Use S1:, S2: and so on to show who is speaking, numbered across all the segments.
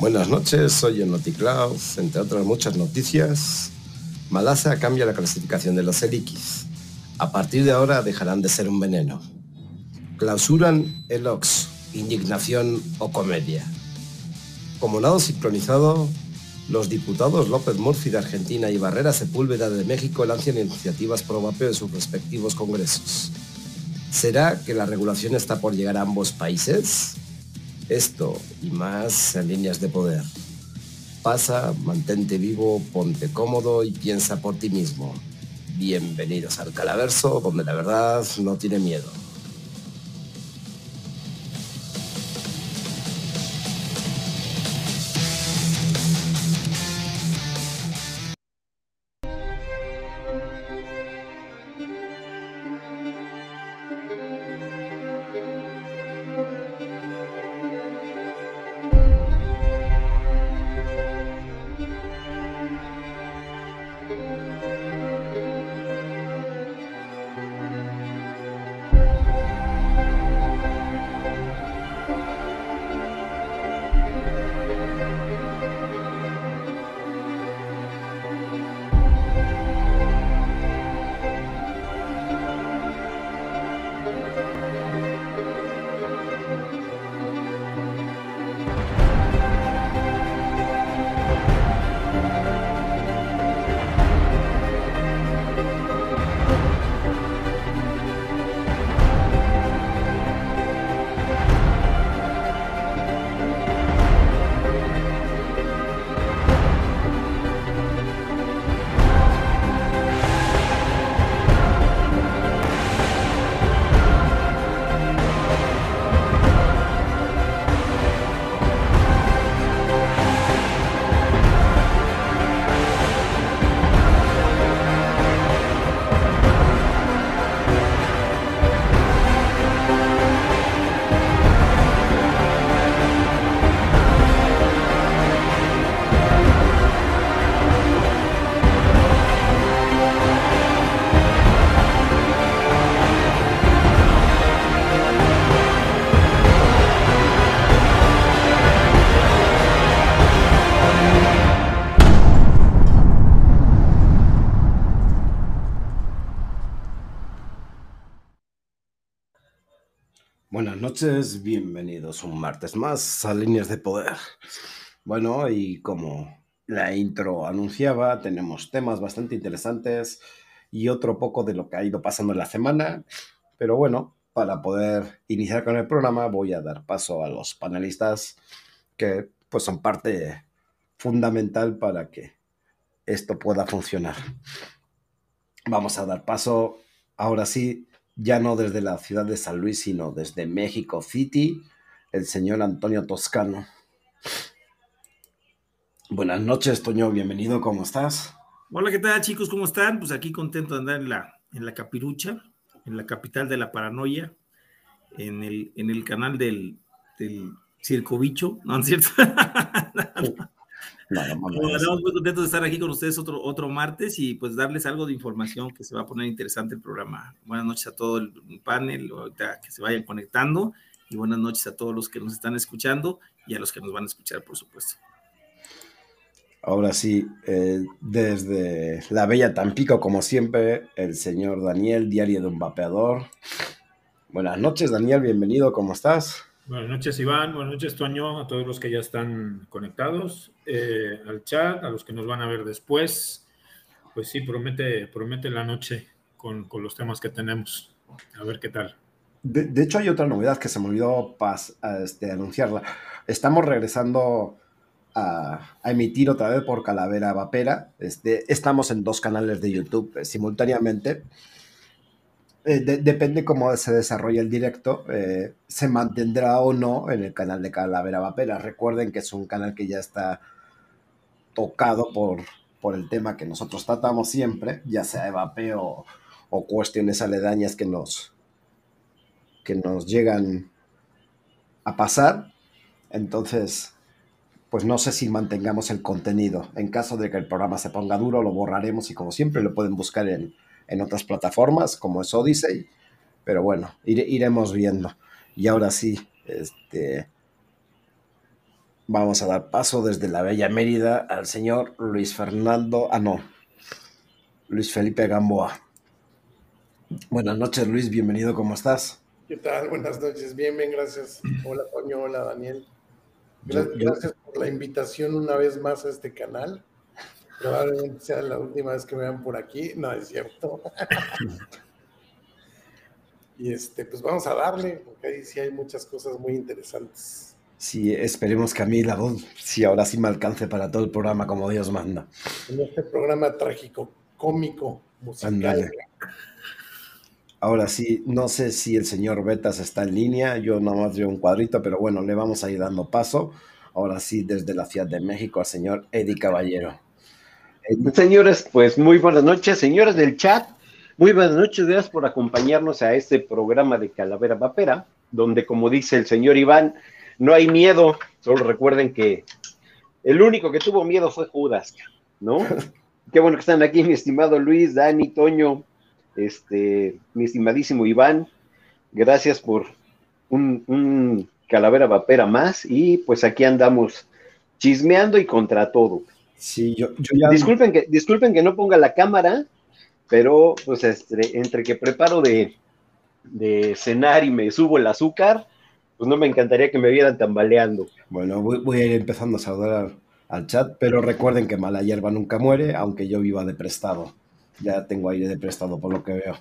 S1: Buenas noches, soy el Noticloud. Entre otras muchas noticias, Malasia cambia la clasificación de los eliquis. A partir de ahora dejarán de ser un veneno. Clausuran el OX, indignación o comedia. Como nado sincronizado, los diputados López Murphy de Argentina y Barrera Sepúlveda de México lanzan iniciativas pro vapeo en sus respectivos congresos. ¿Será que la regulación está por llegar a ambos países? Esto y más en líneas de poder. Pasa, mantente vivo, ponte cómodo y piensa por ti mismo. Bienvenidos al Calaverso, donde la verdad no tiene miedo. Noches, bienvenidos un martes más a Líneas de Poder. Bueno, y como la intro anunciaba, tenemos temas bastante interesantes y otro poco de lo que ha ido pasando en la semana. Pero bueno, para poder iniciar con el programa voy a dar paso a los panelistas que pues son parte fundamental para que esto pueda funcionar. Vamos a dar paso ahora sí ya no desde la ciudad de San Luis, sino desde México City, el señor Antonio Toscano. Buenas noches, Toño, bienvenido, ¿cómo estás?
S2: Hola, ¿qué tal, chicos? ¿Cómo están? Pues aquí contento de andar en la, en la capirucha, en la capital de la paranoia, en el, en el canal del, del Circo Bicho, ¿no es cierto? Estamos muy contentos de estar aquí con ustedes otro, otro martes y pues darles algo de información que se va a poner interesante el programa. Buenas noches a todo el panel, que se vayan conectando y buenas noches a todos los que nos están escuchando y a los que nos van a escuchar, por supuesto.
S1: Ahora sí, eh, desde la bella Tampico, como siempre, el señor Daniel, diario de un vapeador. Buenas noches, Daniel, bienvenido, ¿cómo estás?
S3: Buenas noches, Iván. Buenas noches, Toño, a todos los que ya están conectados, eh, al chat, a los que nos van a ver después. Pues sí, promete, promete la noche con, los temas que tenemos. A ver qué tal.
S1: De, hecho, hay otra novedad que se me olvidó pas, este, anunciarla. Estamos regresando a, emitir otra vez por Calavera Vapera. Este, estamos en dos canales de YouTube eh, simultáneamente. Eh, depende cómo se desarrolle el directo, eh, se mantendrá o no en el canal de Calavera Vapera. Recuerden que es un canal que ya está tocado por, por el tema que nosotros tratamos siempre, ya sea de vapeo o, cuestiones aledañas que nos, que nos llegan a pasar. Entonces, pues no sé si mantengamos el contenido. En caso de que el programa se ponga duro, lo borraremos y como siempre lo pueden buscar en en otras plataformas como es Odyssey, pero bueno, iremos viendo. Y ahora sí, este, Vamos a dar paso desde la Bella Mérida al señor Luis Fernando, ah no, Luis Felipe Gamboa. Buenas noches Luis, bienvenido, ¿cómo estás?
S4: ¿Qué tal? Buenas noches, bien, bien, gracias. Hola Toño, hola Daniel. Gracias, gracias por la invitación una vez más a este canal. Probablemente sea la última vez que me vean por aquí, no es cierto. y este, pues vamos a darle, porque ahí sí hay muchas cosas muy interesantes.
S1: Sí, esperemos que a mí la voz, sí, ahora sí me alcance para todo el programa como Dios manda.
S4: En este programa trágico, cómico, musical.
S1: Ahora sí, no sé si el señor Betas está en línea, yo nomás veo un cuadrito, pero bueno, le vamos a ir dando paso. Ahora sí, desde la Ciudad de México al señor Eddie Caballero.
S5: Señores, pues muy buenas noches, señores del chat. Muy buenas noches, gracias por acompañarnos a este programa de Calavera Vapera, donde como dice el señor Iván, no hay miedo, solo recuerden que el único que tuvo miedo fue Judas, ¿no? Qué bueno que están aquí, mi estimado Luis, Dani, Toño, este, mi estimadísimo Iván. Gracias por un, calavera vapera más y pues aquí andamos chismeando y contra todo.
S1: Sí, yo,
S5: disculpen, que, disculpen que no ponga la cámara, pero pues este, entre que preparo de, de cenar y me subo el azúcar, pues no me encantaría que me vieran tambaleando.
S1: Bueno, voy, a ir empezando a saludar al, chat, pero recuerden que mala hierba nunca muere, aunque yo viva de prestado. Ya tengo aire de prestado por lo que veo.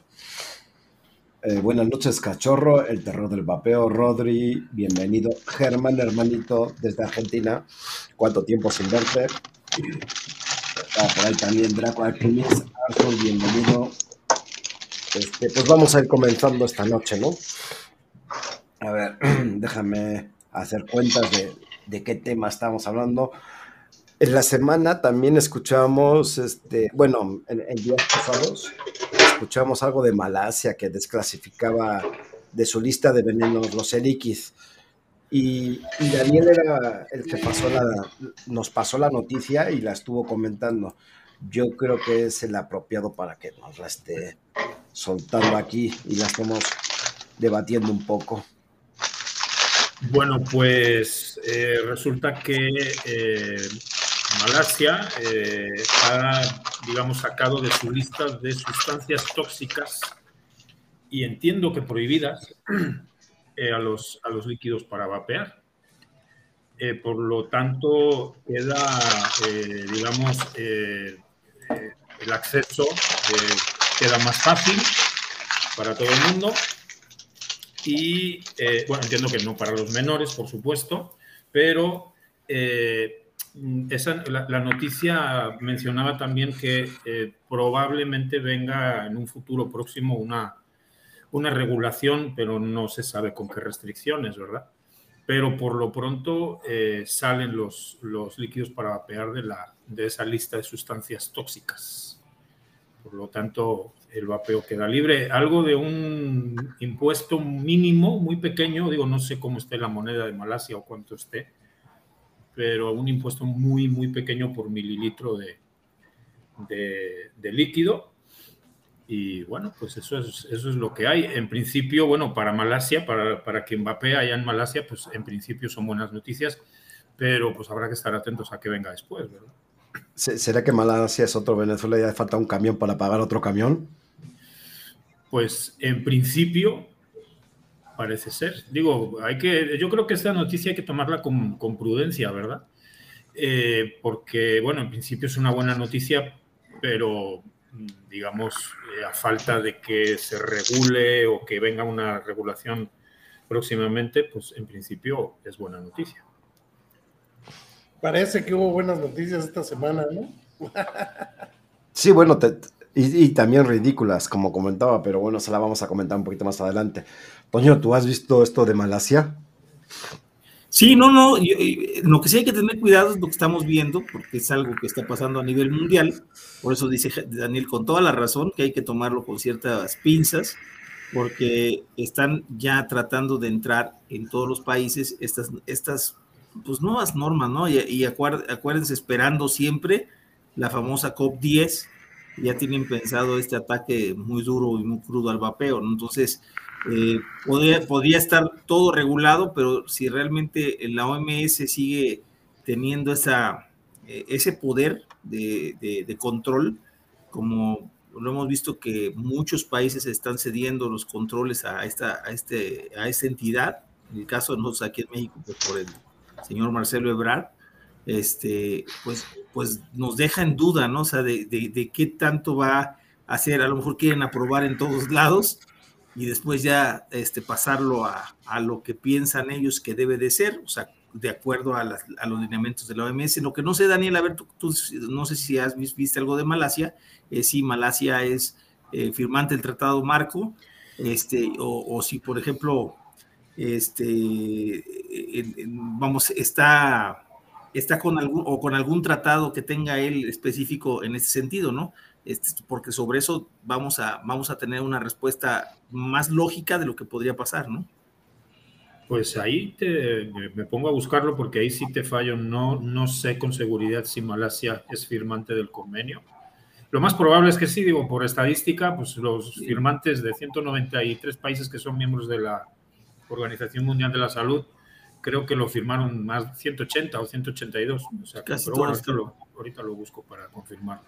S1: Eh, buenas noches, cachorro, el terror del vapeo, Rodri, bienvenido. Germán, hermanito, desde Argentina, ¿cuánto tiempo sin verte? Por ahí también Draco Artemis, Arthur, bienvenido. Este, pues vamos a ir comenzando esta noche, ¿no? A ver, déjame hacer cuentas de, qué tema estamos hablando. En la semana también escuchamos, este, bueno, en, días pasados, escuchamos algo de Malasia que desclasificaba de su lista de venenos los eliquis. Y, Daniel era el que pasó la, nos pasó la noticia y la estuvo comentando. Yo creo que es el apropiado para que nos la esté soltando aquí y la estemos debatiendo un poco.
S3: Bueno, pues eh, resulta que eh, Malasia eh, ha, digamos, sacado de su lista de sustancias tóxicas y entiendo que prohibidas a, los, a los líquidos para vapear. por lo tanto, queda, digamos, el acceso queda más fácil para todo el mundo y, eh, bueno, entiendo que no para los menores, por supuesto, pero eh, esa, la, noticia mencionaba también que eh, probablemente venga en un futuro próximo una, una regulación, pero no se sabe con qué restricciones, ¿verdad? Pero por lo pronto salen los, los líquidos para vapear de, la, de esa lista de sustancias tóxicas. Por lo tanto, el vapeo queda libre. Algo de un impuesto mínimo, muy pequeño, digo, no sé cómo esté la moneda de Malasia o cuánto esté, pero un impuesto muy, muy pequeño por mililitro de, de, líquido. Y bueno, pues eso es, eso es lo que hay. En principio, bueno, para Malasia, para, para quien vapea allá en Malasia, pues en principio son buenas noticias, pero pues habrá que estar atentos a que venga después, ¿verdad?
S1: ¿Será que Malasia es otro Venezuela y hace falta un camión para pagar otro camión?
S3: Pues en principio parece ser. Digo, hay que, yo creo que esta noticia hay que tomarla con, prudencia, ¿verdad? Eh, porque, bueno, en principio es una buena noticia, pero digamos, eh, a falta de que se regule o que venga una regulación próximamente, pues en principio es buena noticia.
S4: Parece que hubo buenas noticias esta semana, ¿no?
S1: sí, bueno, te, y, también ridículas, como comentaba, pero bueno, se la vamos a comentar un poquito más adelante. Toño, ¿tú has visto esto de Malasia?
S2: Sí, no, no, lo que sí hay que tener cuidado es lo que estamos viendo, porque es algo que está pasando a nivel mundial. Por eso dice Daniel con toda la razón que hay que tomarlo con ciertas pinzas, porque están ya tratando de entrar en todos los países estas, estas pues, nuevas normas, ¿no? Y, y acuérdense, esperando siempre la famosa COP10, ya tienen pensado este ataque muy duro y muy crudo al vapeo, ¿no? Entonces, eh, podría, podría, estar todo regulado, pero si realmente la OMS sigue teniendo esa, eh, ese poder de, control, como lo hemos visto que muchos países están cediendo los controles a esta, a este, a esta entidad, en el caso de nosotros aquí en México, pues, por el señor Marcelo Ebrard, este, pues, pues nos deja en duda, ¿no? O sea, de, de, qué tanto va a hacer, a lo mejor quieren aprobar en todos lados y después ya este, pasarlo a, a lo que piensan ellos que debe de ser, o sea, de acuerdo a, los lineamientos de la OMS. Lo que no sé, Daniel, a ver, tú, no sé si has visto algo de Malasia, eh, si Malasia es eh, firmante del Tratado Marco, este, o, si, por ejemplo, este, vamos, está, está con algún, o con algún tratado que tenga él específico en ese sentido, ¿no? Este, porque sobre eso vamos a, vamos a tener una respuesta más lógica de lo que podría pasar, ¿no?
S3: Pues ahí te, me pongo a buscarlo porque ahí sí te fallo. No, no sé con seguridad si Malasia es firmante del convenio. Lo más probable es que sí, digo, por estadística, pues los firmantes de 193 países que son miembros de la Organización Mundial de la Salud, creo que lo firmaron más 180 o 182. O sea, pero bueno, ahorita lo, busco para confirmarlo.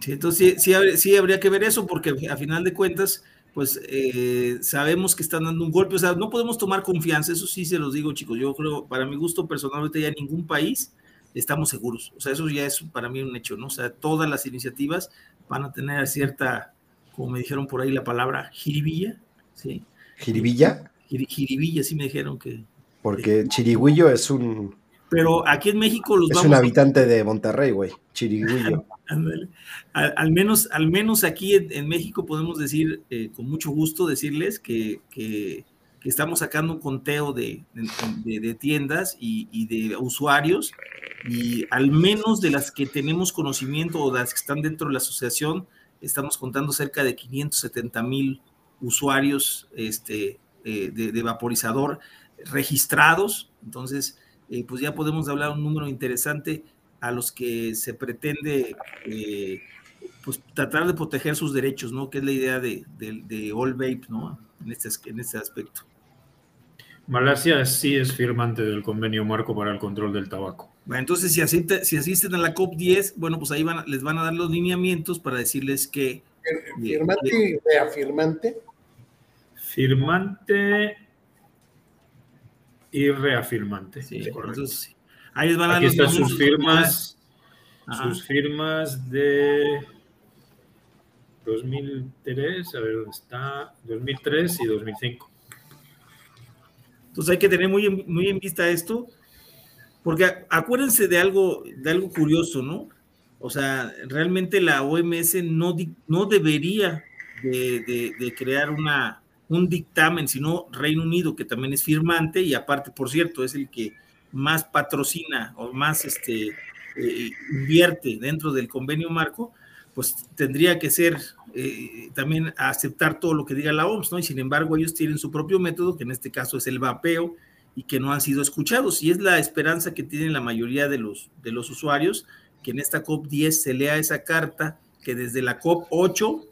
S2: Sí, entonces sí, sí, habría que ver eso porque a final de cuentas pues eh, sabemos que están dando un golpe, o sea, no podemos tomar confianza, eso sí se los digo chicos, yo creo, para mi gusto personalmente ya en ningún país estamos seguros, o sea, eso ya es para mí un hecho, ¿no? O sea, todas las iniciativas van a tener cierta, como me dijeron por ahí la palabra, jiribilla, ¿sí?
S1: ¿Jiribilla?
S2: jiribilla, sí me dijeron que...
S1: Porque chirigüillo es un...
S2: Pero aquí en México los
S1: Es un habitante de Monterrey, güey, chirigüillo.
S2: Al, menos, al menos aquí en, México podemos decir, eh, con mucho gusto, decirles que, estamos sacando un conteo de, tiendas y, de usuarios y al menos de las que tenemos conocimiento o de las que están dentro de la asociación, estamos contando cerca de 570 mil usuarios este, eh, de, vaporizador registrados. Entonces, eh, pues ya podemos hablar un número interesante a los que se pretende eh, pues tratar de proteger sus derechos, ¿no? Que es la idea de, de, All Vape, ¿no? En este, en este aspecto.
S3: Malasia sí es firmante del convenio marco para el control del tabaco.
S2: Bueno, entonces, si, asisten, si asisten a la COP10, bueno, pues ahí van, les van a dar los lineamientos para decirles que...
S4: ¿Firmante y reafirmante?
S3: Firmante y reafirmante.
S2: Sí,
S3: correcto.
S2: sí. Ahí
S3: van Aquí están sus firmas, sus firmas de 2003, a ver dónde está, 2003 y 2005.
S2: Entonces hay que tener muy en, muy en vista esto, porque acuérdense de algo, de algo curioso, ¿no? O sea, realmente la OMS no, no debería de, de crear una, un dictamen, sino Reino Unido, que también es firmante y aparte, por cierto, es el que más patrocina o más este, eh, invierte dentro del convenio marco, pues tendría que ser eh, también aceptar todo lo que diga la OMS, ¿no? Y sin embargo ellos tienen su propio método, que en este caso es el vapeo, y que no han sido escuchados. Y es la esperanza que tienen la mayoría de los, de los usuarios, que en esta COP10 se lea esa carta, que desde la COP8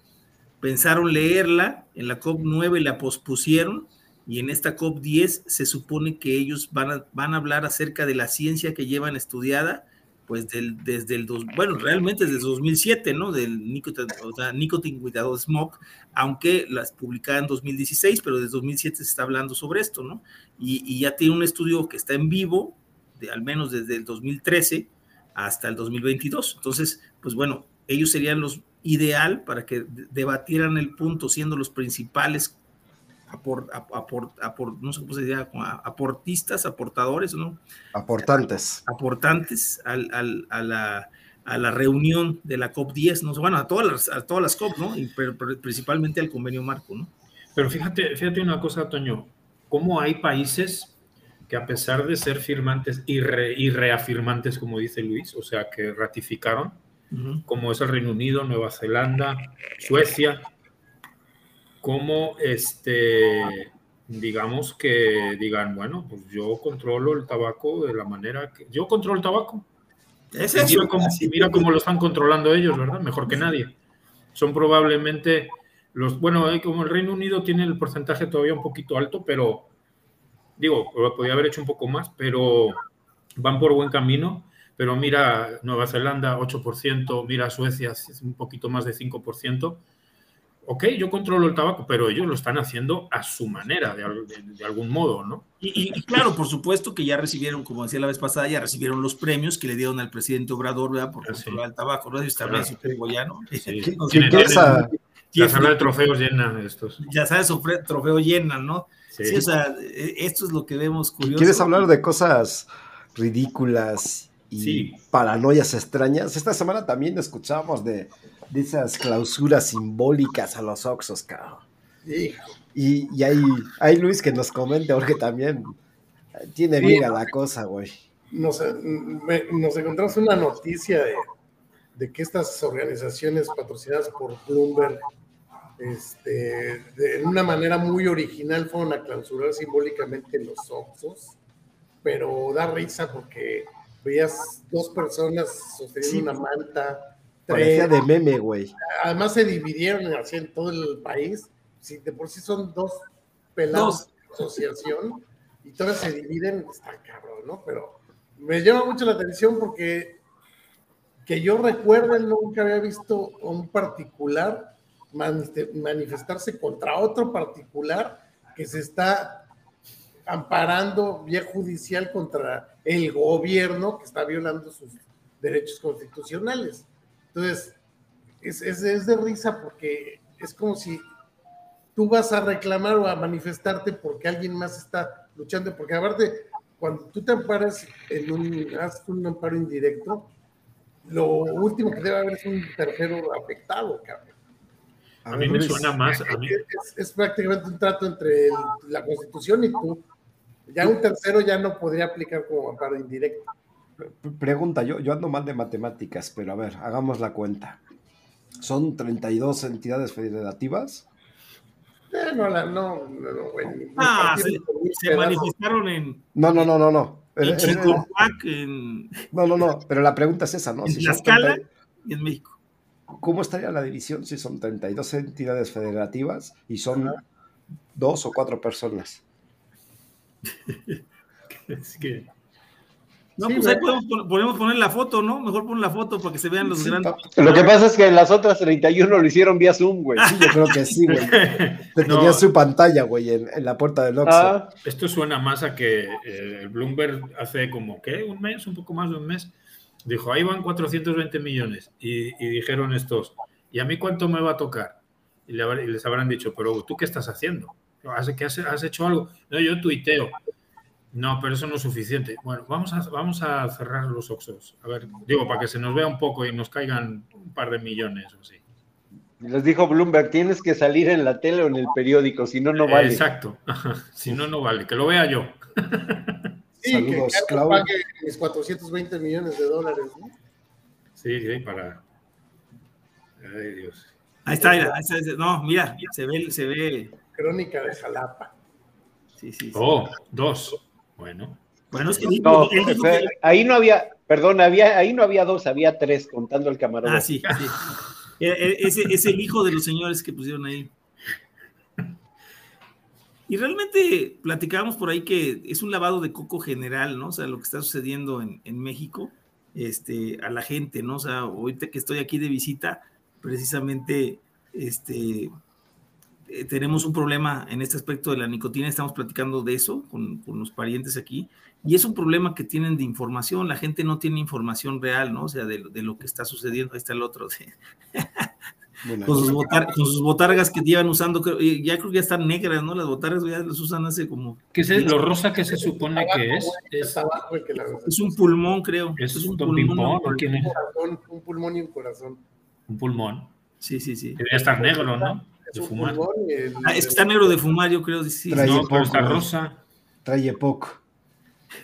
S2: pensaron leerla, en la COP9 la pospusieron, y en esta COP10 se supone que ellos van a, van a hablar acerca de la ciencia que llevan estudiada, pues del, desde el, dos, bueno, realmente desde 2007, ¿no? Del nicotine, o sea, nicotine without smoke, aunque las publicadas en 2016, pero desde 2007 se está hablando sobre esto, ¿no? Y, y, ya tiene un estudio que está en vivo, de, al menos desde el 2013 hasta el 2022. Entonces, pues bueno, ellos serían los ideal para que debatieran el punto, siendo los principales aport, aport, no sé cómo se diría, aportistas, aportadores, ¿no?
S1: Aportantes.
S2: Aportantes al, al, a, la, a, la, reunión de la COP10, ¿no? Bueno, a todas las, a todas las COP, ¿no? Y principalmente al convenio marco, ¿no?
S3: Pero fíjate, fíjate una cosa, Toño, cómo hay países que a pesar de ser firmantes y, y reafirmantes, como dice Luis, o sea, que ratificaron, como es el Reino Unido, Nueva Zelanda, Suecia, como este, digamos que digan, bueno, pues yo controlo el tabaco de la manera que yo controlo el tabaco. Es mira, cómo, mira cómo lo están controlando ellos, ¿verdad? Mejor que nadie. Son probablemente los, bueno, como el Reino Unido tiene el porcentaje todavía un poquito alto, pero digo, podría haber hecho un poco más, pero van por buen camino, pero mira Nueva Zelanda 8%, mira Suecia un poquito más de 5%. Ok, yo controlo el tabaco, pero ellos lo están haciendo a su manera, de, algún modo, ¿no?
S2: Y, claro, por supuesto que ya recibieron, como decía la vez pasada, ya recibieron los premios que le dieron al presidente Obrador, ¿verdad? Por ah, controlar el tabaco, ¿no? Está bien, ya, ¿no? Sí.
S3: Ya sabes, de trofeos llenan estos.
S2: Ya sabes, trofeo llenan, ¿no? Sí. o sea, e, esto es lo que vemos curioso.
S1: ¿Quieres hablar de cosas ridículas y paranoias extrañas? Esta semana también escuchábamos de, esas clausuras simbólicas a los Oxos, cabrón. Y, y hay, hay Luis que nos comente, porque también tiene bien la cosa, güey.
S4: Nos, nos encontramos una noticia de, de que estas organizaciones patrocinadas por Bloomberg este, de una manera muy original fueron a clausurar simbólicamente los Oxos, pero da risa porque veías dos personas sosteniendo una manta.
S1: Parecía de meme, güey.
S4: Además se dividieron así en todo el país. Si de por sí son dos pelados de asociación y todas se dividen, está cabrón, ¿no? Pero me llama mucho la atención porque que yo recuerde nunca había visto un particular manifestarse contra otro particular que se está amparando vía judicial contra el gobierno que está violando sus derechos constitucionales. Entonces, es, es, de risa porque es como si tú vas a reclamar o a manifestarte porque alguien más está luchando, porque aparte, cuando tú te amparas en un, haces un amparo indirecto, lo último que debe haber es un tercero afectado, cabrón.
S3: A, mí me suena más.
S4: Es, prácticamente un trato entre la Constitución y tú. Ya un tercero ya no podría aplicar como amparo indirecto.
S1: Pregunta, yo, yo ando mal de matemáticas, pero a ver, hagamos la cuenta. ¿Son 32 entidades federativas?
S4: Eh, no, no, no, no,
S2: Ah, se, manifestaron en.
S1: No, no, no, no, no.
S2: En eh, eh,
S1: en... No, no, no, pero la pregunta es esa, ¿no?
S2: En si Tlaxcala y en México.
S1: ¿Cómo estaría la división si son 32 entidades federativas y son dos o cuatro personas?
S2: es que... No, pues ahí podemos, poner la foto, ¿no? Mejor pon la foto para que se vean los grandes.
S5: Lo que pasa es que las otras 31 lo hicieron vía Zoom, güey.
S1: Sí, yo creo que sí, güey. Tenía su pantalla, güey, en, la puerta del Oxxo. Ah.
S3: esto suena más a que eh, el Bloomberg hace como, ¿qué? Un mes, un poco más de un mes, dijo, ahí van 420 millones. Y, dijeron estos, ¿y a mí cuánto me va a tocar? Y, les habrán dicho, pero ¿tú qué estás haciendo? ¿Has, que has, hecho algo? No, yo tuiteo. No, pero eso no es suficiente. Bueno, vamos a, vamos a cerrar los Oxos. A ver, digo, para que se nos vea un poco y nos caigan un par de millones o así.
S5: Les dijo Bloomberg, tienes que salir en la tele o en el periódico, si no, no vale.
S3: Exacto, si no, no vale, que lo vea yo.
S4: Sí, Saludos, que Claudio. pague mis 420 millones de dólares, ¿no?
S3: Sí, sí, para. Ay, Dios.
S2: Ahí está, ahí está, no, mira, se ve, se ve.
S4: Crónica de Jalapa.
S3: Sí, sí, sí. Oh, dos. Bueno.
S2: Bueno, es que,
S5: no, ahí no había, perdón, había, ahí no había dos, había tres, contando el camarón.
S2: Ah, sí, sí. E, e, ese es el hijo de los señores que pusieron ahí. Y realmente platicábamos por ahí que es un lavado de coco general, ¿no? O sea, lo que está sucediendo en, México, este, a la gente, ¿no? O sea, ahorita que estoy aquí de visita, precisamente, este, eh, tenemos un problema en este aspecto de la nicotina, estamos platicando de eso con, los parientes aquí, y es un problema que tienen de información, la gente no tiene información real, ¿no? O sea, de, de lo que está sucediendo, ahí está el otro, con, sus botargas que llevan usando, ya creo que ya están negras, ¿no? Las botargas ya las usan hace como...
S3: ¿Qué es lo rosa que se supone que es?
S2: Es, un pulmón, creo.
S3: ¿Es, un pulmón?
S4: Un pulmón y un corazón.
S3: Un pulmón.
S2: Sí, sí, sí.
S3: Debería estar negro, ¿no? De fumar.
S2: Ah, es que está negro de fumar, yo creo. Sí,
S3: Trae no, poco, está rosa.
S1: Trae poco.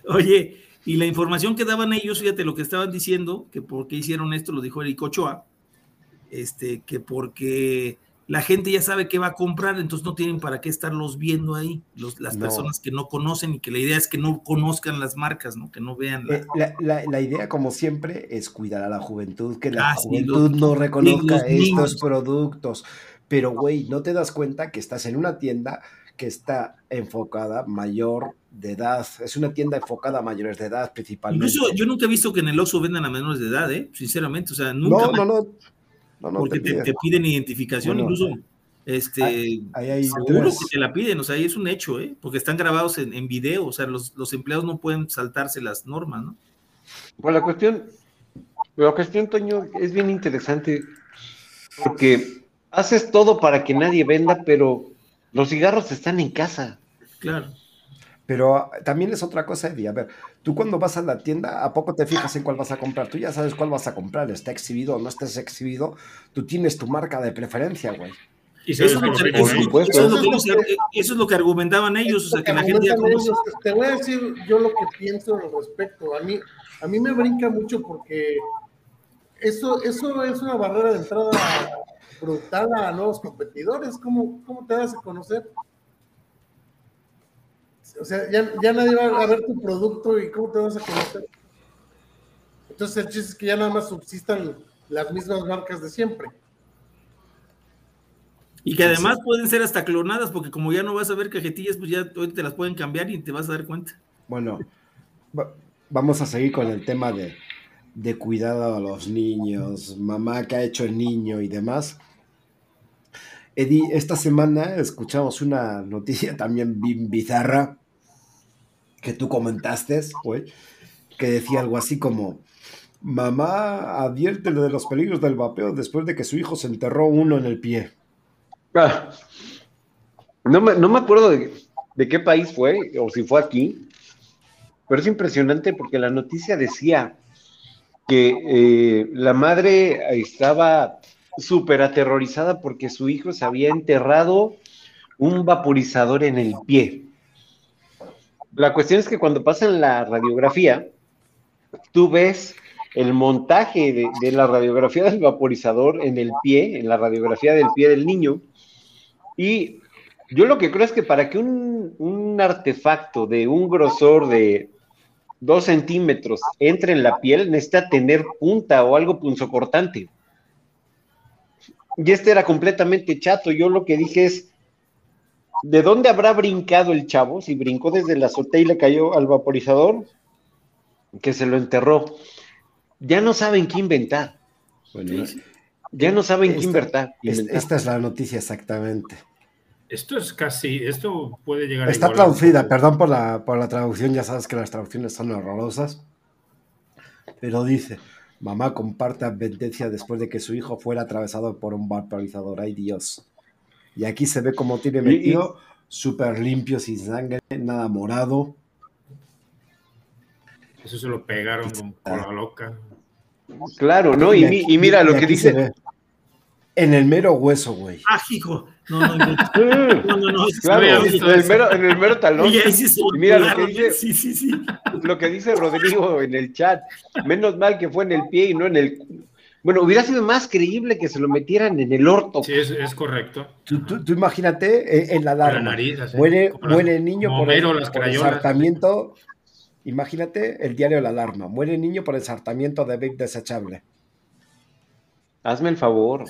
S2: Oye, y la información que daban ellos, fíjate lo que estaban diciendo, que por qué hicieron esto, lo dijo Eric Ochoa, este, que porque la gente ya sabe qué va a comprar, entonces no tienen para qué estarlos viendo ahí, las personas que no conocen y que la idea es que no conozcan las marcas, ¿no? Que no vean.
S1: Eh, la, idea, como siempre, es cuidar a la juventud, que la ah, juventud no reconozca estos productos. Pero, güey, no te das cuenta que estás en una tienda que está enfocada mayor de edad. Es una tienda enfocada a mayores de edad principalmente.
S2: Incluso yo nunca he visto que en el Oxxo vendan a menores de edad, ¿eh? Sinceramente, o sea, nunca.
S1: No, no, no. no, no
S2: porque te, te, piden identificación, incluso. Este,
S1: Ahí
S2: seguro
S1: tres.
S2: que te la piden, o sea, ahí es un hecho, ¿eh? Porque están grabados en, en video, o sea, los, los empleados no pueden saltarse las normas, ¿no?
S5: Pues la cuestión, la cuestión, Toño, es bien interesante porque haces todo para que nadie venda, pero los cigarros están en casa.
S2: Claro.
S1: Pero ah, también es otra cosa, Eddie. A ver, tú cuando vas a la tienda, ¿a poco te fijas en cuál vas a comprar? Tú ya sabes cuál vas a comprar, está exhibido o no está exhibido. Tú tienes tu marca de preferencia, güey.
S3: Y
S2: Eso es, lo que, eso-
S5: supuesto.
S2: eso es lo que ellos- eso es lo que argumentaban ellos, o sea, que la gente ya
S4: ellos. Te voy a decir yo lo que pienso al respecto. A mí, a mí me brinca mucho porque eso, eso es una barrera de entrada brutal a nuevos competidores. ¿Cómo, cómo te das a conocer? O sea, ya, ya nadie va a ver tu producto y cómo te vas a conocer. Entonces el chiste es que ya nada más subsistan las mismas marcas de siempre.
S2: Y que además pueden ser hasta clonadas, porque como ya no vas a ver cajetillas, pues ya hoy te las pueden cambiar y te vas a dar cuenta.
S1: Bueno, va- vamos a seguir con el tema de, de cuidado a los niños, mamá que ha hecho el niño y demás. Eddie, esta semana escuchamos una noticia también bien bizarra que tú comentaste, güey, que decía algo así como, mamá advierte de los peligros del vapeo después de que su hijo se enterró uno en el pie.
S5: Ah, no, me, no me acuerdo de, de qué país fue, o si fue aquí, pero es impresionante porque la noticia decía que eh, la madre estaba súper aterrorizada porque su hijo se había enterrado un vaporizador en el pie. La cuestión es que cuando pasan la radiografía, tú ves el montaje de, la radiografía del vaporizador en el pie, en la radiografía del pie del niño, y yo lo que creo es que para que un, un artefacto de un grosor de dos centímetros entre en la piel, necesita tener punta o algo punzocortante. Y este era completamente chato. Yo lo que dije es, ¿de dónde habrá brincado el chavo? Si brincó desde la azotea y le cayó al vaporizador, que se lo enterró. Ya no saben qué inventar.
S1: Bueno,
S5: Ya no saben qué
S1: Esta-
S5: inventar.
S1: es-
S5: inventar.
S1: esta es la noticia exactamente.
S3: Esto es casi, esto puede llegar a
S1: Está
S3: igualar un
S1: traducida, perdón por la, por la traducción, ya sabes que las traducciones son horrorosas. Pero dice, mamá comparte advertencia después de que su hijo fuera atravesado por un vaporizador. ¡Ay Dios! Y aquí se ve como tiene
S5: Y-
S1: metido, súper limpio, sin sangre, nada morado.
S3: Eso se lo pegaron con cola loca.
S5: Claro, ¿no? Y, mi- y mira lo que dice.
S1: En el mero hueso, güey.
S2: Ah, hijo. No, no, no. No, no, no.
S5: Claro, en el mero, en el mero talón.
S2: Sí
S5: Y mira lo que
S2: volaron,
S5: dice-
S2: ¿eh? Sí, sí, sí.
S5: Lo que dice Rodrigo en el chat. Menos mal que fue en el pie y no en el. Bueno, hubiera sido más creíble que se lo metieran en el orto.
S3: Sí, es, es correcto.
S1: Tú, tú- tú imagínate eh, en la
S3: En la
S1: alarma.
S3: nariz, así,
S1: Muere, muere el niño por el,
S3: las
S1: por el ensartamiento. Imagínate el diario de la alarma. Muere el niño por ensartamiento de vape desechable.
S5: Hazme el favor.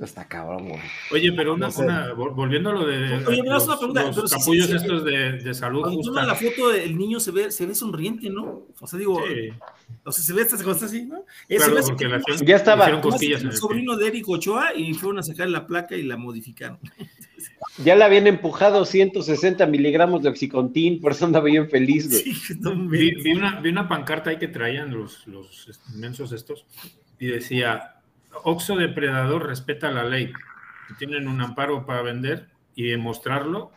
S1: Está cabrón, güey.
S3: Oye, pero una,
S1: No sé.
S3: una- vol- volviendo a lo de
S2: Oye, me das
S3: los,
S2: una pregunta,
S3: los
S2: pero sí,
S3: capullos
S2: sí, sí.
S3: estos de, de salud
S2: Cuando
S3: justa.
S2: toman la foto del niño se ve, se ve sonriente, ¿no? O sea, digo,
S3: Sí,
S2: o sea, se ve estas cosas así, ¿no? Eh,
S3: claro,
S2: ve
S3: porque le
S5: Ya estaba.
S3: hicieron
S2: como
S3: cosquillas
S2: el
S3: el
S2: sobrino de Eric Ochoa y fueron a sacar la placa y la modificaron.
S5: Ya le habían empujado 160 miligramos de oxicontin, por eso andaba bien feliz, güey.
S2: Sí, no me-
S3: Vi, vi una, vi una pancarta ahí que traían los, los inmensos estos y decía, Oxo Depredador respeta la ley. Si tienen un amparo para vender y demostrarlo,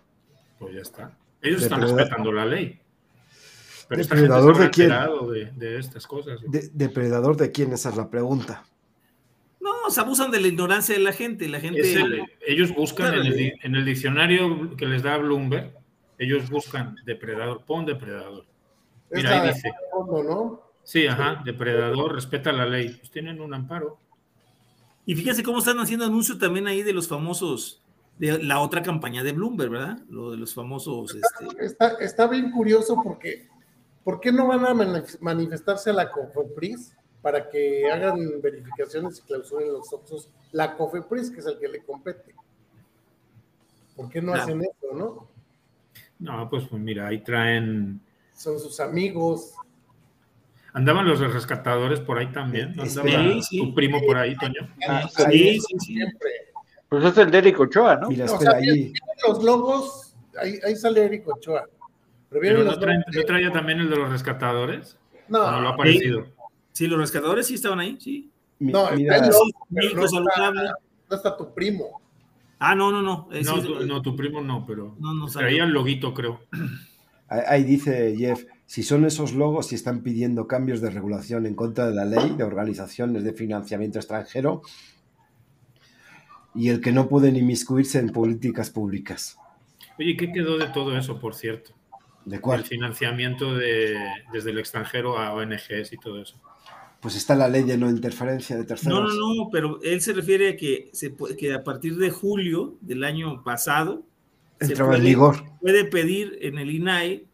S3: pues ya está. Ellos están respetando la ley. Pero esta gente se
S1: ¿Depredador de quién?
S3: de, de estas cosas.
S1: De- ¿Depredador de quién? Esa es la pregunta.
S2: No, se abusan de la ignorancia de la gente. La gente.
S3: El- ellos buscan en el, en el diccionario que les da Bloomberg, ellos buscan depredador, pon depredador.
S4: Es
S3: Mira,
S4: la
S3: ahí dice.
S4: fondo, ¿no?
S3: Sí, ajá, depredador, respeta la ley. Pues tienen un amparo.
S2: Y fíjense cómo están haciendo anuncio también ahí de los famosos, de la otra campaña de Bloomberg, ¿verdad? Lo de los famosos, este,
S4: Está, está bien curioso porque ¿por qué no van a manif- manifestarse a la COFEPRIS para que hagan verificaciones y clausuren los Oxos? La COFEPRIS, que es el que le compete. ¿Por qué no
S2: Claro.
S4: hacen eso, no?
S3: No, pues, pues mira, ahí traen.
S4: Son sus amigos.
S3: Andaban los rescatadores por ahí también. ¿no? Andaba
S2: Sí, sí.
S3: tu primo por ahí, Toño.
S1: Ah,
S2: Sí, sí, sí.
S4: Siempre.
S5: Pues es el de Eric Ochoa, ¿no?
S1: Mira,
S4: O
S1: espera,
S4: sea,
S1: ahí.
S4: vienen los logos, ahí, ahí sale Eric Ochoa. Pero
S3: Pero no,
S4: los
S3: traen- ¿no traía también el de los rescatadores?
S4: No,
S3: ¿O no lo ha aparecido?
S2: Sí, los rescatadores sí estaban ahí, sí.
S4: no,
S1: mira,
S4: está el logo, no está,
S2: saludable.
S4: no está tu primo.
S2: Ah, no, no, no.
S3: No, tu, no, tu primo no, pero
S2: No, no salió.
S3: traía el loguito, creo.
S1: ahí- ahí dice Jeff, si son esos logos y están pidiendo cambios de regulación en contra de la ley de organizaciones de financiamiento extranjero y el que no pueden inmiscuirse en políticas públicas.
S3: Oye, ¿qué quedó de todo eso, por cierto?
S1: ¿De
S3: El
S1: cuál?
S3: financiamiento de, desde el extranjero a ONGs y todo eso.
S1: Pues está la ley de no interferencia de
S2: No,
S1: terceros.
S2: no, no, pero él se refiere a que, se, que a partir de julio del año pasado se
S1: Entraba en
S2: puede-
S1: vigor.
S2: puede pedir en el INAI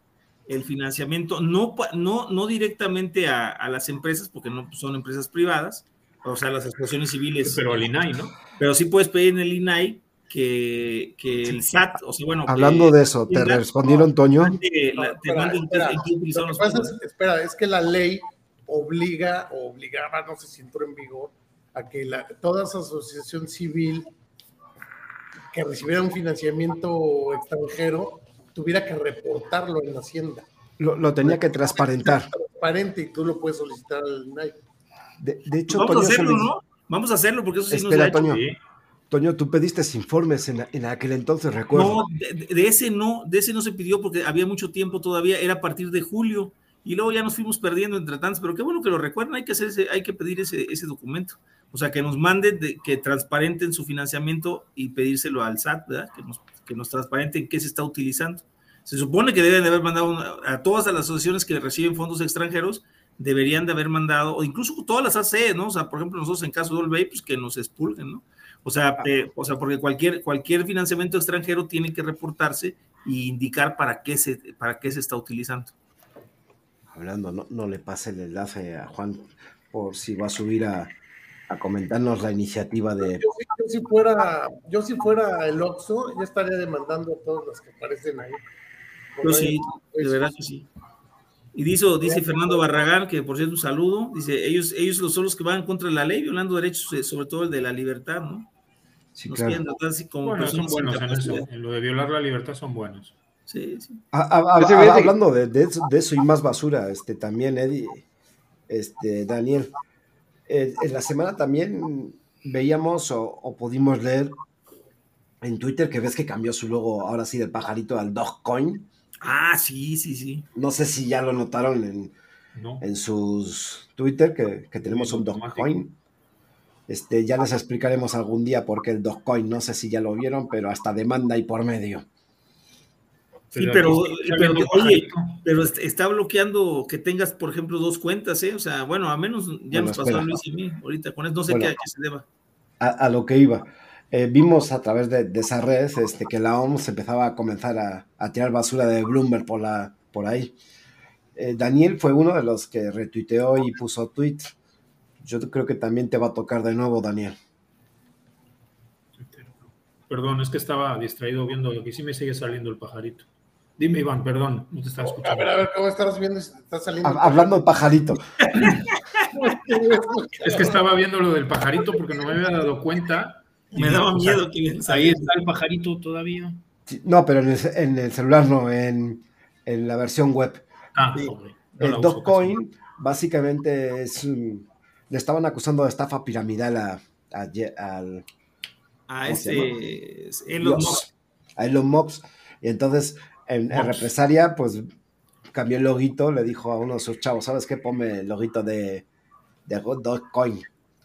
S2: el financiamiento, no, no, no directamente a, a las empresas, porque no son empresas privadas, o sea, las asociaciones civiles,
S3: Pero al INAI, ¿no?
S2: pero sí puedes pedir en el INAI que, que el SAT, o sea, bueno, que-
S1: Hablando de eso, ¿te respondieron, Toño?
S2: la- te
S4: Espera, espera.
S2: los
S4: pasa es, espera, es que la ley obliga, o obligaba, no sé si entró en vigor, a que la- toda esa asociación civil que recibiera un financiamiento extranjero tuviera que reportarlo en Hacienda.
S1: Lo, lo tenía que transparentar.
S4: Transparente y tú lo puedes solicitar al INAI.
S1: De, de hecho,
S2: Vamos a
S1: Toño,
S2: hacerlo,
S1: solic-
S2: ¿no? Vamos a hacerlo porque eso sí
S1: Espera,
S2: nos ha hecho.
S1: Toño. Toño, tú pediste informes en, en aquel entonces, recuerdo.
S2: No, de, de ese no, de ese no se pidió porque había mucho tiempo todavía, era a partir de julio y luego ya nos fuimos perdiendo entre tantos, pero qué bueno que lo recuerden, hay que hacer ese- hay que pedir ese, ese documento. O sea, que nos manden, de- que transparenten su financiamiento y pedírselo al SAT, ¿verdad? Que nos, que nos transparenten qué se está utilizando. Se supone que deben de haber mandado una- a todas las asociaciones que reciben fondos extranjeros, deberían de haber mandado, o incluso todas las AC, ¿no? O sea, por ejemplo, nosotros en caso de Olvey, pues que nos expulguen, ¿no? O sea, eh, o sea, porque cualquier, cualquier financiamiento extranjero tiene que reportarse y indicar para qué se, para qué se está utilizando.
S1: Hablando, no, no le pase el enlace a Juan por si va a subir a, a comentarnos la iniciativa de...
S4: Yo, si- yo si fuera, yo si fuera el Oxxo, ya estaría demandando a todos los que aparecen ahí.
S2: Yo sí, de verdad que sí. Y dice, dice Fernando Barragán, que por cierto un saludo, dice, ellos, ellos son los que van contra la ley, violando derechos, eh, sobre todo el de la libertad, ¿no?
S1: Sí,
S2: Nos
S1: claro.
S2: quieren tratar así como
S3: Bueno, son buenos en eso. En lo de violar la libertad son buenos.
S2: Sí, sí.
S1: A- a- a- hablando de, de eso, de eso y más basura, este, también, Eddie, este, Daniel, eh, en la semana también veíamos o, o pudimos leer en Twitter que ves que cambió su logo ahora sí del pajarito al Dogecoin.
S2: Ah, sí, sí, sí.
S1: No sé si ya lo notaron en,
S3: ¿no?
S1: en sus Twitter que, que tenemos un. Dogecoin. Este, ya les explicaremos algún día por qué el Dogecoin, no sé si ya lo vieron, pero hasta demanda y por medio.
S2: Sí, pero, oye, pero est- está bloqueando que tengas, por ejemplo, dos cuentas, ¿eh? O sea, bueno, a menos ya
S1: Bueno,
S2: nos pasó
S1: espera.
S2: a Luis y a mí. Ahorita con eso no sé
S1: Bueno.
S2: qué, a qué se deba.
S1: a, a lo que iba. Eh, vimos a través de, de esa red este, que la OMS empezaba a comenzar a, a tirar basura de Bloomberg por, la, por ahí. Eh, Daniel fue uno de los que retuiteó y puso tweet. Yo creo que también te va a tocar de nuevo, Daniel.
S3: Perdón, es que estaba distraído viendo que sí me sigue saliendo el pajarito. Dime, Iván, perdón, no te estaba
S4: A
S3: escuchando.
S4: ver, a ver, ¿cómo estás viendo? Está saliendo.
S1: Ha- hablando de pajarito,
S3: Es que estaba viendo lo del pajarito porque no me había dado cuenta.
S2: Me daba miedo que
S3: Ahí está el pajarito todavía.
S1: No, pero en el, ce- en el celular no, en, en la versión web.
S3: Ah,
S1: Sí.
S3: no
S1: El Dogecoin básicamente es un- le estaban acusando de estafa piramidal a, a al,
S2: A
S1: ¿Cómo se
S2: este es Elon Musk.
S1: a Elon Musk. Y entonces, en, represalia, pues cambió el loguito, le dijo a uno de sus chavos, ¿sabes qué? Ponme el loguito de, de Dogecoin.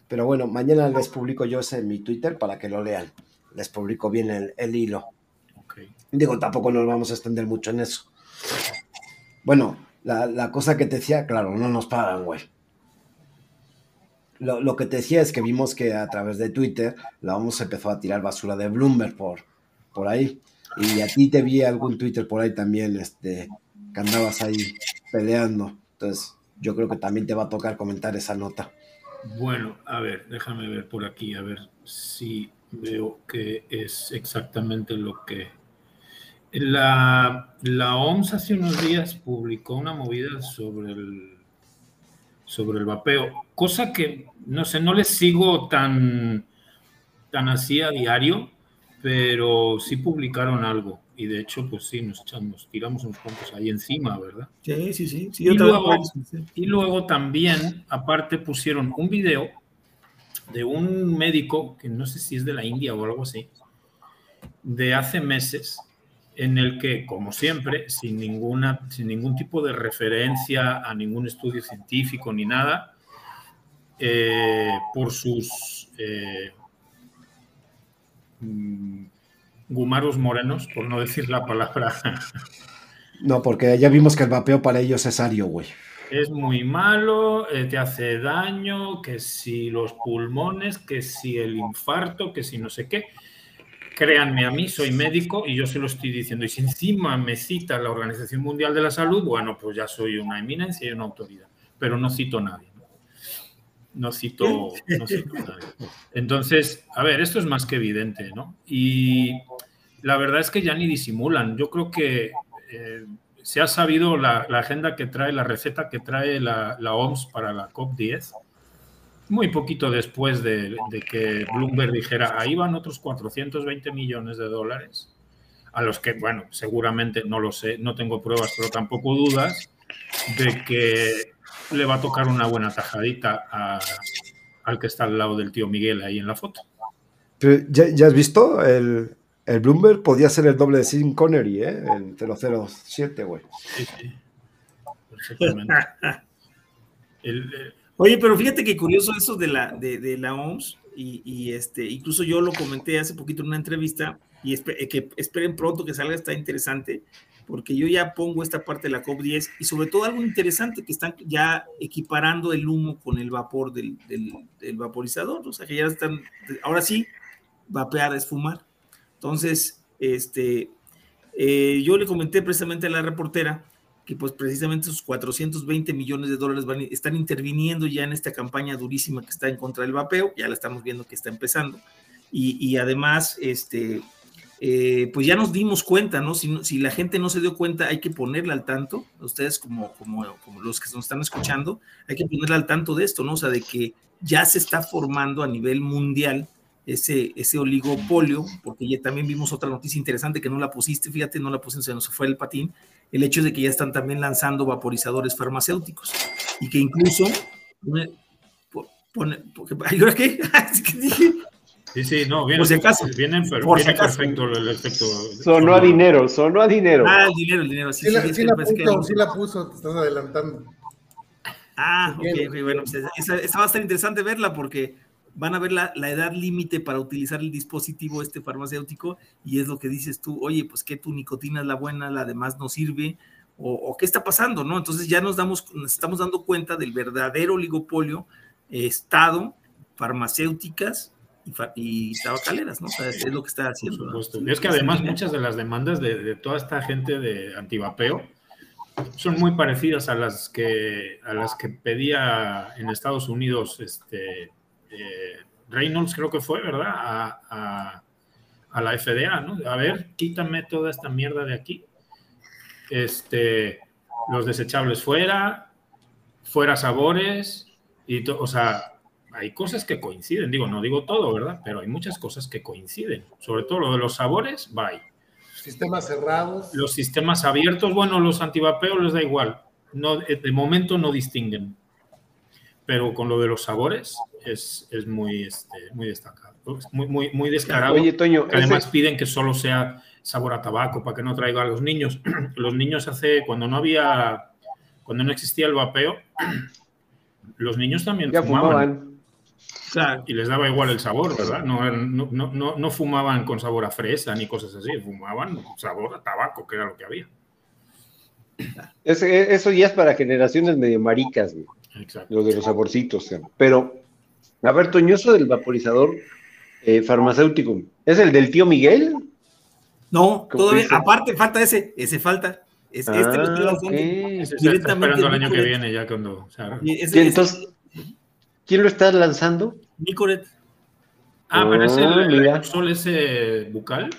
S1: Pero bueno, mañana les publico yo ese en mi Twitter para que lo lean. Les publico bien el, el hilo. Digo, tampoco nos vamos a extender mucho en eso. Bueno, la, la cosa que te decía, claro, no nos pagan, güey. Lo, lo que te decía es que vimos que a través de Twitter la OMS empezó a tirar basura de Bloomberg por, por ahí. Y a ti te vi algún Twitter por ahí también, este, que andabas ahí peleando. Entonces, yo creo que también te va a tocar comentar esa nota.
S3: Bueno, a ver, déjame ver por aquí, a ver si veo que es exactamente lo que La, la OMS hace unos días publicó una movida sobre el, sobre el vapeo, cosa que, no sé, no les sigo tan, tan así a diario, pero sí publicaron algo. Y de hecho, pues sí, nos, echamos, tiramos unos cuantos ahí encima, ¿verdad?
S2: Sí, sí, sí.
S3: y, luego, y luego también, aparte, pusieron un video de un médico, que no sé si es de la India o algo así, de hace meses, en el que, como siempre, sin, ninguna, sin ningún tipo de referencia a ningún estudio científico ni nada, eh, por sus eh, gumaros morenos, por no decir la palabra.
S1: No, porque ya vimos que el vapeo para ellos es ario, güey.
S3: Es muy malo, eh, te hace daño, que si los pulmones, que si el infarto, que si no sé qué créanme a mí, soy médico y yo se lo estoy diciendo. Y si encima me cita la Organización Mundial de la Salud, bueno, pues ya soy una eminencia y una autoridad. Pero no cito a nadie. No, cito, no cito nadie. Entonces, a ver, esto es más que evidente, ¿no? Y la verdad es que ya ni disimulan. Yo creo que eh, se ha sabido la, agenda que trae, la receta que trae la, la OMS para la COP10 muy poquito después de, que Bloomberg dijera, ahí van otros 420 millones de dólares, a los que, bueno, seguramente no lo sé, no tengo pruebas, pero tampoco dudas de que le va a tocar una buena tajadita al que está al lado del tío Miguel ahí en la foto.
S1: ¿Ya, has visto? El, Bloomberg podía ser el doble de Sim Connery, ¿eh? El 007, güey. Sí, sí. Perfectamente.
S2: el, Oye, pero fíjate que curioso eso de la, de, la OMS, y, este, incluso yo lo comenté hace poquito en una entrevista, y eh, que esperen pronto que salga, está interesante, porque yo ya pongo esta parte de la COP10 y sobre todo algo interesante que están ya equiparando el humo con el vapor del, vaporizador, o sea que ya están, ahora sí, vapear es fumar. Entonces, este, eh, yo le comenté precisamente a la reportera que pues precisamente esos 420 millones de dólares van, están interviniendo ya en esta campaña durísima que está en contra del vapeo, ya la estamos viendo que está empezando. Y, además, este, eh, pues ya nos dimos cuenta, ¿no? Si, la gente no se dio cuenta, hay que ponerla al tanto, ustedes como, como, como los que nos están escuchando, hay que ponerla al tanto de esto, ¿no? O sea, de que ya se está formando a nivel mundial ese, ese oligopolio, porque ya también vimos otra noticia interesante que no la pusiste, fíjate, no la pusiste, se nos fue el patín, el hecho de que ya están también lanzando vaporizadores farmacéuticos y que incluso pone, ¿ahora qué?
S3: Sí, sí, no, vienen, por si acaso, vienen, por si perfecto el efecto.
S5: Sonó a dinero, sonó a dinero.
S2: Ah, el dinero, el dinero.
S4: Sí, sí, la, sí, la puso, sí la puso, te estás adelantando.
S2: Ah, ok, bueno, pues esa, esa, va a estar interesante verla porque van a ver la, edad límite para utilizar el dispositivo este farmacéutico y es lo que dices tú, oye, pues que tu nicotina es la buena, la demás no sirve, o, qué está pasando, ¿no? Entonces ya nos, damos, nos estamos dando cuenta del verdadero oligopolio, Estado, farmacéuticas y, tabacaleras, ¿no? O sea, es lo que está haciendo.
S3: Es que además muchas de las demandas de, toda esta gente de antivapeo son muy parecidas a las que, a las que pedía en Estados Unidos este, eh, Reynolds creo que fue, ¿verdad? A, la FDA, ¿no? A ver, quítame toda esta mierda de aquí. Este, los desechables fuera, fuera sabores, y o sea, hay cosas que coinciden, digo, no digo todo, ¿verdad? Pero hay muchas cosas que coinciden, sobre todo lo de los sabores, bye.
S4: Sistemas cerrados.
S3: Los sistemas abiertos, bueno, los antivapeos les da igual, no, de momento no distinguen, pero con lo de los sabores, es, es muy, este, muy destacado, muy, muy, muy descarado.
S5: Oye, Toño,
S3: además piden que solo sea sabor a tabaco para que no traiga a los niños. los niños hace, cuando no había, cuando no existía el vapeo, los niños también fumaban. Y les daba igual el sabor, ¿verdad? No, no, no, no, fumaban con sabor a fresa ni cosas así, fumaban sabor a tabaco, que era lo que había.
S5: Eso, ya es para generaciones medio maricas, lo de los saborcitos. Pero a ver, Toñoso del vaporizador eh, farmacéutico, ¿es el del tío Miguel?
S2: No, todavía, aparte falta ese, ese falta. Es, este lo estoy
S3: ah, lanzando esperando el año que viene ya cuando...
S5: entonces, ¿quién lo está lanzando?
S2: Nicoret.
S3: Ah, pero es el, ah, sol ese bucal.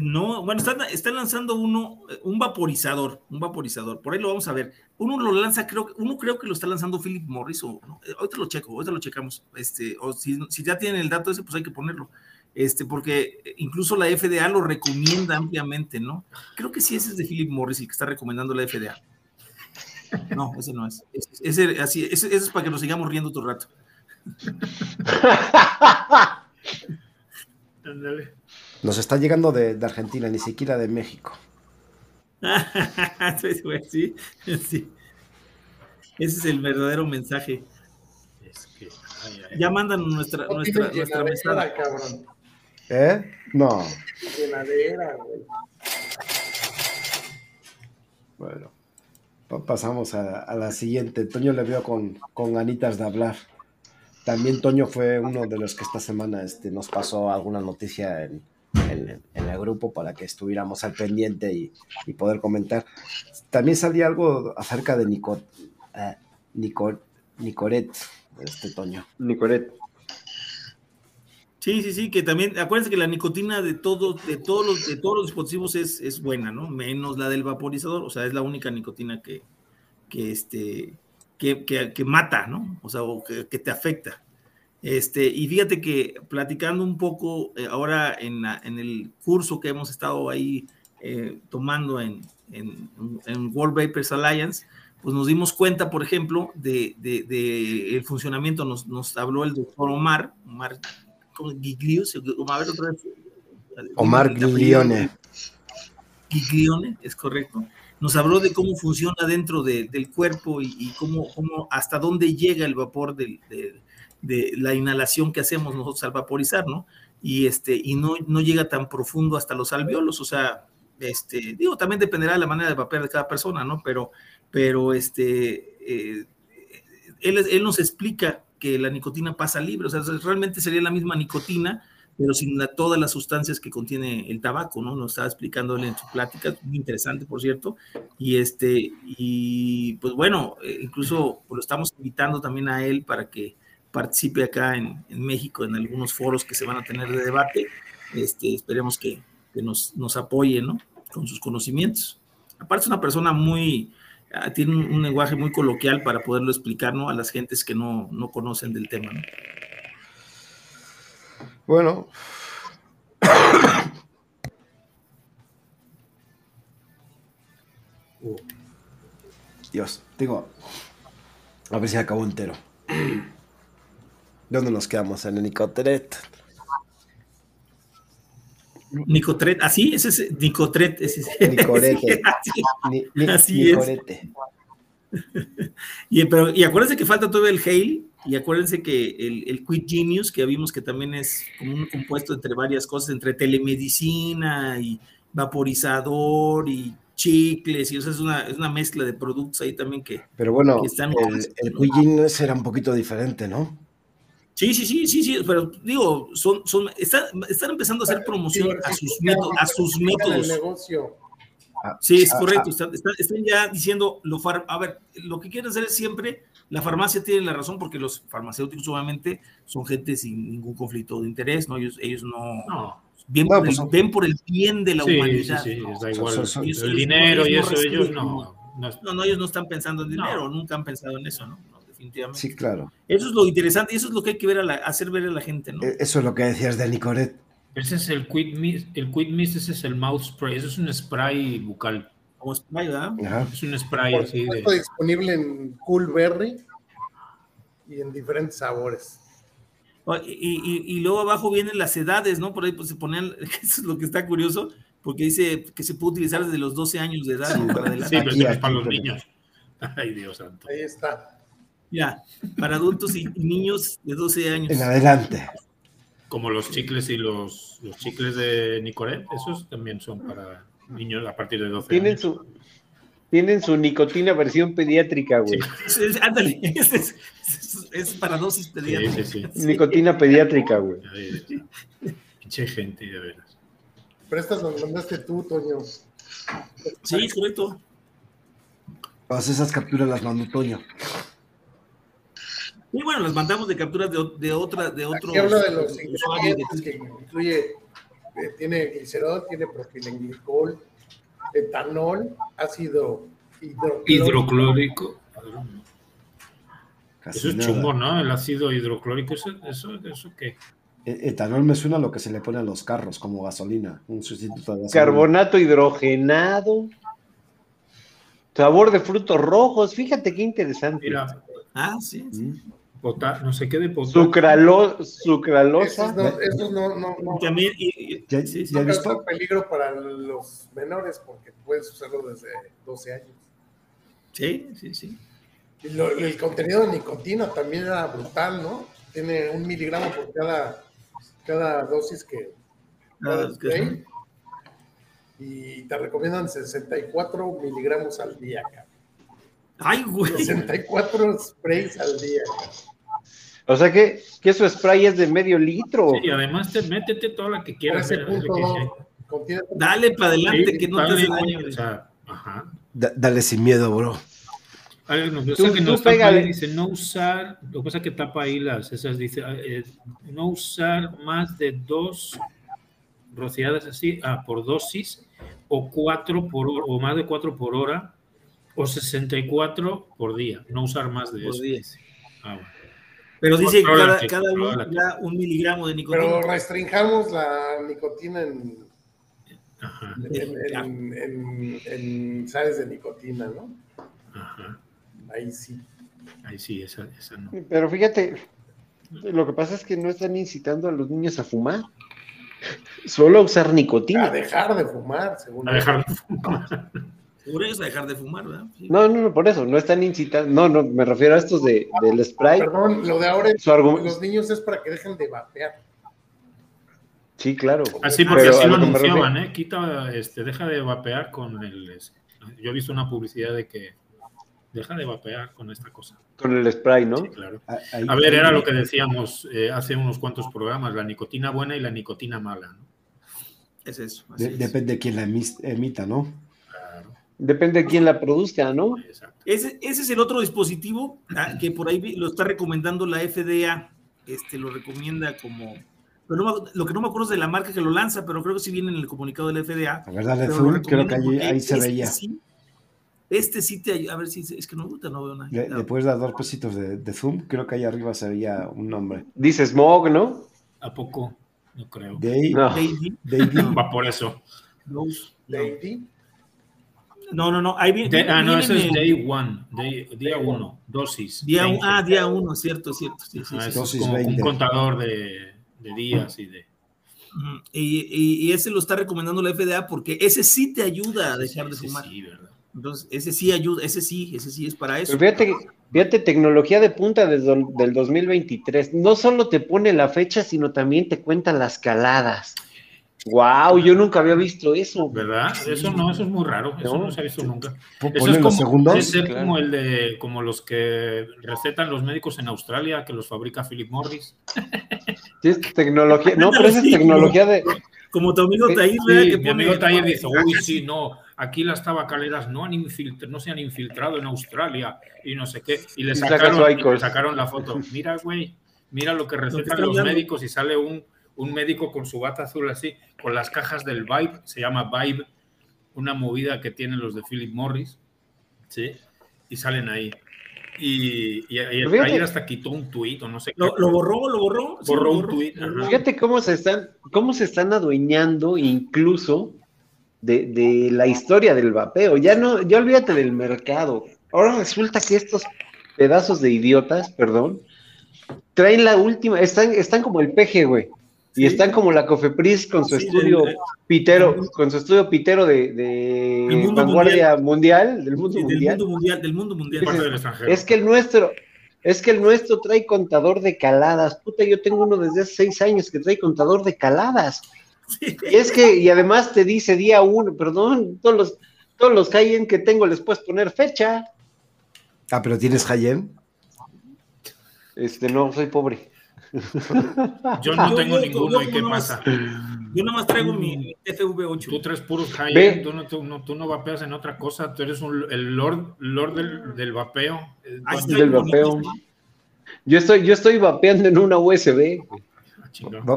S2: No, bueno, están, lanzando uno, un vaporizador, un vaporizador. Por ahí lo vamos a ver. Uno lo lanza, creo, uno creo que lo está lanzando Philip Morris o no, ahorita lo checo, ahorita lo checamos. Este, o si, si, ya tienen el dato ese, pues hay que ponerlo. Este, porque incluso la FDA lo recomienda ampliamente, ¿no? Creo que sí ese es de Philip Morris y que está recomendando la FDA. No, ese no es. Ese, así, ese, es para que nos sigamos riendo otro rato.
S1: Nos está llegando de, Argentina, ni siquiera de México.
S2: sí, sí. Ese es el verdadero mensaje. Ya mandan nuestra, nuestra, nuestra mesada. Cabrón.
S1: ¿Eh? No. Bueno, pasamos a, la siguiente. Toño le veo con, con ganitas de hablar. También Toño fue uno de los que esta semana este, nos pasó alguna noticia en, en, el grupo para que estuviéramos al pendiente y, poder comentar. También salía algo acerca de Nico, eh, Nicoret, este Toño.
S5: Nicoret.
S2: Sí, sí, sí, que también, acuérdense que la nicotina de todos, de todos los, de todos los dispositivos es, es buena, ¿no? Menos la del vaporizador, o sea, es la única nicotina que, que este, que, que, mata, ¿no? O sea, o que, te afecta. Este, y fíjate que platicando un poco eh, ahora en, en, el curso que hemos estado ahí eh, tomando en, en, en, World Vapers Alliance, pues nos dimos cuenta, por ejemplo, de, de, el funcionamiento, nos, nos, habló el doctor Omar, Omar Giglius,
S1: Omar, Omar Giglione.
S2: Giglione, es correcto nos habló de cómo funciona dentro del cuerpo y, cómo, cómo, hasta dónde llega el vapor de, la inhalación que hacemos nosotros al vaporizar, ¿no? Y, este, y no, no llega tan profundo hasta los alveolos, o sea, este, digo, también dependerá de la manera de vapear de cada persona, ¿no? Pero, pero este, eh, él, él nos explica que la nicotina pasa libre, o sea, realmente sería la misma nicotina, pero sin todas las sustancias que contiene el tabaco, ¿no? Nos estaba explicando en su plática, muy interesante, por cierto, y este, y pues bueno, eh, incluso pues, lo estamos invitando también a él para que participe acá en, México en algunos foros que se van a tener de debate, este, esperemos que, nos, nos apoye, ¿no? Con sus conocimientos. Aparte es una persona muy, tiene un, lenguaje muy coloquial para poderlo explicar, ¿no? A las gentes que no, no conocen del tema, ¿no?
S1: Bueno. Dios, digo, a ver si acabo entero. ¿Dónde nos quedamos? En el Nicotret.
S2: Nicotret, así, ese es Nicotret. Ese
S1: es, Nicorete.
S2: así es. y, pero, y acuérdense que falta todo el Hale y acuérdense que el, el Quit Genius, que vimos que también es como un compuesto entre varias cosas, entre telemedicina y vaporizador y chicles, y eso es una, es una mezcla de productos ahí también que.
S1: Pero bueno, el, el Quit Genius era un poquito diferente, ¿no?
S2: Sí, sí, sí, sí, sí, pero digo, son, son, están, están empezando a hacer promoción a sus métodos, a sus métodos. Ah, sí, es ah, correcto. Ah. Están, ya diciendo, lo a ver, lo que quieren hacer es siempre la farmacia tiene la razón porque los farmacéuticos obviamente son gente sin ningún conflicto de interés, ¿no? Ellos, ellos no, ven, por el, pues, ven, por el, bien de la humanidad.
S3: Sí, sí, da igual. el dinero y eso, ellos no.
S2: No, no, ellos no están pensando en dinero, nunca han pensado en eso, ¿no? Definitivamente.
S1: Sí, claro.
S2: Eso es lo interesante y eso es lo que hay que ver a la, hacer ver a la gente, ¿no? E,
S1: eso es lo que decías de Nicoret.
S3: Ese es el Quit Mist, el Quit Mist, ese es el mouth spray, eso es un spray bucal.
S2: Como spray, ¿verdad?
S3: Es un spray así
S4: de... disponible en Coolberry y en diferentes sabores.
S2: Y, luego abajo vienen las edades, ¿no? Por ahí pues, se ponen, eso es lo que está curioso, porque dice que se puede utilizar desde los 12 años de edad. Sí,
S3: para, sí, pero es para los niños. Ay, Dios santo.
S4: Ahí está.
S2: Ya, para adultos y, niños de 12 años.
S1: En adelante.
S3: Como los chicles y los, los chicles de Nicoret, esos también son para niños a partir de 12
S5: ¿Tienen
S3: años.
S5: Su, tienen su nicotina versión pediátrica, güey.
S2: ándale, es, para dosis pediátricas. Sí,
S5: nicotina pediátrica, güey.
S3: Pinche gente, de veras.
S4: Pero estas las mandaste tú, Toño.
S2: Sí, es correcto.
S1: Todas esas capturas las mandó Toño.
S2: Y bueno, las mandamos de capturas de, de otra, de otro.
S4: habla de los ingredientes que incluye eh, tiene glicerol, tiene propilenglicol, etanol, ácido hidroclórico.
S3: Hidroclórico.
S1: Casi
S3: Eso es
S1: nada.
S3: chungo, ¿no? El ácido hidroclórico, ¿eso, eso, eso qué?
S1: E- Etanol me suena a lo que se le pone a los carros como gasolina, un sustituto de gasolina.
S5: Carbonato hidrogenado. Sabor de frutos rojos. Fíjate qué interesante.
S3: Mira,
S2: Ah, sí. sí.
S1: Mm.
S3: Pota- no sé qué de potasio.
S5: Sucralo-
S4: Esos
S5: sucralosa.
S4: no, esos no, no, no,
S2: también, y- y-
S1: Ya-
S2: sí,
S1: visto?
S4: peligro para los menores porque puedes usarlo desde 12 años.
S2: sí, sí, sí.
S4: Y lo- el contenido de nicotina también era brutal, ¿no? Tiene un miligramo por cada, cada dosis que...
S2: Ah,
S4: spray.
S2: son-
S4: Y te recomiendan 64 miligramos al día, cabrón.
S2: Ay, güey.
S4: 64 sprays al día.
S5: O sea que, que su spray es de medio litro.
S3: Sí, y además te métete toda la que quieras.
S4: ese
S3: ¿eh?
S4: punto
S3: Que-
S4: no,
S2: Dale para adelante,
S3: Sí,
S2: que no te daño.
S3: o sea, ajá.
S1: Da- dale sin miedo, bro.
S3: Ay, nos,
S5: Tú-
S3: que
S5: tú
S3: nos tapa
S5: pégale.
S3: ahí, dice no usar, lo que pasa es que tapa ahí las, esas dice, eh, no usar más de dos rociadas así, ah, por dosis, o cuatro por hora, o más de cuatro por hora, o 64 por día, no usar más de
S2: Por
S3: eso.
S2: diez.
S3: Ah, bueno.
S2: Pero dice que cada, cada uno da un miligramo de nicotina.
S4: Pero restringamos la nicotina en,
S3: Ajá,
S4: en, en- en- en sales de nicotina, ¿no?
S3: ajá.
S4: Ahí sí.
S3: Ahí sí, esa, esa no.
S5: Pero fíjate, lo que pasa es que no están incitando a los niños a fumar. Solo a usar
S4: A
S5: nicotina.
S4: dejar de fumar, según
S3: A dejar de fumar.
S2: Seguro es a dejar de fumar, ¿verdad? Sí.
S5: No, no, no, por eso, no están incitando. No, no, me refiero a estos de, del spray.
S4: Perdón, lo de ahora es
S5: Su argumento-
S4: los niños es para que dejen de vapear.
S5: Sí, claro.
S3: Así porque
S5: Pero
S3: así lo anunciaban, ¿eh? Quita, este, deja de vapear con el. es- Yo he visto una publicidad de que deja de vapear con esta cosa.
S5: Con el spray, ¿no?
S3: Sí, claro.
S1: A- ahí-
S3: A ver, era lo que decíamos eh, hace unos cuantos programas, la nicotina buena y la nicotina mala, ¿no?
S2: Es eso. así
S1: de-
S2: es.
S1: depende de quién la emita, ¿no?
S5: Depende de quién la produzca, ¿no?
S3: exacto.
S2: Ese, ese es el otro dispositivo ah, que por ahí lo está recomendando la FDA. Este lo recomienda como. pero no me- lo que no me acuerdo es de la marca que lo lanza, pero creo que sí viene en el comunicado de la FDA.
S1: A ver, dale
S2: Pero
S1: zoom, creo que
S2: recomiendo
S1: ahí, ahí se
S2: este
S1: veía.
S2: sí- este sí te ayuda. A ver si es que no, ahorita no veo nada.
S1: Le, le puedes dar dos pesitos de, de zoom, creo que ahí arriba se veía un nombre.
S5: Dice smog, ¿no?
S3: ¿A poco? No creo.
S1: Day,
S5: No.
S2: Daisy,
S1: Daisy.
S3: Va por eso.
S4: Lady,
S2: No, no, no. Ahí viene.
S3: De- ah, no,
S2: en
S3: es
S2: el-
S3: day one, day- día uno, dosis.
S2: Día, un-
S3: 20.
S2: ah, día uno, cierto, cierto. Sí, sí,
S3: Ah,
S2: sí.
S3: eso es
S1: Dosis
S3: como un
S1: 20.
S3: contador de, de días y de.
S2: Y, y- y ese lo está recomendando la FDA porque ese sí te ayuda a dejar de fumar.
S3: Sí, ¿verdad?
S2: Entonces, ese sí ayuda, ese sí, ese sí es para eso.
S5: Pero fíjate, fíjate, tecnología de punta desde el- del 2023. No solo te pone la fecha, sino también te cuenta las caladas. Wow, yo nunca había visto eso.
S3: ¿Verdad? Eso no, eso es muy raro. Eso
S5: No.
S3: no se ha visto nunca. Eso es como,
S1: segundos.
S3: ser
S5: Claro.
S3: como el de, como los que recetan los médicos en Australia, que los fabrica Philip Morris.
S5: Sí, es tecnología. No, pero esa es tecnología de.
S2: Como tu amigo Tair,
S3: Sí, mi amigo Taller dice, uy, sí, no, aquí las tabacaleras no, han infiltra- no se han infiltrado en Australia y no sé qué. Y le sacaron, y le sacaron la foto. Mira, güey, mira lo que recetan los médicos y sale un, un médico con su bata azul así, con las cajas del Vibe, se llama Vibe, una movida que tienen los de Philip Morris, ¿sí? Y salen ahí. Y. Taller hasta quitó un tuit o no sé qué.
S2: ¿Lo, lo borró? ¿Lo borró? Sí,
S3: Borró un tuit.
S5: Fíjate cómo se están, cómo se están adueñando incluso de, de la historia del vapeo. Ya no, ya olvídate del mercado. Ahora resulta que estos pedazos de idiotas, perdón, traen la última, están, están como el peje, güey. Y
S2: Sí.
S5: están como la Cofepris con su
S2: Sí,
S5: estudio
S2: del-
S5: pitero, con su estudio pitero de, de
S2: mundo
S5: vanguardia mundial, del mundo
S2: Sí, del
S5: mundial.
S2: mundo mundial, del mundo mundial.
S3: Del.
S5: Es que el nuestro, es que el nuestro trae contador de caladas. Puta, yo tengo uno desde hace seis años que trae contador de caladas.
S2: Sí.
S5: Y es que, y además te dice día uno, perdón, todos los, todos los Cayenne que tengo les puedes poner fecha.
S1: Ah, pero tienes Hayen.
S5: Este, no, soy pobre.
S3: Yo no
S2: Yo-
S3: tengo
S2: yo-
S3: ninguno,
S2: yo
S3: ¿y qué pasa?
S2: Yo nada más traigo mi, mi FV8.
S3: Tú traes puros
S5: Ve.
S3: high tú no, tú, no, tú no vapeas en otra cosa, tú eres un- el lord, lord del, del vapeo. Eh,
S2: está
S5: del vapeo. Yo estoy, yo estoy vapeando en una USB.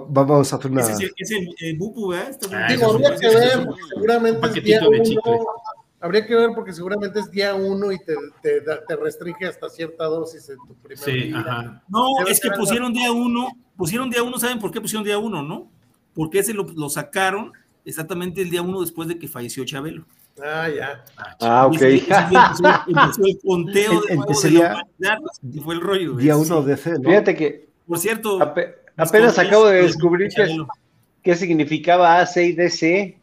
S1: vamos a hacer una.
S2: Ese es el, el, Bupu, ¿verdad?
S4: Ah, Digo, habría que ver, seguramente es día uno. Habría que ver porque seguramente es día uno y te, te, te, restringe hasta cierta dosis en tu primer sí, día. Ajá.
S2: No, es que pusieron día uno, pusieron día uno, ¿saben por qué pusieron día uno, no? Porque ese lo, lo sacaron exactamente el día uno después de que falleció Chabelo.
S4: Ah, ya.
S5: Ah, ok.
S2: Empezó el conteo de, fue el rollo.
S1: Día uno de fe, ¿no?
S5: Fíjate que.
S2: Por cierto.
S5: apenas acabo de descubrir qué, qué significaba A6DC.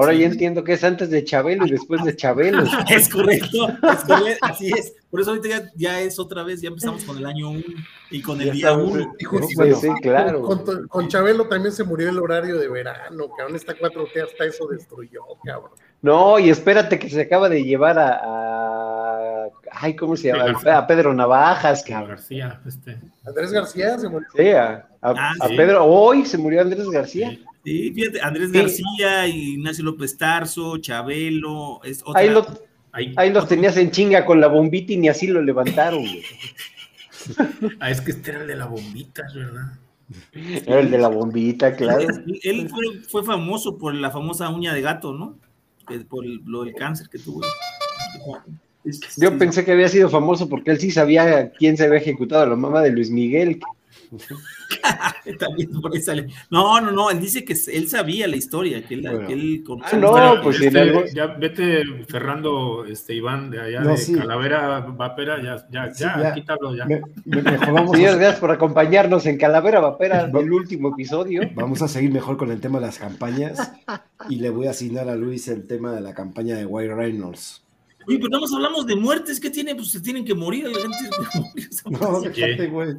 S5: Ahora ya entiendo que es antes de Chabelo y después de Chabelo.
S2: es correcto, es correcto, así es. Por eso ahorita ya, ya, es otra vez, ya empezamos con el año 1 y con el ya día 1.
S5: Sí, sí, claro.
S4: Con, con, Chabelo también se murió el horario de verano, cabrón. Esta 4T hasta eso destruyó, cabrón.
S5: No, y espérate que se acaba de llevar a, a ay, ¿cómo se llama? A Pedro Navajas, cabrón.
S3: García, este.
S4: Andrés García se murió.
S5: Sí, a, a, ah, a Pedro, hoy se murió Andrés García.
S2: Sí, fíjate, Andrés García, Ignacio López Tarso, Chabelo, es otra.
S5: Ahí, lo, ahí, ahí los tenías en chinga con la bombita y ni así lo levantaron,
S3: ah, es que este era el de la bombita, ¿verdad?
S5: Era el de la bombita, claro.
S2: Él, fue, fue, famoso por la famosa uña de gato, ¿no? Por lo del cáncer que tuvo.
S5: Yo pensé que había sido famoso porque él sí sabía quién se había ejecutado, la mamá de Luis Miguel.
S2: También por ahí sale. No, no, no, él dice que él sabía la historia, que él, que él
S5: ah, no, pues
S3: este, ya vete Ferrando, este Iván de allá de Calavera Vapera, ya, ya, ya, ya, quítalo ya. Me,
S5: me, gracias por acompañarnos en Calavera Vapera, el último episodio.
S1: Vamos a seguir mejor con el tema de las campañas y le voy a asignar a Luis el tema de la campaña de White Reynolds.
S2: Uy, pero no hablamos de muertes, ¿qué tiene? Pues se tienen que morir, la gente.
S1: No, déjate, güey.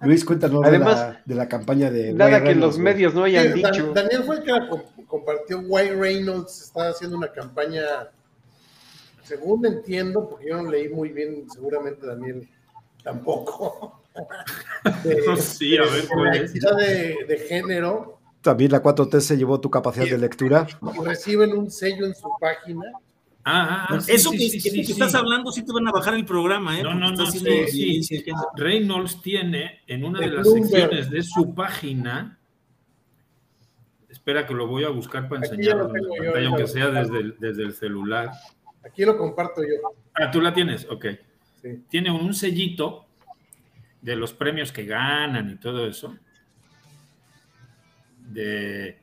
S1: Luis, cuéntanos Además, de, la, campaña de.
S5: Nada que los medios no hayan dicho.
S4: Daniel fue el que compartió. White Reynolds está haciendo una campaña, según entiendo, porque yo no leí muy bien, seguramente Daniel tampoco.
S3: De, sí, a ver,
S4: de, de, género.
S1: También la 4T se llevó tu capacidad de lectura.
S4: Reciben un sello en su página
S2: Ah, ah, eso que, estás hablando sí te van a bajar el programa, ¿eh?
S3: No, no, no, sí, Reynolds tiene en una de, las secciones de su página, espera que lo voy a buscar para enseñarlo aunque sea desde el, desde el celular.
S4: Aquí lo comparto yo.
S3: Ah, tú la tienes, ok. Tiene un sellito de los premios que ganan y todo eso. De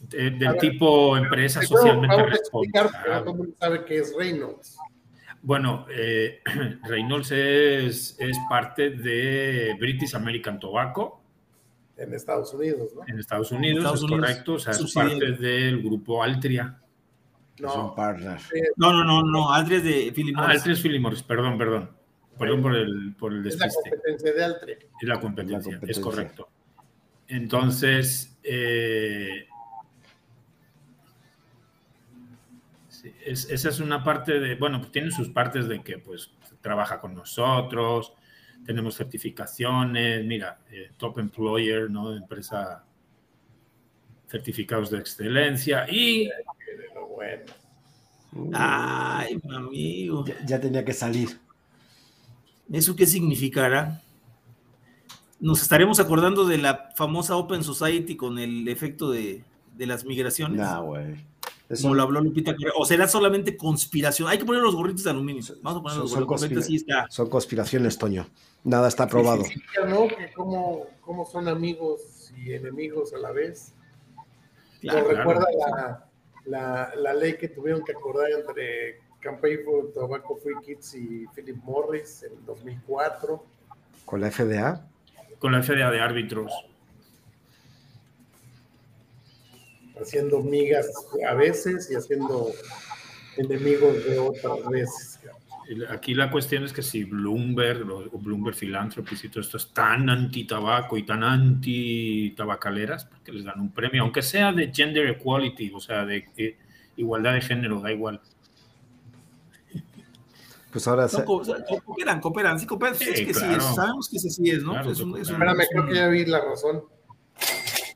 S3: del tipo empresa socialmente
S4: responsable. ¿Cómo sabe que es Reynolds?
S3: Bueno, eh, Reynolds es, es, parte de British American Tobacco.
S4: En Estados Unidos, ¿no?
S3: En Estados Unidos, es correcto. O sea, es parte del grupo Altria.
S4: No,
S2: no, no, no, no, Altria es de Philip
S3: ah, Morris. Ah, Altria es Philip Morris, perdón, perdón. Perdón por el, por el despiste.
S4: Es la competencia de Altria.
S3: Es la competencia, la competencia. es correcto. Entonces, eh, esa es una parte de, bueno, pues tiene sus partes de que pues trabaja con nosotros, tenemos certificaciones, mira, eh, Top Employer, ¿no? Empresa certificados de excelencia y...
S2: Ay, amigo.
S1: Ya, tenía que salir.
S2: ¿Eso qué significará? Nos estaremos acordando de la famosa Open Society con el efecto de, de las migraciones.
S1: Nah, güey.
S2: Como lo habló Lupita O será solamente conspiración. Hay que poner los gorritos de aluminio. Vamos a poner los gorritos.
S1: Son conspiraciones, Toño. Nada está probado.
S4: ¿no? Que cómo, cómo, son amigos y enemigos a la vez. Claro, recuerda la, la, la, ley que tuvieron que acordar entre Campaign for Tobacco Free Kids y Philip Morris en 2004.
S1: ¿Con la FDA?
S3: Con la FDA de árbitros.
S4: Haciendo migas a veces y haciendo enemigos de otras veces.
S3: Aquí la cuestión es que si Bloomberg o Bloomberg Philanthropies y todo esto es tan anti-tabaco y tan anti-tabacaleras, porque les dan un premio, aunque sea de gender equality, o sea, de, igualdad de género, da igual.
S1: Pues ahora
S2: no, cooperan, cooperan, sí cooperan. es que sí es, sabemos que sí es, ¿no? es
S4: un, Espérame, creo que ya vi la razón.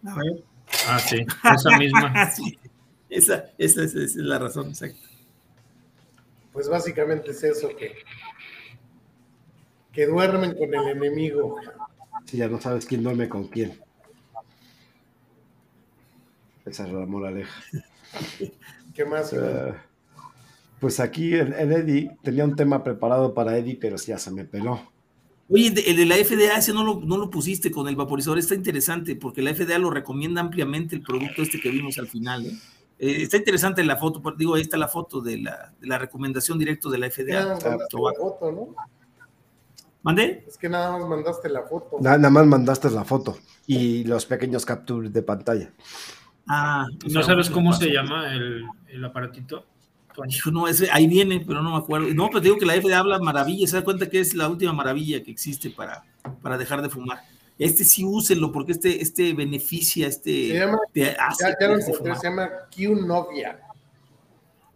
S2: A ver.
S3: Ah, sí, esa misma.
S2: Esa, esa, es la razón exacta.
S4: Pues básicamente es eso que, que duermen con el enemigo.
S1: Si ya no sabes quién duerme con quién. Esa es la moraleja.
S4: ¿Qué más?
S1: Ah, pues aquí el, Eddie tenía un tema preparado para Eddie, pero ya se me peló.
S2: Oye, el de la FDA, ese no lo, no lo pusiste con el vaporizador, está interesante porque la FDA lo recomienda ampliamente el producto este que vimos al final. ¿eh? Eh, está interesante la foto, digo, ahí está la foto de la, de la recomendación directa de la FDA.
S4: Ah, la foto, ¿no?
S2: ¿Mandé?
S4: Es que nada más mandaste la foto.
S1: Nada, nada más mandaste la foto y los pequeños captures de pantalla.
S2: Ah,
S3: ¿no sabes cómo se llama el, el aparatito?
S2: No, ese, ahí viene, pero no me acuerdo. No, pero digo que la FDA habla maravilla, se da cuenta que es la última maravilla que existe para, para dejar de fumar. Este sí úsenlo porque este, este beneficia, este
S4: se llama, te hace ya, ya lo encontré, se llama Q-Novia.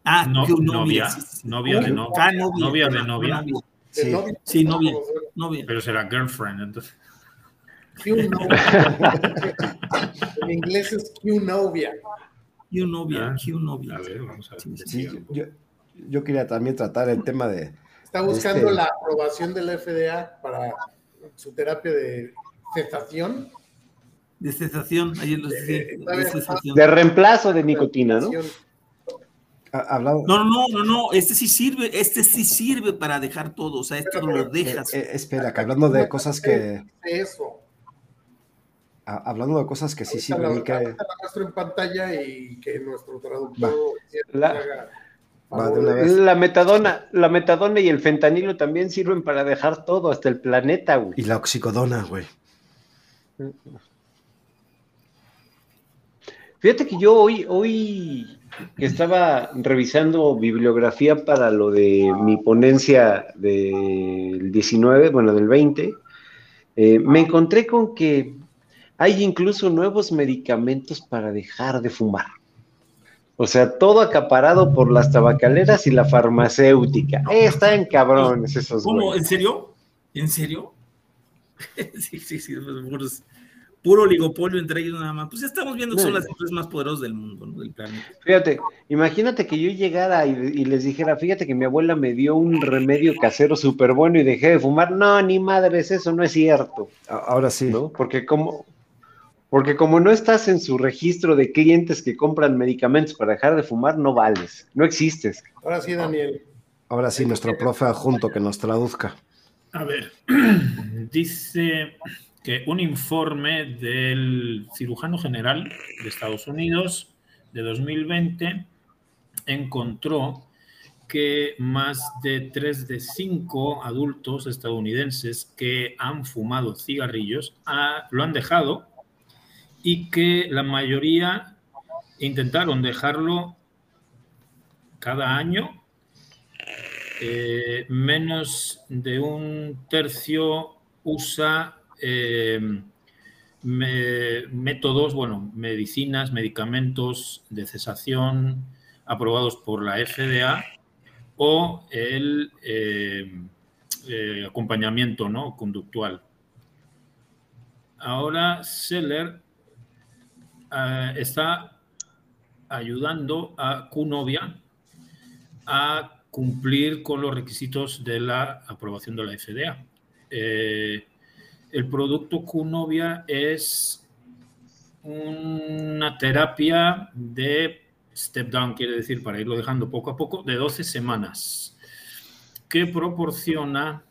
S2: Ah,
S3: no,
S2: Q
S3: novia. Novia de novia. Novia de novia.
S2: Sí, sí, novia. novia.
S3: Pero será girlfriend, entonces.
S4: en inglés es Q-Novia.
S2: Q-Novia, Q-Novia.
S3: A ver, vamos a ver.
S1: Sí, yo, yo, quería también tratar el tema de...
S4: Está buscando este... la aprobación de la FDA para su terapia de cesación.
S2: De cesación, ayer lo decía, de, de,
S5: reemplazo de nicotina, ¿no?
S1: Hablado.
S2: No, no, no, no, este sí sirve, este sí sirve para dejar todo, o sea, esto lo dejas.
S1: Eh, eh, espera, que hablando de cosas que...
S4: Eso.
S1: Hablando de cosas que sí sirven
S4: la,
S1: y que...
S4: La muestro en pantalla y que nuestro traductor...
S5: La, va, la, metadona, la metadona y el fentanilo también sirven para dejar todo, hasta el planeta, güey.
S1: Y la oxicodona, güey.
S5: Fíjate que yo hoy, hoy que estaba revisando bibliografía para lo de mi ponencia del 19, bueno, del 20, eh, me encontré con que hay incluso nuevos medicamentos para dejar de fumar. O sea, todo acaparado por las tabacaleras y la farmacéutica. Eh, están cabrones esos
S2: ¿Cómo?
S5: güeyes.
S2: ¿En serio? ¿En serio? sí, sí, sí. Pues, puro oligopolio entre ellos nada más. Pues ya estamos viendo que son las empresas más poderosas del mundo, ¿no? Del planeta.
S5: Fíjate, imagínate que yo llegara y, y, les dijera, fíjate que mi abuela me dio un remedio casero súper bueno y dejé de fumar. No, ni madres, eso no es cierto.
S1: Ahora sí.
S5: ¿no? Porque como, porque como no estás en su registro de clientes que compran medicamentos para dejar de fumar, no vales, no existes.
S4: Ahora sí, Daniel.
S1: Ahora sí, nuestro profe adjunto que nos traduzca.
S3: A ver, dice que un informe del cirujano general de Estados Unidos de 2020 encontró que más de 3 de 5 adultos estadounidenses que han fumado cigarrillos ah, lo han dejado y que la mayoría intentaron dejarlo cada año. Eh, menos de un tercio usa eh, métodos, bueno, medicinas, medicamentos de cesación aprobados por la FDA o el eh, acompañamiento ¿no? conductual. Ahora Seller uh, está ayudando a Cunovia a cumplir con los requisitos de la aprobación de la FDA. Eh, el producto Cunovia es una terapia de step down, quiere decir, para irlo dejando poco a poco, de 12 semanas, que proporciona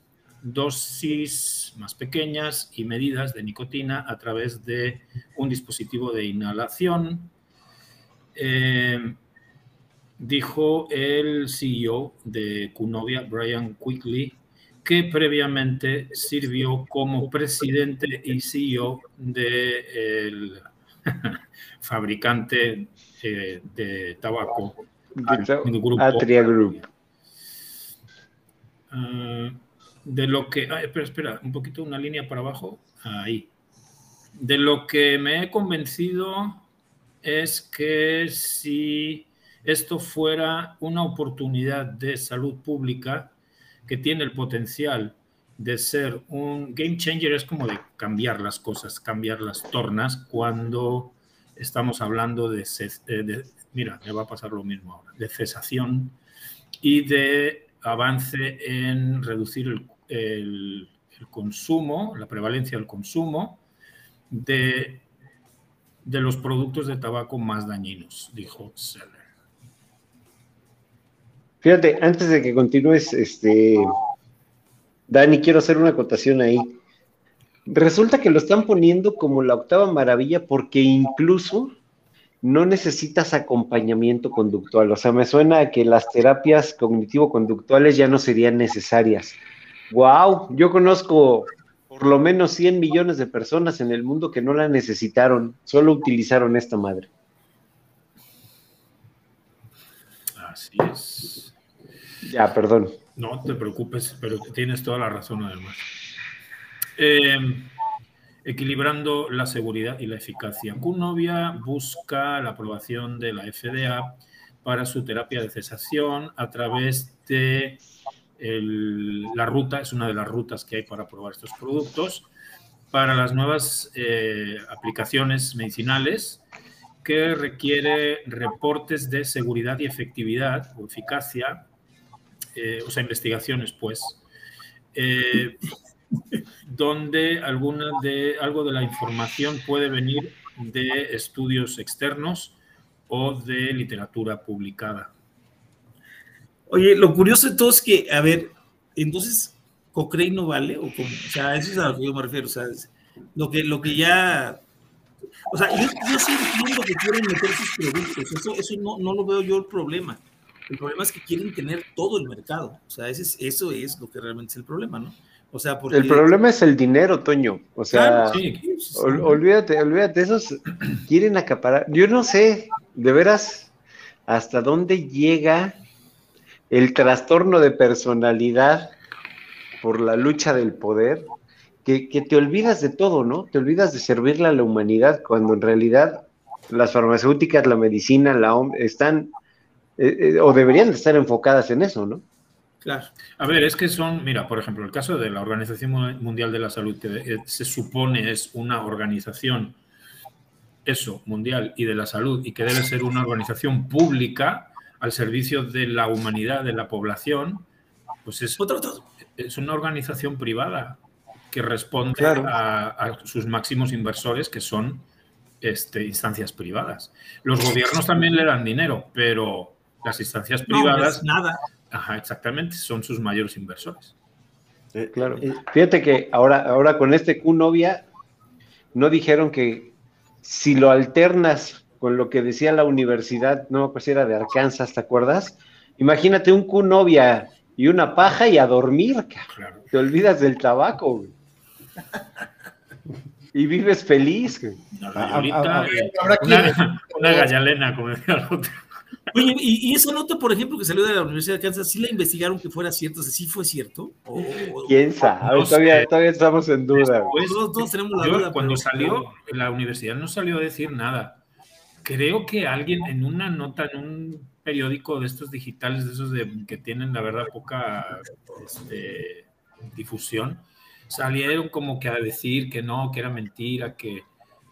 S3: dosis más pequeñas y medidas de nicotina a través de un dispositivo de inhalación. Eh, dijo el CEO de Cunovia, Brian Quigley, que previamente sirvió como presidente y CEO del fabricante eh, de tabaco
S5: del grupo Atria Group.
S3: Uh, de lo que. Espera, espera, un poquito una línea para abajo. Ahí. De lo que me he convencido es que si esto fuera una oportunidad de salud pública que tiene el potencial de ser un game changer, es como de cambiar las cosas, cambiar las tornas cuando estamos hablando de, de, de mira, me va a pasar lo mismo ahora, de cesación y de avance en reducir el, el, consumo, la prevalencia del consumo de de los productos de tabaco más dañinos, dijo Seller.
S5: Fíjate, antes de que continúes, este, Dani, quiero hacer una acotación ahí. Resulta que lo están poniendo como la octava maravilla porque incluso no necesitas acompañamiento conductual. O sea, me suena a que las terapias cognitivo-conductuales ya no serían necesarias. ¡Wow! Yo conozco por lo menos 100 millones de personas en el mundo que no la necesitaron, solo utilizaron esta madre.
S3: Así es.
S5: Ya, perdón.
S3: No te preocupes, pero tienes toda la razón además. Eh, equilibrando la seguridad y la eficacia. Cunovia busca la aprobación de la FDA para su terapia de cesación a través de la ruta, es una de las rutas que hay para probar estos productos, para las nuevas eh, aplicaciones medicinales que requiere reportes de seguridad y efectividad o eficacia, eh, o sea, investigaciones, pues, eh, donde alguna de, algo de la información puede venir de estudios externos o de literatura publicada.
S2: Oye, lo curioso de todo es que, a ver, entonces, Cochrane no vale, o como, o sea, eso es a lo que yo me refiero, o sea, lo que, lo que ya, o sea, yo, yo sí entiendo que quieren meter sus productos, eso, eso no, no lo veo yo el problema. El problema es que quieren tener todo el mercado, o sea, ese es, eso es lo que realmente es el problema, ¿no? O sea, porque...
S5: El problema es el dinero, Toño. O sea, olvídate, olvídate, esos quieren acaparar. Yo no sé, de veras, hasta dónde llega el trastorno de personalidad por la lucha del poder, que, te olvidas de todo, ¿no? Te olvidas de servirle a la humanidad cuando en realidad las farmacéuticas, la medicina, la están eh, eh, o deberían de estar enfocadas en eso, ¿no?
S3: Claro. A ver, es que son, mira, por ejemplo, el caso de la Organización Mundial de la Salud, que eh, se supone es una organización, eso, mundial y de la salud, y que debe ser una organización pública al servicio de la humanidad, de la población, pues es, es una organización privada que responde a, sus máximos inversores, que son este, instancias privadas. Los gobiernos también le dan dinero, pero las instancias privadas...
S2: nada
S3: Ajá, exactamente, son sus mayores inversores.
S5: claro. Fíjate que ahora, ahora con este Q novia, no dijeron que si lo alternas con lo que decía la universidad, no pues era de Arkansas, ¿te acuerdas? Imagínate un Q novia y una paja y a dormir, te olvidas del tabaco. y vives feliz.
S3: una, una, gallalena, como decía el otro.
S2: Oye, y, esa nota, por ejemplo, que salió de la Universidad de Kansas, ¿sí la investigaron que fuera cierto? ¿Sí fue cierto?
S5: ¿Quién sabe? todavía, todavía, estamos en duda.
S3: todos, tenemos la duda. Cuando salió, la universidad no salió a decir nada. Creo que alguien en una nota, en un periódico de estos digitales, de esos de, que tienen, la verdad, poca este, difusión, salieron como que a decir que no, que era mentira, que,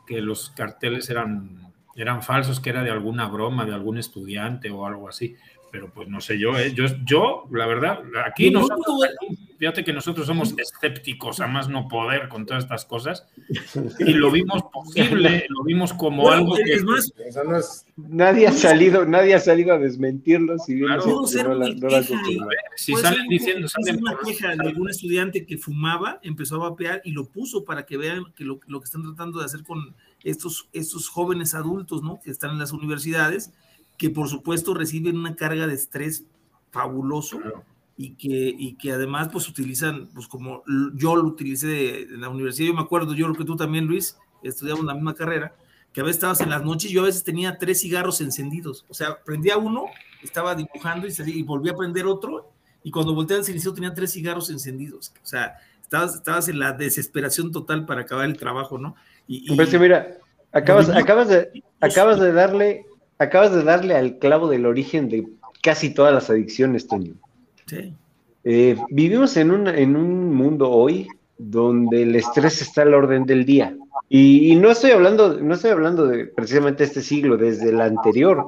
S3: que los carteles eran eran falsos, que era de alguna broma, de algún estudiante o algo así. Pero pues no sé yo, ¿eh? yo, yo, la verdad, aquí nosotros, fíjate que nosotros somos escépticos a más no poder con todas estas cosas y lo vimos posible, lo vimos como algo que... Es más,
S5: nadie ha salido, nadie ha salido a desmentirlo si bien
S2: no, Si salen diciendo... Salen una queja de algún estudiante que fumaba, empezó a vapear y lo puso para que vean que lo, lo que están tratando de hacer con estos, estos jóvenes adultos, ¿no? Que están en las universidades, que por supuesto reciben una carga de estrés fabuloso y, que, y que además pues utilizan, pues como yo lo utilicé en la universidad, yo me acuerdo, yo creo que tú también, Luis, estudiamos la misma carrera, que a veces estabas en las noches, yo a veces tenía tres cigarros encendidos, o sea, prendía uno, estaba dibujando y, y volvía a prender otro, y cuando volteaba el silencio tenía tres cigarros encendidos, o sea, estabas, estabas en la desesperación total para acabar el trabajo, ¿no?
S5: Y, pues mira, acabas, acabas, de, acabas de darle, acabas de darle al clavo del origen de casi todas las adicciones, Toño. Sí. Eh, vivimos en un, en un mundo hoy donde el estrés está al orden del día. Y, no estoy hablando, no estoy hablando de precisamente este siglo, desde el anterior.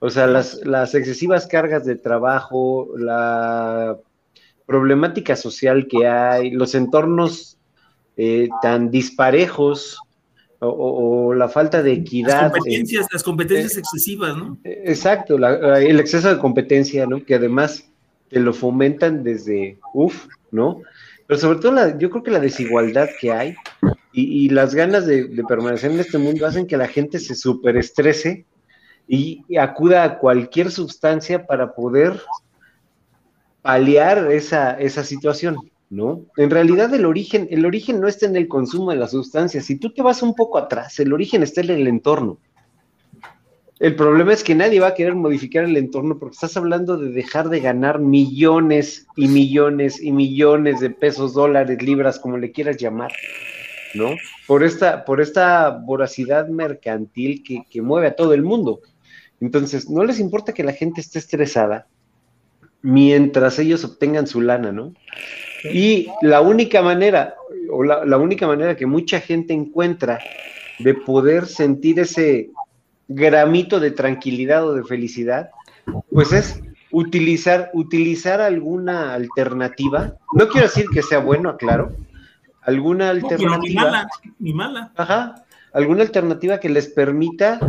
S5: O sea, las, las excesivas cargas de trabajo, la problemática social que hay, los entornos eh, tan disparejos o, la falta de equidad.
S2: Las competencias, las competencias excesivas, ¿no?
S5: Exacto, el exceso de competencia, ¿no? Que además te lo fomentan desde, uff, ¿no? Pero sobre todo la, yo creo que la desigualdad que hay y, las ganas de, permanecer en este mundo hacen que la gente se superestrese y, y acuda a cualquier sustancia para poder paliar esa, esa situación. ¿No? En realidad el origen, el origen no está en el consumo de las sustancias. Si tú te vas un poco atrás, el origen está en el entorno. El problema es que nadie va a querer modificar el entorno porque estás hablando de dejar de ganar millones y millones y millones de pesos, dólares, libras, como le quieras llamar, ¿no? Por esta, por esta voracidad mercantil que, que mueve a todo el mundo. Entonces, no les importa que la gente esté estresada mientras ellos obtengan su lana, ¿no? Y la única manera, o la, única manera que mucha gente encuentra de poder sentir ese gramito de tranquilidad o de felicidad, pues es utilizar, utilizar alguna alternativa. No quiero decir que sea bueno, aclaro. Alguna alternativa. ni
S2: mala, ni mala.
S5: Ajá. Alguna alternativa que les permita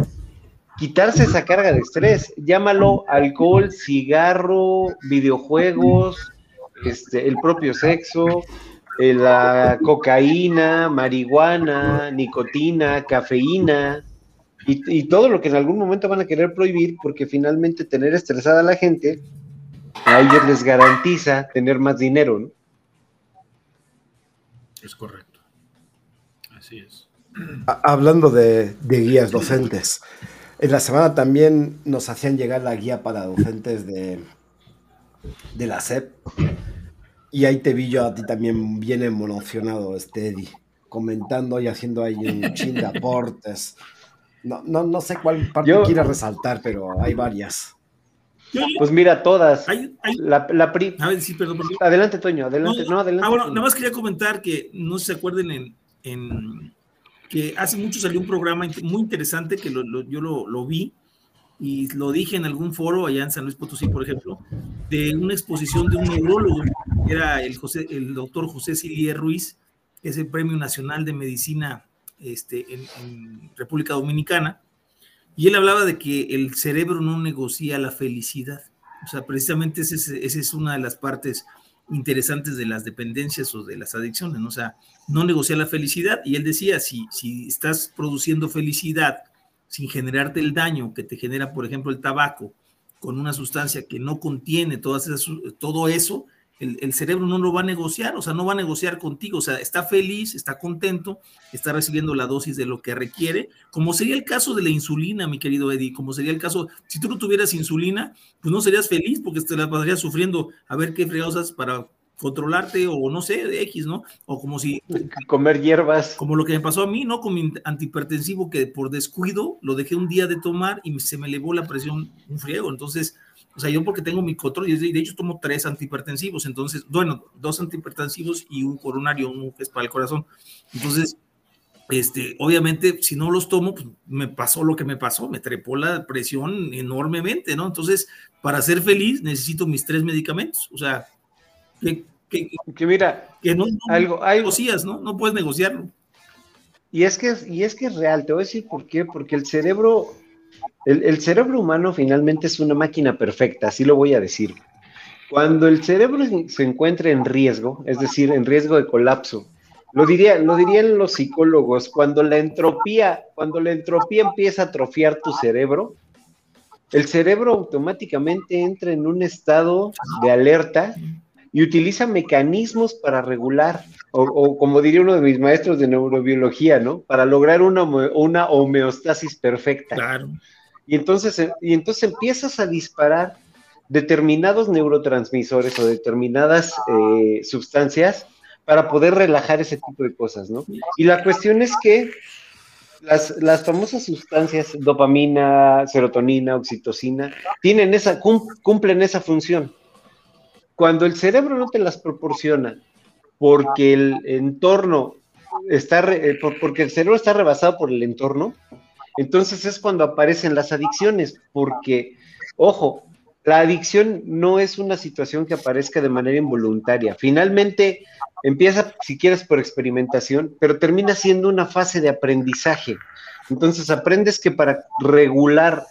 S5: quitarse esa carga de estrés. Llámalo alcohol, cigarro, videojuegos, este, el propio sexo, eh, la cocaína, marihuana, nicotina, cafeína y, todo lo que en algún momento van a querer prohibir porque finalmente tener estresada a la gente a ellos les garantiza tener más dinero, ¿no?
S3: Es correcto. Así es.
S1: Hablando de, de guías docentes, en la semana también nos hacían llegar la guía para docentes de, de la SEP. Y ahí te vi yo a ti también bien emocionado, este Eddie, comentando y haciendo ahí un chin de aportes. No, no, no sé cuál parte yo, quieres resaltar, pero hay varias.
S5: Pues mira, todas.
S2: La, la a ver, sí, perdón,
S5: Adelante, Toño, adelante. No, adelante.
S2: Ah, bueno, nada más quería comentar que no se acuerden en, en que hace mucho salió un programa muy interesante que yo lo, lo vi, y lo dije en algún foro allá en San Luis Potosí, por ejemplo, de una exposición de un neurólogo, que era el, José, el doctor José Silier Ruiz, que es el Premio Nacional de Medicina este, en, República Dominicana, y él hablaba de que el cerebro no negocia la felicidad. O sea, precisamente esa es, es una de las partes interesantes de las dependencias o de las adicciones, ¿no? o sea, no negocia la felicidad. Y él decía, si, si estás produciendo felicidad, sin generarte el daño que te genera, por ejemplo, el tabaco, con una sustancia que no contiene todas esas, todo eso, el, cerebro no lo va a negociar, o sea, no va a negociar contigo, o sea, está feliz, está contento, está recibiendo la dosis de lo que requiere, como sería el caso de la insulina, mi querido Eddie, como sería el caso, si tú no tuvieras insulina, pues no serías feliz porque te la pasarías sufriendo a ver qué fregados para controlarte o no sé, de X, ¿no? O como si...
S5: Comer hierbas.
S2: Como lo que me pasó a mí, ¿no? Con mi antihipertensivo que por descuido lo dejé un día de tomar y se me elevó la presión un friego. Entonces, o sea, yo porque tengo mi control, y de hecho tomo tres antihipertensivos, entonces, bueno, dos antihipertensivos y un coronario, uno que es para el corazón. Entonces, este, obviamente, si no los tomo, pues me pasó lo que me pasó, me trepó la presión enormemente, ¿no? Entonces, para ser feliz necesito mis tres medicamentos, o sea,
S5: que, mira,
S2: que no, algo, negocias, ¿no? No puedes negociarlo.
S5: Y es que, y es que es real, te voy a decir por qué, porque el cerebro, el, cerebro humano finalmente es una máquina perfecta, así lo voy a decir. Cuando el cerebro se encuentra en riesgo, es decir, en riesgo de colapso, lo, diría, lo dirían los psicólogos, cuando la entropía, cuando la entropía empieza a atrofiar tu cerebro, el cerebro automáticamente entra en un estado de alerta y utiliza mecanismos para regular, o, como diría uno de mis maestros de neurobiología, ¿no? Para lograr una, una homeostasis perfecta.
S2: Claro.
S5: Y entonces, y entonces empiezas a disparar determinados neurotransmisores o determinadas eh, sustancias para poder relajar ese tipo de cosas, ¿no? Y la cuestión es que las, las, famosas sustancias dopamina, serotonina, oxitocina, tienen esa, cumplen esa función. Cuando el cerebro no te las proporciona porque el entorno está, eh, porque el cerebro está rebasado por el entorno, entonces es cuando aparecen las adicciones, porque, ojo, la adicción no es una situación que aparezca de manera involuntaria. Finalmente, empieza, si quieres, por experimentación, pero termina siendo una fase de aprendizaje. Entonces aprendes que para regular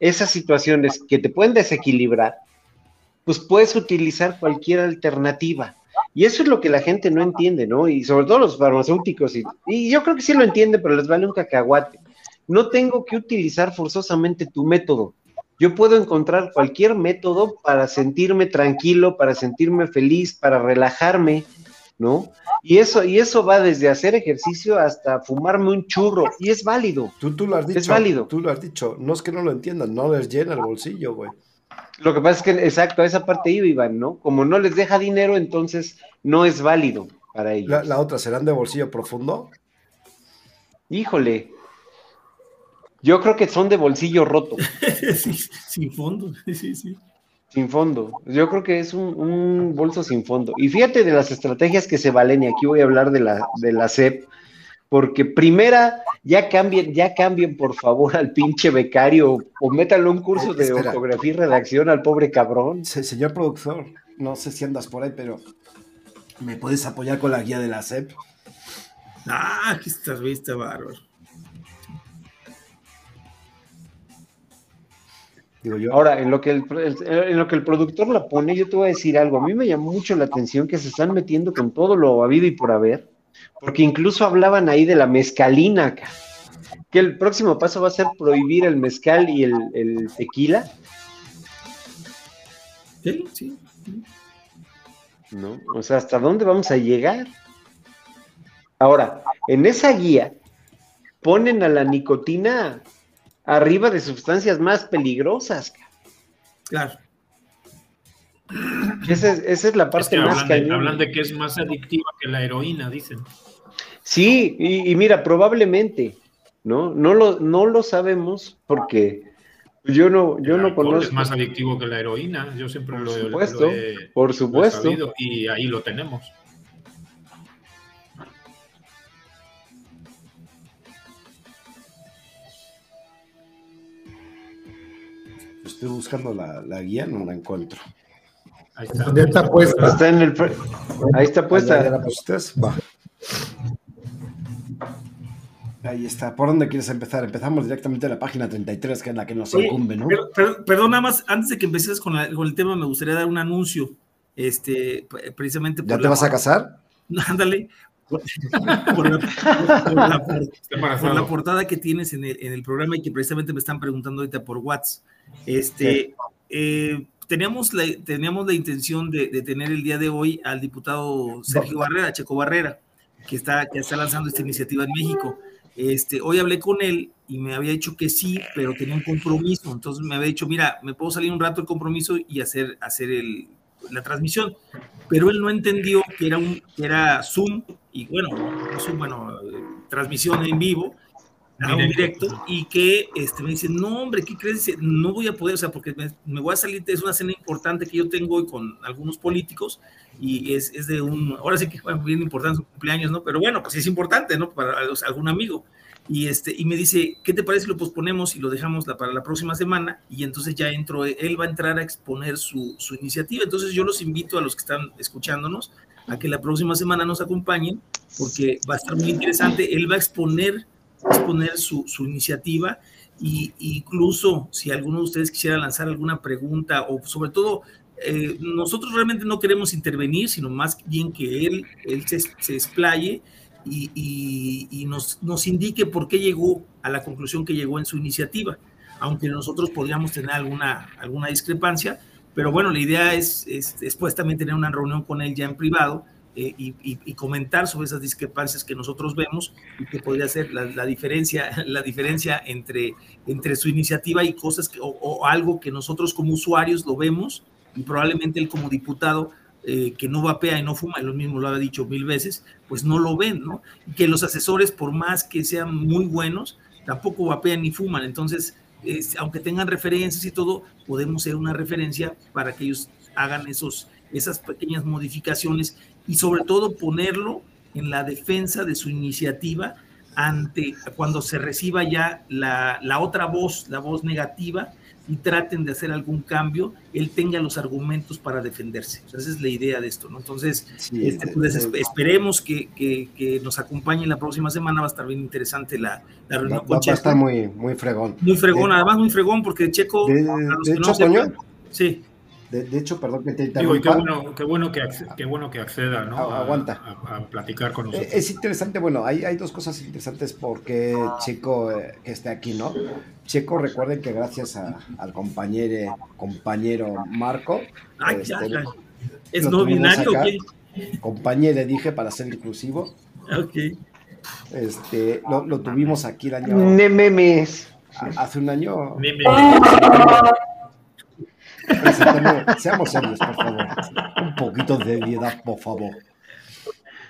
S5: esas situaciones que te pueden desequilibrar, pues puedes utilizar cualquier alternativa. Y eso es lo que la gente no entiende, ¿no? Y sobre todo los farmacéuticos, y, y yo creo que sí lo entiende, pero les vale un cacahuate. No tengo que utilizar forzosamente tu método. Yo puedo encontrar cualquier método para sentirme tranquilo, para sentirme feliz, para relajarme, ¿no? Y eso, y eso va desde hacer ejercicio hasta fumarme un churro, y es válido.
S1: Tú, tú lo has dicho.
S5: Es válido.
S1: Tú lo has dicho. No es que no lo entiendan, no les llena el bolsillo, güey.
S5: Lo que pasa es que, exacto, a esa parte iba, Iván, ¿no? Como no les deja dinero, entonces no es válido para ellos.
S1: La, la otra, ¿serán de bolsillo profundo?
S5: Híjole. Yo creo que son de bolsillo roto.
S2: Sí, sin fondo, sí, sí.
S5: Sin fondo. Yo creo que es un, un, bolso sin fondo. Y fíjate de las estrategias que se valen, y aquí voy a hablar de la, de la CEP, porque primera, ya cambien, ya cambien por favor al pinche becario, o métanle un curso de
S1: Espera.
S5: ortografía y redacción al pobre cabrón.
S1: Se- señor productor, no sé si andas por ahí, pero ¿me puedes apoyar con la guía de la SEP?
S2: Ah, aquí estás, viste, bárbaro.
S1: Digo yo.
S5: Ahora, en lo, que el, en lo que el productor la pone, yo te voy a decir algo. A mí me llamó mucho la atención que se están metiendo con todo lo habido y por haber, porque incluso hablaban ahí de la mezcalina, acá. que el próximo paso va a ser prohibir el mezcal y el, el tequila,
S2: Sí, sí.
S5: ¿no? O sea, ¿hasta dónde vamos a llegar? Ahora, en esa guía ponen a la nicotina arriba de sustancias más peligrosas.
S2: Claro.
S5: Esa es, esa es la
S3: Es
S5: parte
S3: que
S5: más
S3: hablan de, hablan de que es más adictiva que la heroína, dicen.
S5: Sí, y, y mira, probablemente, ¿no? No lo, no lo sabemos porque yo no, yo
S3: El
S5: no conozco.
S3: Es más adictivo que la heroína. Yo siempre
S5: Por
S3: lo, he-
S5: supuesto,
S3: lo he,
S5: por
S3: lo he
S5: supuesto.
S3: y ahí lo tenemos.
S1: Estoy buscando la, la guía, no la encuentro.
S3: Ahí está.
S4: ¿Dónde está puesta?
S5: Está en el, ahí está
S1: ¿Ya- ya
S5: puesta.
S1: la pusiste? Va. Ahí está. ¿Por dónde quieres empezar? Empezamos directamente a la página 33, que es la que nos
S2: Oye,
S1: incumbe, ¿no?
S2: per- per- perdón, nada más, antes de que empieces con, la- con el tema, me gustaría dar un anuncio. Este, pre- precisamente por
S1: ¿Ya te
S2: la-
S1: vas a casar?
S2: Ándale. Por, por la, por la- por-
S3: Está
S2: por
S3: embarazado.
S2: la portada que tienes en el, en el programa y que precisamente me están preguntando ahorita por WhatsApp. Este, eh, teníamos, la, teníamos la intención de, de tener el día de hoy al diputado Sergio Barrera, Checo Barrera, que está, que está lanzando esta iniciativa en México. Este, hoy hablé con él y me había dicho que sí, pero tenía un compromiso. Entonces me había dicho, mira, me puedo salir un rato del compromiso y hacer, hacer el, la transmisión. Pero él no entendió que era, un, que era Zoom y bueno, no Zoom, bueno, eh, transmisión en vivo, a un
S3: Directo.
S2: directo, y que este, me dice, no, hombre, ¿qué crees? Dice, No voy a poder, o sea, porque me, me voy a salir, es una cena importante que yo tengo hoy con algunos políticos, y es, es de un, ahora sí que fue bien importante su cumpleaños, ¿no? Pero bueno, pues es importante, ¿no? Para los- algún amigo. Y, este, y me dice, ¿qué te parece si lo posponemos y lo dejamos la- para la próxima semana? Y entonces ya entro, él va a entrar a exponer su, su iniciativa. Entonces yo los invito a los que están escuchándonos a que la próxima semana nos acompañen, porque va a estar muy interesante. Él va a exponer, exponer su, iniciativa y incluso si alguno de ustedes quisiera lanzar alguna pregunta o sobre todo eh, nosotros realmente no queremos intervenir, sino más bien que él, él se, se explaye y, y- y nos, nos indique por qué llegó a la conclusión que llegó en su iniciativa, aunque nosotros podríamos tener alguna, alguna discrepancia, pero bueno, la idea es, es después también tener una reunión con él ya en privado eh, y, y- y comentar sobre esas discrepancias que nosotros vemos y que podría ser la, la diferencia, la diferencia entre, entre su iniciativa y cosas que, o, o algo que nosotros como usuarios lo vemos y probablemente él como diputado eh, que no vapea y no fuma, él mismo lo ha dicho mil veces, pues no lo ven, ¿no? Y que los asesores, por más que sean muy buenos, tampoco vapean ni fuman. Entonces, es- aunque tengan referencias y todo, podemos ser una referencia para que ellos hagan esos, esas pequeñas modificaciones y sobre todo ponerlo en la defensa de su iniciativa ante cuando se reciba ya la, la otra voz, la voz negativa y traten de hacer algún cambio, él tenga los argumentos para defenderse. esa es la idea de esto, ¿no? Entonces, este, pues, esperemos que, que, nos acompañe la próxima semana, va a estar bien interesante la, la reunión
S1: va, con Checo. Va a estar muy, muy fregón.
S2: Muy fregón, además muy fregón, porque Checo...
S1: De, hecho, no
S2: sí.
S1: De, hecho, perdón que te interrumpa.
S3: qué bueno, qué bueno, que, qué bueno que acceda, ¿no?
S1: aguanta.
S3: A, platicar con nosotros.
S1: Es interesante, bueno, hay, hay dos cosas interesantes porque Checo eh, que esté aquí, ¿no? Checo, recuerden que gracias al compañero, compañero Marco.
S2: Ay, este, ¿Es no binario
S1: Compañero, dije, para ser inclusivo.
S2: Ok.
S1: Este, lo, lo tuvimos aquí el año.
S5: Memes.
S1: Hace un año.
S2: Memes.
S1: Seamos serios, por favor. Un poquito de seriedad, por favor.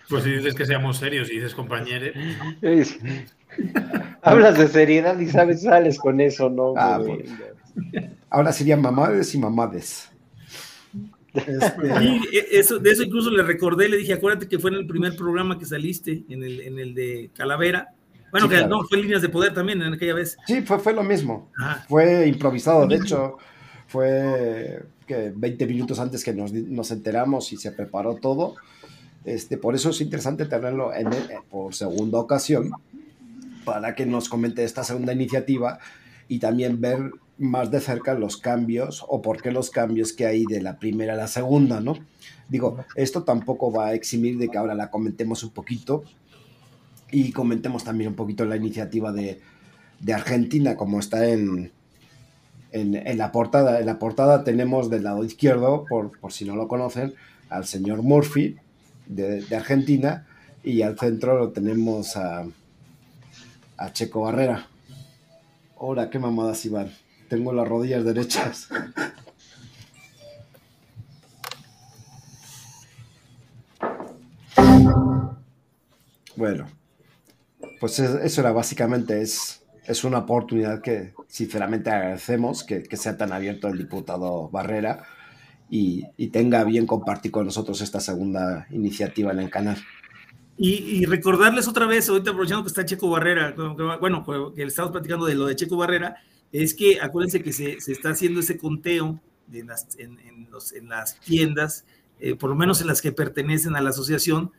S3: Pues si dices que seamos serios y dices compañero.
S5: Hablas de seriedad y sabes, sales con eso, ¿no?
S1: Ah, pues. Ahora serían mamades y mamades.
S2: Este, e, eso, de eso incluso le recordé, le dije, acuérdate que fue en el primer programa que saliste, en el, en el de Calavera. Bueno, que no, fue líneas de poder también en aquella vez.
S1: Sí, fue, fue lo mismo. Fue improvisado. De hecho, fue que 20 minutos antes que nos, enteramos y se preparó todo. Este, por eso es interesante tenerlo en por segunda ocasión para que nos comente esta segunda iniciativa y también ver más de cerca los cambios o por qué los cambios que hay de la primera a la segunda, ¿no? Digo, esto tampoco va a eximir de que ahora la comentemos un poquito y comentemos también un poquito la iniciativa de, de Argentina, como está en, en, la portada, en la portada tenemos del lado izquierdo, por, si no lo conocen, al señor Murphy de, Argentina y al centro lo tenemos a, a Checo Barrera. Ahora, qué mamadas iban. Tengo las rodillas derechas. bueno, pues eso era básicamente es es una oportunidad que sinceramente agradecemos que, sea tan abierto el diputado Barrera y, tenga bien compartir con nosotros esta segunda iniciativa en el canal.
S2: Y, recordarles otra vez, ahorita aprovechando que está Checo Barrera, bueno, que estamos platicando de lo de Checo Barrera, es que acuérdense que se, está haciendo ese conteo en, las, en, las tiendas, eh, por lo menos en las que pertenecen a la asociación,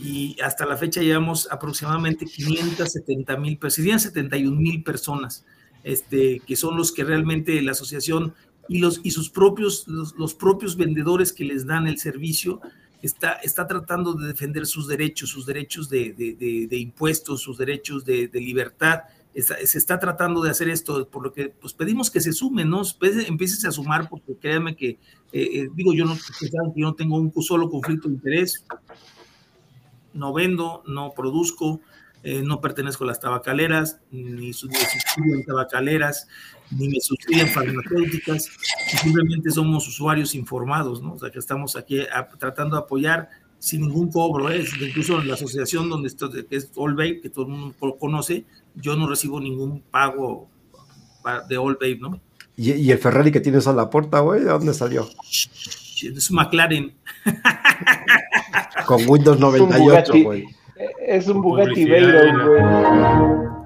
S2: y hasta la fecha llevamos aproximadamente 570 mil, serían 71 mil personas, este, que son los que realmente la asociación y, los, y sus propios, los, propios vendedores que les dan el servicio, está, está tratando de defender sus derechos, sus derechos de, de, impuestos, sus derechos de, libertad. se está tratando de hacer esto, por lo que pues pedimos que se sumen, ¿no? Empieces a sumar, porque créanme que, eh, eh, digo, yo no, yo no tengo un solo conflicto de interés, no vendo, no produzco, eh, no pertenezco a las tabacaleras, ni sustituyen tabacaleras, ni me sustituyen farmacéuticas, simplemente somos usuarios informados, ¿no? O sea, que estamos aquí tratando de apoyar sin ningún cobro, ¿eh? incluso en la asociación donde estoy, que es All Babe, que todo el mundo conoce, yo no recibo ningún pago de All Babe, ¿no?
S1: ¿Y, el Ferrari que tienes a la puerta, güey? ¿De dónde salió?
S2: Es un McLaren.
S1: Con Windows 98, güey.
S5: Es un Bugatti Veyron, güey.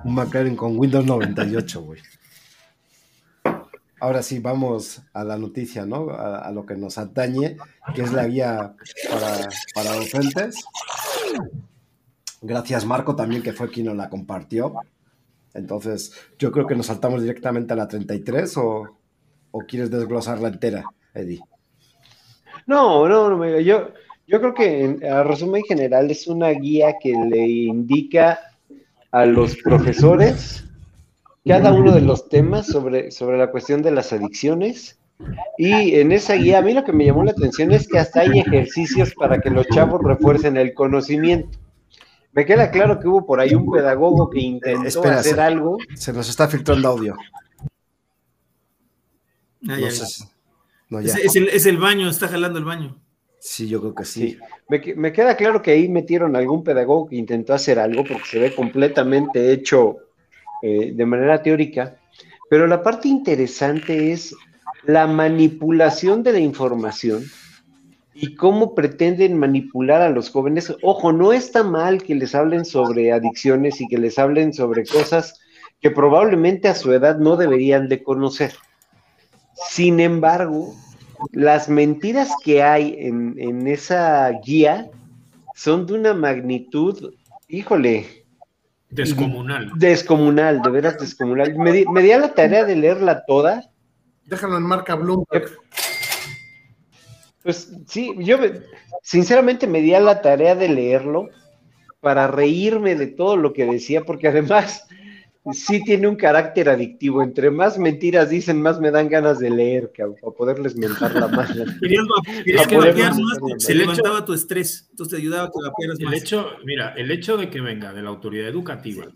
S1: Un McLaren con Windows 98, güey. Ahora sí, vamos a la noticia, ¿no? A, lo que nos atañe, que es la guía para, para docentes. Gracias, Marco, también, que fue quien nos la compartió. Entonces, yo creo que nos saltamos directamente a la 33 o, o quieres desglosarla entera, Eddie.
S5: No, no, no, yo, yo creo que, en, a resumen general, es una guía que le indica a los profesores cada uno de los temas sobre, sobre la cuestión de las adicciones. Y en esa guía, a mí lo que me llamó la atención es que hasta hay ejercicios para que los chavos refuercen el conocimiento. Me queda claro que hubo por ahí un pedagogo que intentó hacer algo.
S1: Se nos está filtrando audio.
S2: es, el, baño, está jalando el baño.
S1: Sí, yo creo que sí.
S5: Me, queda claro que ahí metieron algún pedagogo que intentó hacer algo porque se ve completamente hecho eh, de manera teórica, pero la parte interesante es la manipulación de la información y cómo pretenden manipular a los jóvenes. Ojo, no está mal que les hablen sobre adicciones y que les hablen sobre cosas que probablemente a su edad no deberían de conocer. Sin embargo, las mentiras que hay en, esa guía son de una magnitud, híjole.
S3: Descomunal.
S5: Descomunal, de veras descomunal. Me di, me di a la tarea de leerla toda.
S4: Déjalo en marca Bloomberg.
S5: Pues sí, yo sinceramente me di a la tarea de leerlo para reírme de todo lo que decía, porque además sí tiene un carácter adictivo. Entre más mentiras dicen, más me dan ganas de leer, cabrón, para poderles mentar la más.
S2: Querías, que más, se levantaba tu estrés, entonces te ayudaba a que vapearas
S3: el Hecho, mira, el hecho de que venga de la autoridad educativa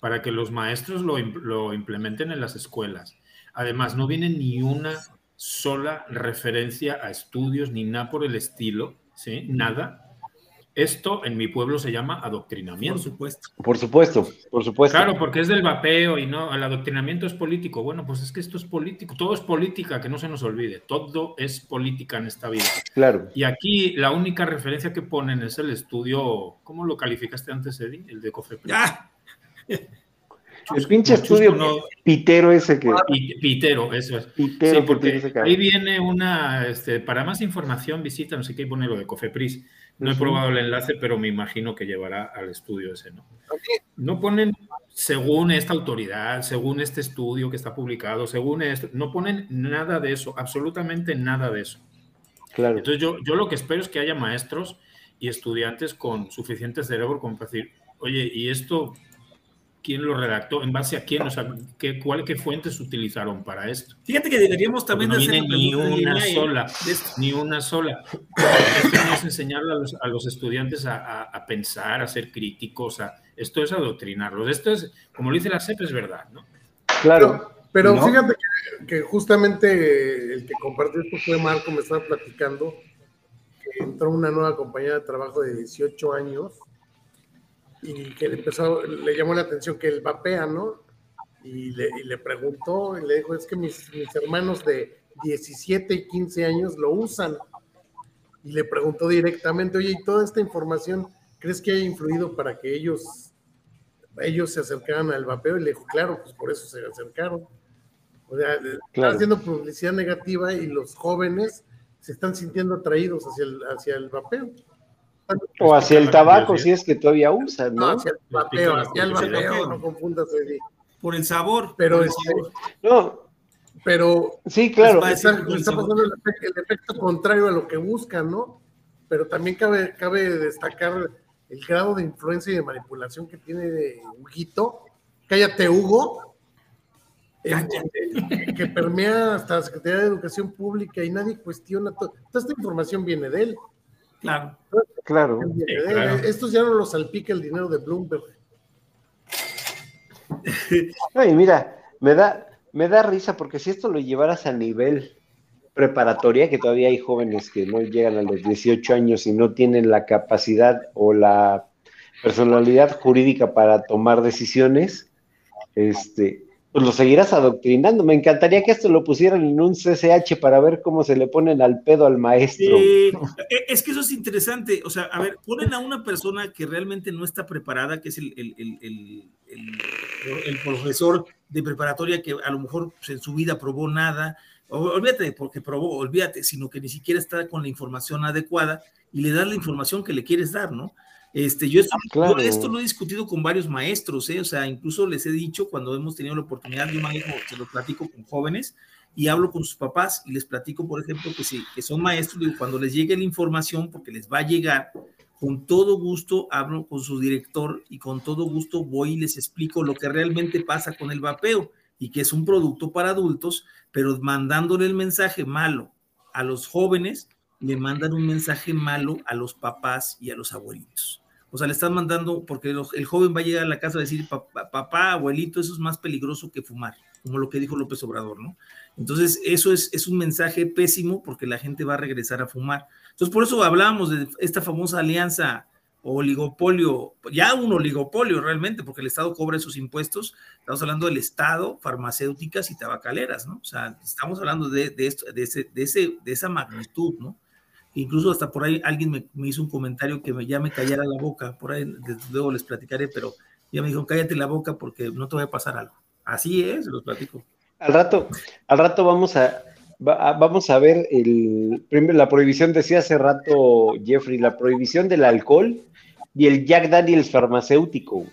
S3: para que los maestros lo, lo implementen en las escuelas, además no viene ni una sola referencia a estudios ni nada por el estilo, ¿sí? Nada. Esto en mi pueblo se llama adoctrinamiento.
S2: Por supuesto.
S5: Por supuesto, por supuesto.
S3: Claro, porque es del vapeo y no, el adoctrinamiento es político. Bueno, pues es que esto es político, todo es política, que no se nos olvide, todo es política en esta vida.
S5: Claro.
S3: Y aquí la única referencia que ponen es el estudio, ¿cómo lo calificaste antes, Eddie? El de Cofepris.
S2: ¡Ah!
S5: El pinche estudio pitero ese que.
S3: Pitero, eso es. Pitero, sí, porque ahí viene una. Este, para más información, visita, no sé qué, pone lo de Cofepris. No he probado el enlace, pero me imagino que llevará al estudio ese, ¿no? No ponen según esta autoridad, según este estudio que está publicado, según esto, no ponen nada de eso, absolutamente nada de eso.
S5: Claro.
S3: Entonces yo, yo lo que espero es que haya maestros y estudiantes con suficiente cerebro como para decir, oye, ¿y esto quién lo redactó, en base a quién, o sea, qué, cuál, qué fuentes utilizaron para esto.
S2: Fíjate que deberíamos también
S3: no hacer ni una sola, ni una sola. Esto no es enseñarle a los, estudiantes a, pensar, a ser críticos, a, esto es adoctrinarlos. Esto es, como lo dice la CEP, es verdad, ¿no?
S4: Claro. Pero, fíjate que, justamente el que compartió esto fue Marco, me estaba platicando que entró una nueva compañía de trabajo de 18 años y que le empezó, le llamó la atención que él vapea, ¿no? Y le, y le preguntó, y le dijo, es que mis, mis, hermanos de 17 y 15 años lo usan. Y le preguntó directamente, oye, ¿y toda esta información crees que haya influido para que ellos, ellos se acercaran al vapeo? Y le dijo, claro, pues por eso se acercaron. O sea, están haciendo publicidad negativa y los jóvenes se están sintiendo atraídos hacia el, hacia el vapeo.
S5: O hacia el tabaco, si es que todavía usan, ¿no?
S4: hacia el vapeo, hacia el vapeo, no confundas,
S2: Por el sabor.
S4: Pero
S2: es
S4: no. Pero
S5: sí, claro.
S4: Está, pasando el, efecto contrario a lo que buscan, ¿no? Pero también cabe, cabe destacar el grado de influencia y de manipulación que tiene Huguito. Cállate, Hugo. que permea hasta la Secretaría de Educación Pública y nadie cuestiona. Toda esta información viene de él.
S2: Claro.
S5: Claro.
S4: Estos ya no los salpica el dinero de Bloomberg.
S5: Ay, mira, me da, me da risa porque si esto lo llevaras a nivel preparatoria, que todavía hay jóvenes que no llegan a los 18 años y no tienen la capacidad o la personalidad jurídica para tomar decisiones, este, pues lo seguirás adoctrinando. Me encantaría que esto lo pusieran en un CCH para ver cómo se le ponen al pedo al maestro.
S2: E, es que eso es interesante. O sea, a ver, ponen a una persona que realmente no está preparada, que es el, el, profesor de preparatoria que a lo mejor pues, en su vida probó nada. Olvídate porque probó, olvídate, sino que ni siquiera está con la información adecuada y le das la información que le quieres dar, ¿no? Este, yo, esto, lo he discutido con varios maestros, ¿eh? o sea, incluso les he dicho cuando hemos tenido la oportunidad, yo manejo, se lo platico con jóvenes y hablo con sus papás y les platico, por ejemplo, que, si, que son maestros, digo, cuando les llegue la información, porque les va a llegar, con todo gusto hablo con su director y con todo gusto voy y les explico lo que realmente pasa con el vapeo y que es un producto para adultos, pero mandándole el mensaje malo a los jóvenes le mandan un mensaje malo a los papás y a los abuelitos. O sea, le están mandando, porque el joven va a llegar a la casa a decir, papá, abuelito, eso es más peligroso que fumar, como lo que dijo López Obrador, ¿no? Entonces, eso es, un mensaje pésimo porque la gente va a regresar a fumar. Entonces, por eso hablábamos de esta famosa alianza oligopolio, ya un oligopolio realmente, porque el Estado cobra esos impuestos, estamos hablando del Estado, farmacéuticas y tabacaleras, ¿no? O sea, estamos hablando de, esto, de, ese, de esa magnitud, ¿no? Incluso hasta por ahí alguien me, hizo un comentario que me, ya me callara la boca, por ahí luego les platicaré, pero ya me dijo, cállate la boca porque no te va a pasar algo. Así es, los platico.
S5: Al rato, al rato vamos a, vamos a ver el, la prohibición, decía hace rato Jeffrey, la prohibición del alcohol y el Jack Daniels farmacéutico.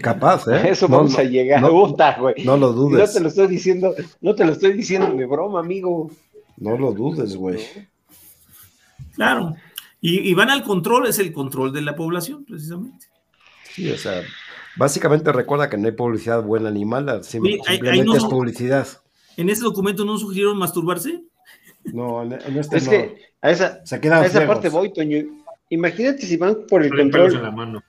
S1: Capaz, ¿eh?
S5: Eso vamos a llegar.
S1: No,
S5: güey.
S1: no lo dudes.
S5: No te lo estoy diciendo, no te lo estoy diciendo de broma, amigo.
S1: No lo dudes, güey.
S2: Claro. Y, van al control, es el control de la población, precisamente.
S1: Sí, o sea, básicamente recuerda que no hay publicidad buena ni mala, simplemente es publicidad.
S2: ¿En ese documento no sugirieron masturbarse?
S1: No, en, este
S5: es que a esa, a esa parte voy, Toño. Imagínate si van por el control.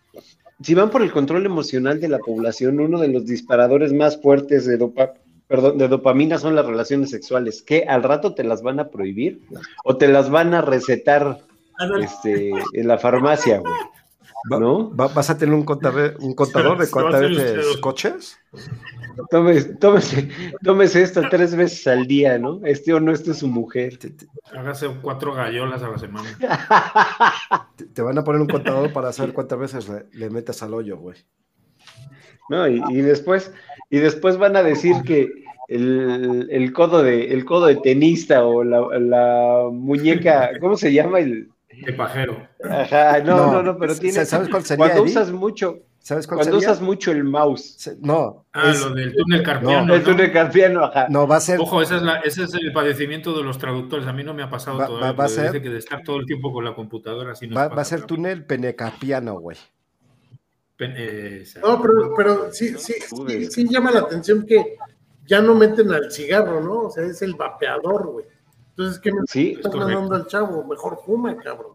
S5: Si van por el control emocional de la población, uno de los disparadores más fuertes de dopa, perdón, de dopamina son las relaciones sexuales, que al rato te las van a prohibir o te las van a recetar este, en la farmacia, güey. ¿No?
S1: ¿Vas a tener un contador, un contador de cuántas veces coches?
S5: Tómese, tómese, tómese, esto tres veces al día, ¿no? Este o no, este es su mujer.
S3: Hágase cuatro gallolas a la semana.
S1: Te, van a poner un contador para saber cuántas veces le, metes al hoyo, güey.
S5: No, y, después, y después van a decir que el, codo de, el codo de tenista o la, la muñeca, ¿cómo se llama? El,
S3: de pajero.
S5: Ajá, no, no, no, pero tiene.
S1: ¿Sabes cuál sería?
S5: Cuando usas mucho.
S1: ¿Sabes cuál
S5: Cuando usas mucho el mouse.
S1: No.
S3: Ah, lo del túnel carpiano.
S5: No, el túnel carpiano, ajá.
S1: No, va a ser.
S3: Ojo, ese es el padecimiento de los traductores. A mí no me ha pasado
S1: va,
S3: todavía.
S1: Va, a ser.
S3: Que de estar todo el tiempo con la computadora así no
S1: Va, va a ser túnel penecarpiano, güey.
S4: no, pero, pero sí, sí, sí, sí llama la atención que ya no meten al cigarro, ¿no? O sea, es el vapeador, güey. Entonces, ¿qué me
S5: sí,
S4: estás mandando al chavo? Mejor fuma, cabrón.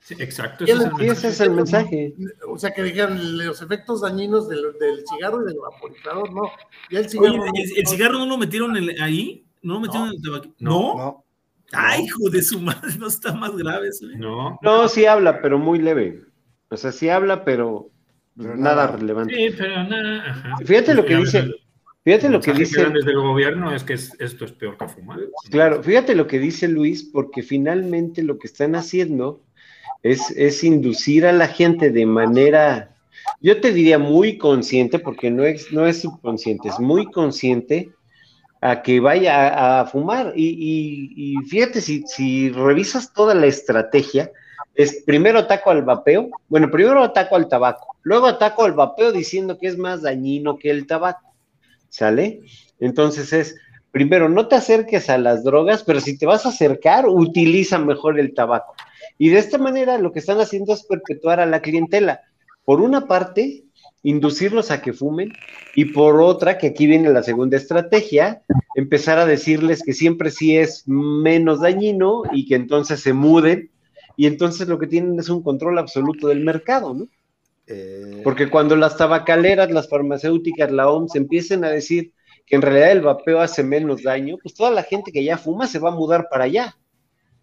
S3: Sí, exacto.
S5: Ese es, el, mensaje.
S4: O sea, que dijeran los efectos dañinos del, cigarro y del vaporizador, no. Ya el cigarro.
S2: ¿el, cigarro no lo metieron ahí? ¿No lo metieron en el tabaco? ¿No? no. Ay, hijo de su madre, no está más grave eso. ¿eh?
S5: No. No, sí habla, pero muy leve. O sea, sí habla, pero, nada, relevante.
S3: Sí, pero nada.
S5: Fíjate lo que dice. Fíjate lo que dice.
S3: desde el gobierno es que esto es peor que fumar.
S5: Claro, fíjate lo que dice Luis, porque finalmente lo que están haciendo es, inducir a la gente de manera, yo te diría muy consciente, porque no es, no es subconsciente, es muy consciente a que vaya a, fumar. Y, fíjate, si, si revisas toda la estrategia, es primero ataco al vapeo, bueno, primero ataco al tabaco, luego ataco al vapeo diciendo que es más dañino que el tabaco, ¿sale? Entonces es, primero, no te acerques a las drogas, pero si te vas a acercar, utiliza mejor el tabaco. Y de esta manera lo que están haciendo es perpetuar a la clientela. Por una parte, inducirlos a que fumen y por otra, que aquí viene la segunda estrategia, empezar a decirles que siempre sí es menos dañino y que entonces se muden y entonces lo que tienen es un control absoluto del mercado, ¿no? Eh, Porque cuando las tabacaleras, las farmacéuticas, la OMS empiecen a decir que en realidad el vapeo hace menos daño, pues toda la gente que ya fuma se va a mudar para allá.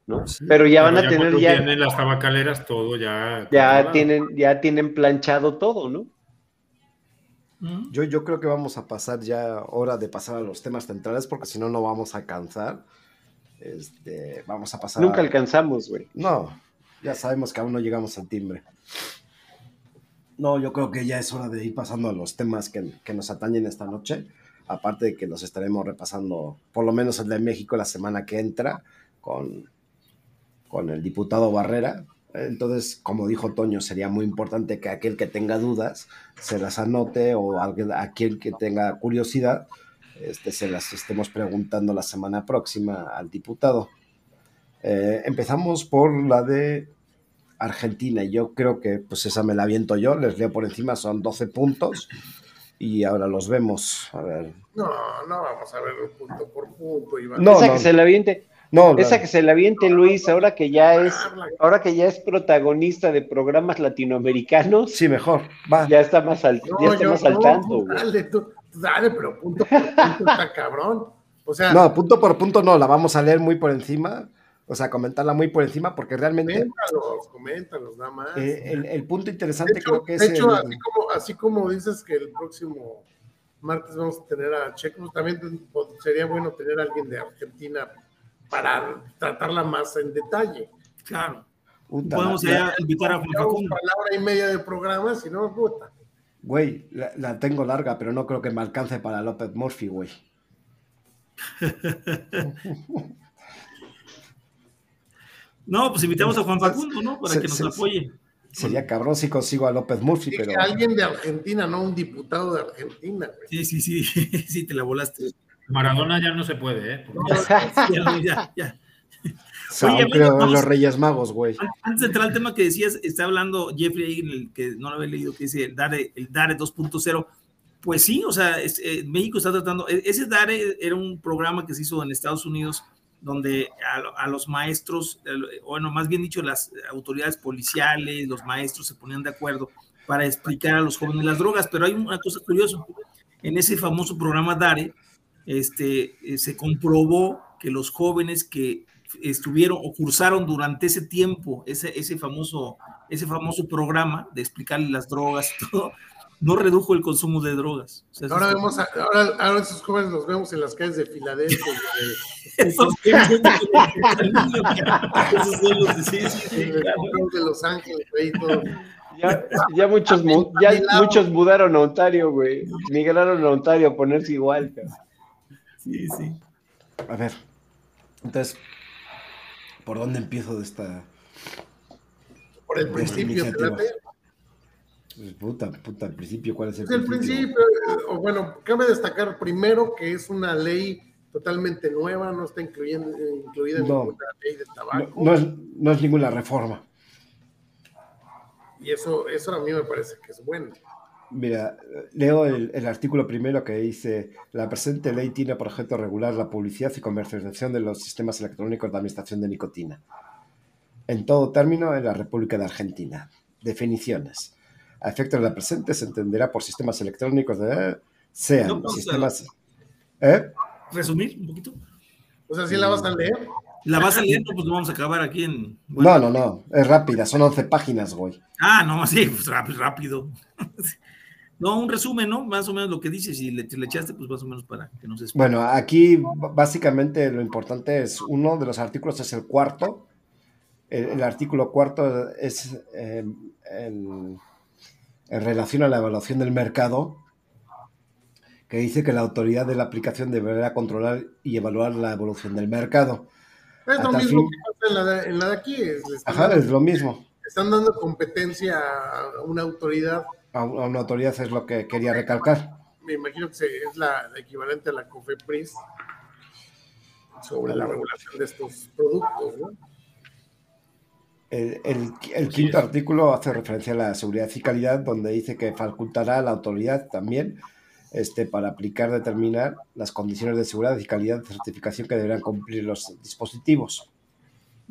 S5: ¿no? Pero ya van a tener ya.
S3: Tienen las tabacaleras todo ya.
S5: Ya tienen, ya tienen planchado todo, ¿no?
S1: Yo, yo creo que vamos a pasar ya hora de pasar a los temas centrales porque si no, no vamos a alcanzar. Este, vamos a pasar.
S5: Nunca alcanzamos, güey.
S1: No, ya sabemos que aún no llegamos al timbre. No, yo creo que ya es hora de ir pasando a los temas que, que nos atañen esta noche. Aparte de que los estaremos repasando, por lo menos el de México, la semana que entra, con con el diputado Barrera. Entonces, como dijo Toño, sería muy importante que aquel que tenga dudas se las anote o aquel que tenga curiosidad este, se las estemos preguntando la semana próxima al diputado. Eh, empezamos por la de Argentina. Yo creo que pues esa me la aviento yo, les leo por encima, son 12 puntos y ahora los vemos. A ver.
S4: No, no vamos a ver punto por punto.
S5: Iván. No, que se la aviente. No, esa que se la aviente Luis, ahora que ya es, ahora que ya es protagonista de programas latinoamericanos.
S1: Sí, mejor. Va.
S5: Ya está más al, ya está más al tanto.
S4: Dale, tú, dale, pero punto por punto está cabrón. O sea,
S1: no, punto por punto no, la vamos a leer muy por encima. O sea, comentarla muy por encima porque realmente.
S4: Coméntalos, coméntalos, nada más.
S1: Eh, el, punto interesante creo que es.
S4: De hecho, así, como, así como dices que el próximo martes vamos a tener a Checo, también sería bueno tener a alguien de Argentina para tratarla más en detalle.
S2: Claro. Podemos ya invitar a
S4: Facundo. la hora y media de programa, si no, puta.
S1: Güey, la, tengo larga, pero no creo que me alcance para López Murphy, güey.
S2: no, pues invitamos a Juan Facundo, ¿no? Para que nos apoye.
S1: Sería cabrón si consigo a López Murphy, pero.
S4: Alguien de Argentina, no un diputado de Argentina.
S2: Sí, sí, sí, sí, te la volaste.
S3: Maradona ya no se puede, ¿eh?
S1: ya, ya, ya. Oye, creo los Reyes Magos, güey.
S2: Antes de entrar al tema que decías, está hablando Jeffrey ahí, en el que no lo había leído, que dice el DARE, el DARE 2.0. Pues sí, o sea, eh, México está tratando, e, ese DARE era un programa que se hizo en Estados Unidos donde a, los maestros, bueno, más bien dicho, las autoridades policiales, los maestros se ponían de acuerdo para explicar a los jóvenes las drogas, pero hay una cosa curiosa, en ese famoso programa DARE, este, eh, se comprobó que los jóvenes que estuvieron o cursaron durante ese tiempo ese, ese, famoso, ese famoso programa de explicarles las drogas y todo, no redujo el consumo de drogas.
S4: ahora, vemos ahora, ahora, esos jóvenes los vemos en las calles de Filadelfia.
S2: esos
S4: de Los Ángeles,
S5: Ya, ya, muchos, ya muchos mudaron a Ontario, güey. Migraron a Ontario a ponerse igual.
S2: Sí, sí.
S1: A ver, entonces, ¿por dónde empiezo de esta?
S4: Por el principio,
S1: pues, puta, puta, al principio, ¿cuál es el,
S4: pues principio? El principio, eh, bueno, cabe destacar primero que es una ley totalmente nueva, no está incluyendo, incluida en ninguna ley de tabaco.
S1: No, es, no, es, ninguna reforma.
S4: Y eso, eso a mí me parece que es bueno.
S1: Mira, leo el, el, artículo primero que dice, la presente ley tiene por objeto regular la publicidad y comercialización de los sistemas electrónicos de administración de nicotina. En todo término, en la República de Argentina. Definiciones a efectos de la presente se entenderá por sistemas electrónicos de sean sistemas. ¿Eh?
S2: ¿Resumir un poquito?
S4: O sea, ¿sí la vas a leer?
S2: La vas a leer, pues lo vamos a acabar aquí en.
S1: No, no, no, es rápida, son 11 páginas, güey.
S2: Ah, no, sí, pues rápido. No, un resumen, ¿no? Más o menos lo que dices, y le, le echaste, pues más o menos para que nos
S1: explique. Bueno, aquí básicamente lo importante es, uno de los artículos es el cuarto. El, artículo cuarto es eh, el, en relación a la evaluación del mercado, que dice que la autoridad de la aplicación deberá controlar y evaluar la evolución del mercado.
S4: Es lo mismo que pasa en la, de, aquí. Es,
S1: Ajá, es lo mismo.
S4: Están dando competencia a una autoridad.
S1: A una autoridad es lo que quería recalcar.
S4: Me imagino que es la, equivalente a la COFEPRIS sobre la regulación de estos productos, ¿no?
S1: El, quinto artículo hace referencia a la seguridad y calidad, donde dice que facultará a la autoridad también este, para aplicar, determinar las condiciones de seguridad y calidad de certificación que deberán cumplir los dispositivos.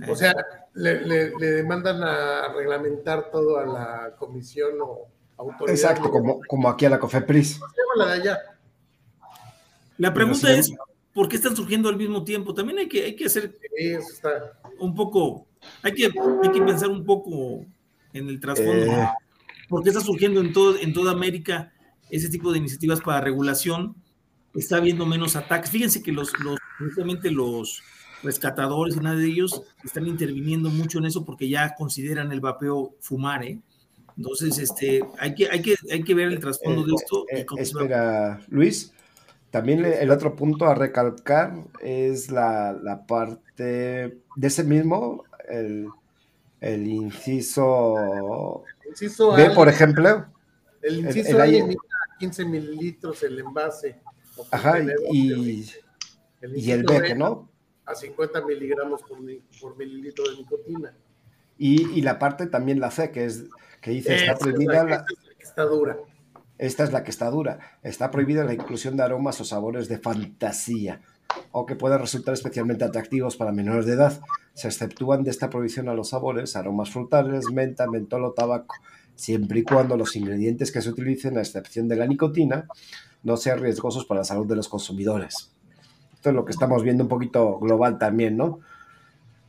S4: O sea, le, demandan a reglamentar todo a la comisión o autoridad.
S1: Exacto, como, como aquí a la COFEPRIS.
S4: La, de allá.
S2: la pregunta es, ¿por qué están surgiendo al mismo tiempo? También hay que, hay que hacer un poco hay que, hay que pensar un poco en el trasfondo. Eh. ¿Por qué está surgiendo en, todo, en toda América ese tipo de iniciativas para regulación? Está habiendo menos ataques. Fíjense que los, los, los rescatadores y nada de ellos están interviniendo mucho en eso porque ya consideran el vapeo fumar, ¿eh? Entonces, este, hay que, hay que, hay que ver el trasfondo de esto.
S1: Eh, espera, Luis, también el otro punto a recalcar es la, la parte de ese mismo el, el inciso,
S4: inciso
S1: B, por ejemplo.
S4: El inciso el, el 15 mililitros el envase.
S1: Ajá, y, el, y el B, ¿no?
S4: A 50 miligramos por, por mililitro de nicotina.
S1: Y, y, la parte también la C, que es que dice está prohibida
S4: la, esta es la que está dura.
S1: Esta es la que está dura. Está prohibida la inclusión de aromas o sabores de fantasía o que puedan resultar especialmente atractivos para menores de edad. Se exceptúan de esta prohibición a los sabores, aromas frutales, menta, mentol o tabaco, siempre y cuando los ingredientes que se utilicen, a excepción de la nicotina, no sean riesgosos para la salud de los consumidores. Esto es lo que estamos viendo un poquito global también, ¿no?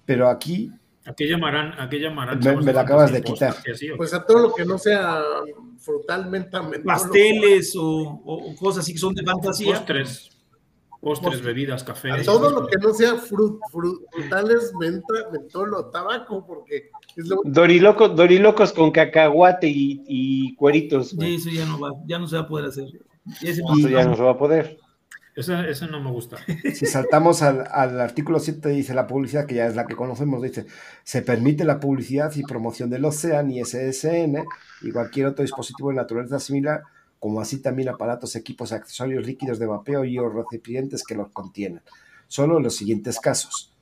S1: Pero aquí...
S3: ¿A qué llamarán? ¿A qué llamarán?
S1: Me, me la acabas de quitar.
S4: Pues a todo lo que no sea frutal, menta, mentol.
S2: Pasteles o, o, cosas así que son de fantasía.
S3: Postres. Postres, bebidas, café.
S4: todo lo que no sea frutales, menta, mentol o tabaco, porque
S5: es lo Dorilocos, dorilocos con cacahuate y, cueritos.
S2: Sí, eso ya no va, ya no se va a poder hacer.
S5: eso ya no se va a poder.
S3: Esa, no me gusta.
S1: Si saltamos al, artículo 7, dice la publicidad, que ya es la que conocemos, dice, se permite la publicidad y promoción del OCEAN y SSN y cualquier otro dispositivo de naturaleza similar, como así también aparatos, equipos, accesorios líquidos de vapeo y o recipientes que los contienen. Solo en los siguientes casos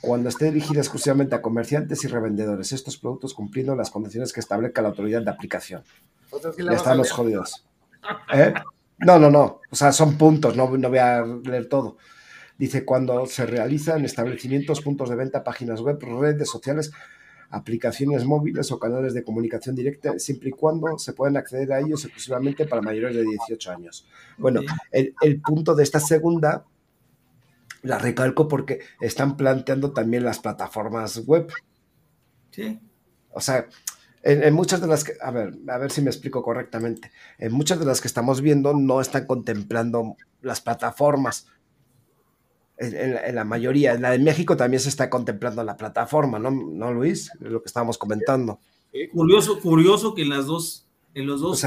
S1: cuando esté dirigida exclusivamente a comerciantes y revendedores, estos productos cumpliendo las condiciones que establezca la autoridad de aplicación. ya están los jodidos. ¿Eh? No, no, no. O sea, son puntos, no, no voy a leer todo. Dice, cuando se realizan establecimientos, puntos de venta, páginas web, redes sociales, aplicaciones móviles o canales de comunicación directa, siempre y cuando se puedan acceder a ellos exclusivamente para mayores de 18 años. Bueno, el, el punto de esta segunda la recalco porque están planteando también las plataformas web.
S2: Sí.
S1: O sea, en, muchas de las que, a ver, a ver si me explico correctamente, en muchas de las que estamos viendo no están contemplando las plataformas. En, la mayoría, en la de México también se está contemplando la plataforma, ¿no, ¿No Luis? Es lo que estábamos comentando.
S2: Curioso, curioso que en las dos, en los dos,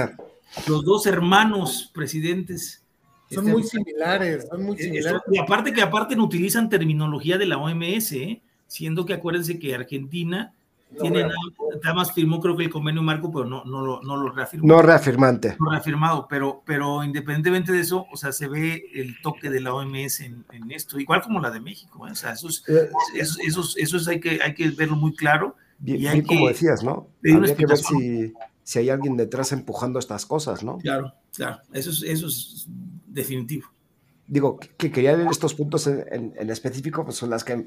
S2: los dos hermanos presidentes
S4: son muy similares, son muy similares.
S2: y aparte que aparte no utilizan terminología de la OMS, ¿eh? siendo que acuérdense que Argentina tiene nada, más firmó creo que el convenio marco, pero no, no, lo, no lo reafirmó.
S1: No reafirmante.
S2: No reafirmado, pero, pero independientemente de eso, o sea, se ve el toque de la OMS en, esto, igual como la de México, ¿eh? o sea, eso es, eh, eso, eso, es, hay, que, hay que verlo muy claro.
S1: Bien, y hay como decías, ¿no? Habría que ver si, si hay alguien detrás empujando estas cosas, ¿no?
S2: Claro, claro, eso es, eso es definitivo.
S1: Digo, que quería leer estos puntos en, específico, pues son las que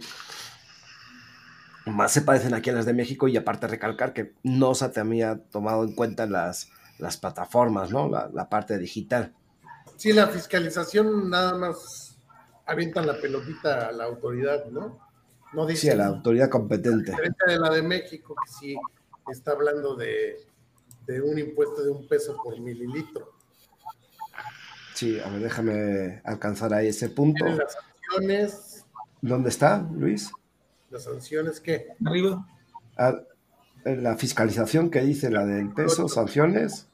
S1: más se parecen aquí a las de México y aparte recalcar que no se había tomado en cuenta las, las plataformas, ¿no? La, parte digital.
S4: Sí, la fiscalización nada más avientan la pelotita a la autoridad, ¿no?
S1: no dice, sí, a la autoridad competente.
S4: Frente de la de México, que sí está hablando de, de un impuesto de un peso por mililitro.
S1: Sí, a ver, déjame alcanzar ahí ese punto.
S4: Las.
S1: ¿Dónde está, Luis?
S4: ¿Las sanciones qué?
S2: Arriba.
S1: Ah, la fiscalización que dice la del peso, sanciones.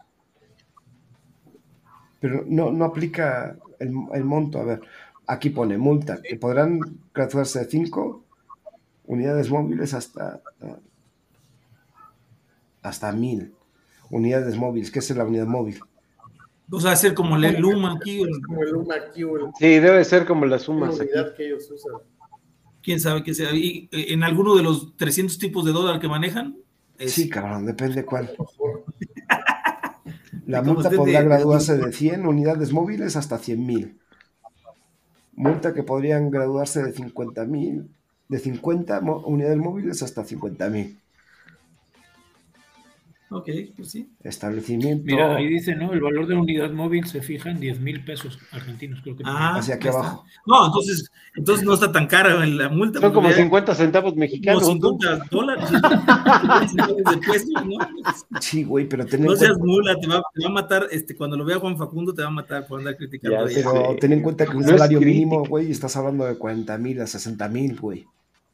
S1: Pero no, no aplica el, monto. A ver, aquí pone multa, que podrán graduarse cinco unidades móviles hasta, hasta mil unidades móviles. ¿Qué es la unidad móvil?
S2: O sea, ser como el Luma aquí.
S4: Como el Luma aquí.
S5: Sí, debe ser como las sumas aquí.
S4: que ellos usan.
S2: ¿Quién sabe qué sea? ¿Y eh, en alguno de los 300 tipos de dólar que manejan?
S1: Sí, cabrón, depende cuál. La multa podrá graduarse de 100 unidades móviles hasta 100.000. Multa que podrían graduarse de 50.000, de 50 unidades móviles hasta 50.000.
S2: Ok, pues sí.
S1: Establecimiento.
S3: Mira, ahí dice, ¿no? El valor de la unidad móvil se fija en 10 mil pesos argentinos, creo que.
S1: Ah, hacia aquí abajo.
S2: No, entonces, entonces no está tan cara la multa.
S5: Son como 50 centavos mexicanos.
S2: Como 50 dólares.
S1: Sí, güey, pero
S2: ten No seas mula, te va, te va, a matar, este, cuando lo vea Juan Facundo, te va a matar por andar criticando.
S1: Ya, pero ten en cuenta que un salario mínimo, güey, estás hablando de 40 mil a 60 mil, güey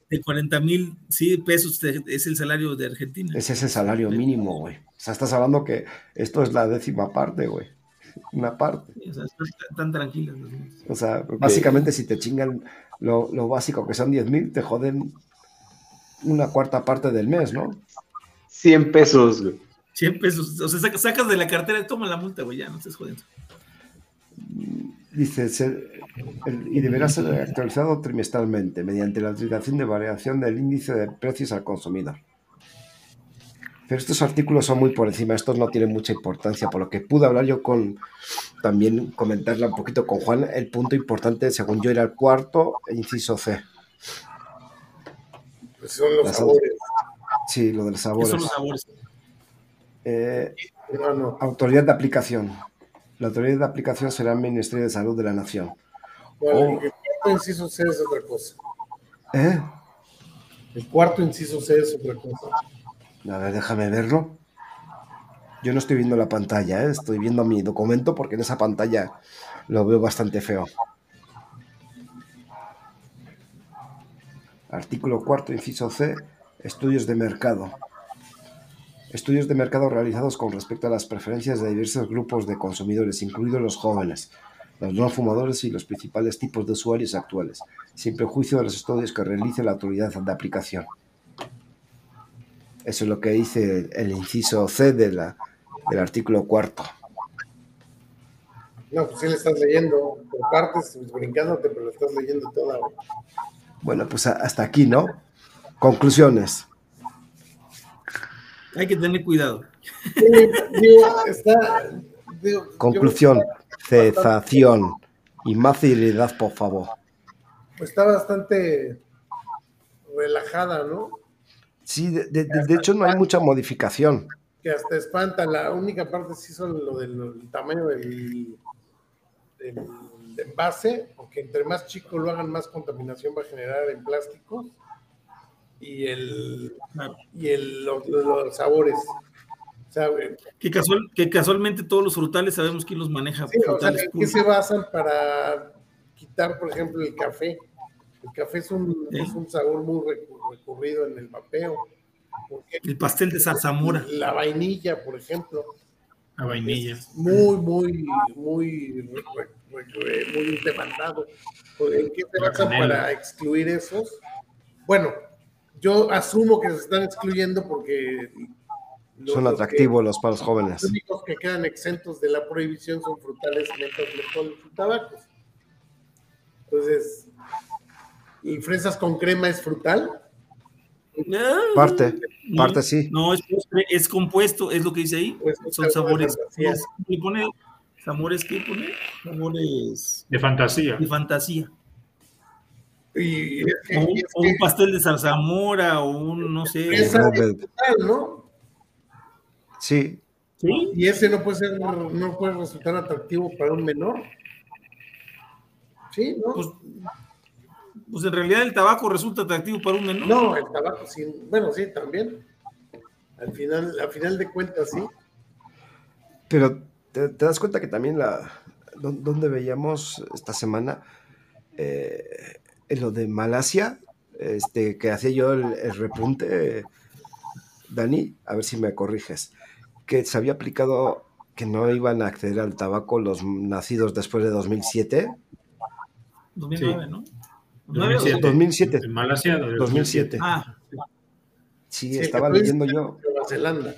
S2: de 40 mil sí, pesos es el salario de Argentina.
S1: Ese es el salario mínimo, güey. O sea, estás hablando que esto es la décima parte, güey. Una parte.
S2: o sea, están.
S1: O sea, básicamente si te chingan lo, básico que son 10 mil, te joden una cuarta parte del mes, ¿no?
S5: 100 pesos, güey.
S2: 100 pesos. O sea, sacas de la cartera, toma la multa, güey, ya, no estés jodiendo.
S1: Dice, y deberá ser actualizado trimestralmente mediante la aplicación de variación del índice de precios al consumidor. Pero estos artículos son muy por encima, estos no tienen mucha importancia, por lo que pude hablar yo con, también comentarla un poquito con Juan, el punto importante, según yo, era el cuarto inciso
S4: C. Pues son los sabores.
S1: Sí, lo de los sabores.
S2: Son los sabores?
S1: Eh, autoridad de aplicación. La autoridad de aplicación será el Ministerio de Salud de la Nación.
S4: Bueno, el cuarto inciso C es otra cosa.
S1: ¿Eh?
S4: El cuarto inciso C es otra cosa.
S1: A ver, déjame verlo. Yo no estoy viendo la pantalla, ¿eh? estoy viendo mi documento porque en esa pantalla lo veo bastante feo. Artículo cuarto, inciso C, estudios de mercado. Estudios de mercado realizados con respecto a las preferencias de diversos grupos de consumidores, incluidos los jóvenes. Los no fumadores y los principales tipos de usuarios actuales, sin prejuicio de los estudios que realice la autoridad de aplicación. Eso es lo que dice el inciso C de la, del artículo cuarto.
S4: No, pues sí le estás leyendo por partes, brincándote, pero lo estás leyendo toda.
S1: Bueno, pues hasta aquí, ¿no? Conclusiones.
S2: Hay que tener cuidado.
S1: Conclusión, cesación y más civilidad, por favor.
S4: Pues está bastante relajada, ¿no?
S1: Sí, de, hecho no hay mucha modificación.
S4: Que hasta espanta, la única parte sí son lo del tamaño del, envase, porque entre más chico lo hagan, más contaminación va a generar en plástico y el y el, los, sabores.
S2: Que, casual, que casualmente todos los frutales sabemos quién los maneja.
S4: frutales ¿qué se basan para quitar, por ejemplo, el café? El café es un, es un sabor muy recurrido en el vapeo.
S2: El pastel de zarzamora.
S4: La vainilla, por ejemplo.
S2: La vainilla.
S4: Muy, muy, muy, muy demandado. ¿En qué se basan para excluir esos? Bueno, yo asumo que se están excluyendo porque
S1: son atractivos los para los jóvenes.
S4: Los únicos que quedan exentos de la prohibición son frutales, mentos, y tabacos. Entonces, ¿y fresas con crema es frutal?
S1: Parte, parte sí.
S2: No, es, es, compuesto, es lo que dice ahí. Pues, Son sabores. ¿Qué pone? ¿Sabores qué pone? Sabores.
S3: De fantasía.
S2: De fantasía. Y, o, un, pastel de zarzamora o un, no sé.
S4: ¿no?
S1: Sí.
S4: ¿Sí? Y ese no puede ser, no puede resultar atractivo para un menor. Sí, ¿no?
S2: Pues, pues en realidad el tabaco resulta atractivo para un menor.
S4: No, el tabaco sí, bueno, sí, también. Al final, al final de cuentas, sí.
S1: Pero te, das cuenta que también la donde veíamos esta semana eh, en lo de Malasia, este, que hacía yo el, repunte, Dani, a ver si me corriges, que se había aplicado que no iban a acceder al tabaco los nacidos después de 2007.
S2: 2009, ¿no?
S1: 2007. 2007.
S3: En Malasia,
S1: 2007. Ah. Sí, estaba leyendo yo.
S4: Nueva Zelanda.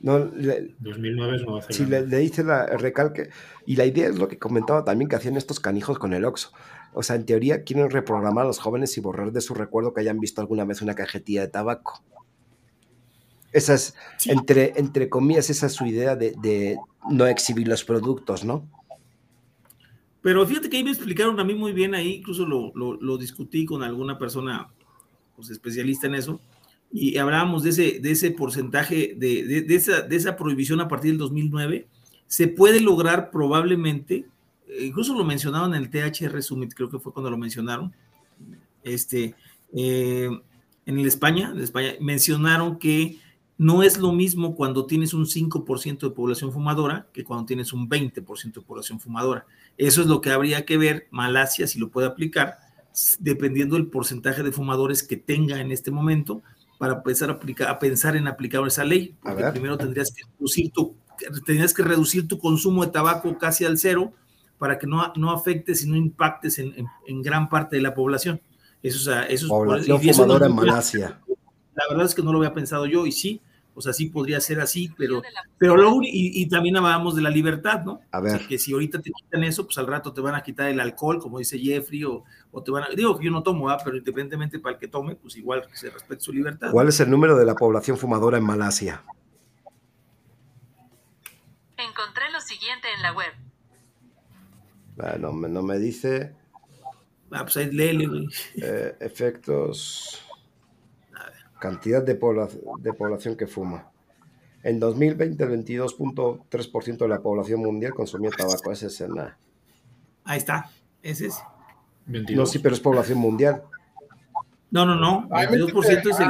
S1: No,
S3: 2009 es Nueva Zelanda.
S1: Sí, le, hice la, el recalque. Y la idea es lo que comentaba también que hacían estos canijos con el Oxo. O sea, en teoría quieren reprogramar a los jóvenes y borrar de su recuerdo que hayan visto alguna vez una cajetilla de tabaco. Esa es, entre, entre comillas, esa es su idea de, de no exhibir los productos, ¿no?
S2: Pero fíjate que ahí me explicaron a mí muy bien, ahí incluso lo, lo, discutí con alguna persona pues, especialista en eso, y hablábamos de ese, de ese porcentaje, de, de, esa, de esa prohibición a partir del 2009, se puede lograr probablemente, eh, incluso lo mencionaron en el THR Summit, creo que fue cuando lo mencionaron, este, eh, en el España, en España, mencionaron que no es lo mismo cuando tienes un 5% de población fumadora que cuando tienes un 20% de población fumadora. Eso es lo que habría que ver Malasia si lo puede aplicar, dependiendo del porcentaje de fumadores que tenga en este momento, para empezar a, aplicar, a pensar en aplicar esa ley. Porque primero tendrías que reducir tu, tendrías que reducir tu consumo de tabaco casi al cero para que no, no afectes y no impactes en, en, gran parte de la población. Eso, o sea, eso
S1: población fumadora en Malasia.
S2: La verdad es que no lo había pensado yo y sí, o sea, sí podría ser así, pero, pero luego, y, también hablábamos de la libertad, ¿no?
S1: A ver.
S2: que si ahorita te quitan eso, pues al rato te van a quitar el alcohol, como dice Jeffrey, o, te van a, digo que yo no tomo, ¿ah? pero independientemente para el que tome, pues igual que se respete su libertad.
S1: ¿Cuál es el número de la población fumadora en Malasia?
S6: Encontré lo siguiente en la web.
S1: Bueno, no me dice.
S2: Ah, pues ahí léele,
S1: eh, efectos cantidad de, de población que fuma. En 2020, el 22.3% de la población mundial consumía tabaco. Ese es el...
S2: Ahí está, ese es.
S1: No, sí, pero es población mundial.
S2: No, no, no. 22% es el,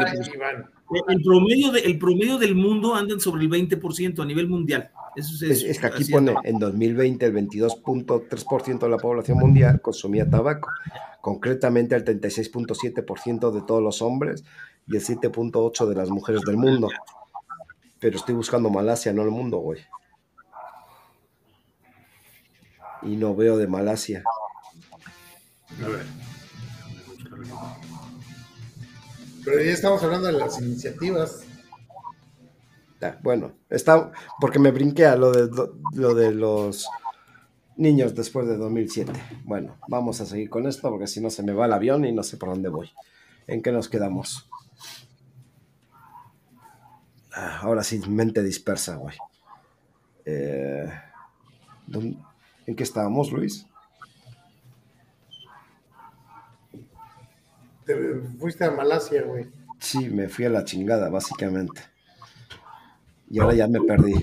S2: el, promedio de, el promedio del mundo andan sobre el 20% a nivel mundial. Eso
S1: es, es, que aquí pone en 2020 el 22.3% de la población mundial consumía tabaco, concretamente el 36.7% de todos los hombres y el 7.8 de las mujeres del mundo. Pero estoy buscando Malasia, no el mundo, güey. Y no veo de Malasia.
S3: A ver.
S4: Pero ya estamos hablando de las iniciativas.
S1: Ah, bueno, está porque me brinqué a lo de, lo, lo de los niños después de 2007. Bueno, vamos a seguir con esto porque si no se me va el avión y no sé por dónde voy. ¿En qué nos quedamos? Ah, ahora sí, mente dispersa, güey. Eh, ¿dónde- ¿En qué estábamos, Luis?
S4: Te fuiste a Malasia, güey.
S1: Sí, me fui a la chingada, básicamente. Y ahora ya me perdí.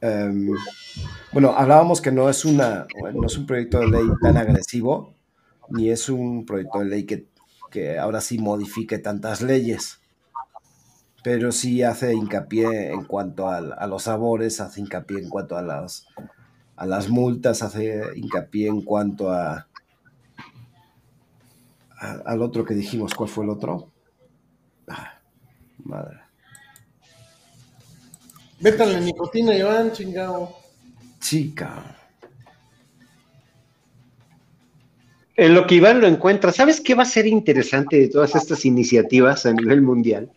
S1: Em, bueno, hablábamos que no es, una, no es un proyecto de ley tan agresivo, ni es un proyecto de ley que, que ahora sí modifique tantas leyes, pero sí hace hincapié en cuanto al- a, los sabores, hace hincapié en cuanto a las, a las multas, hace hincapié en cuanto a, a- al otro que dijimos, ¿cuál fue el otro? Ah, madre.
S4: Métanle nicotina, Iván, chingado.
S1: Chica.
S5: En lo que Iván lo encuentra, ¿sabes qué va a ser interesante de todas estas iniciativas a nivel mundial?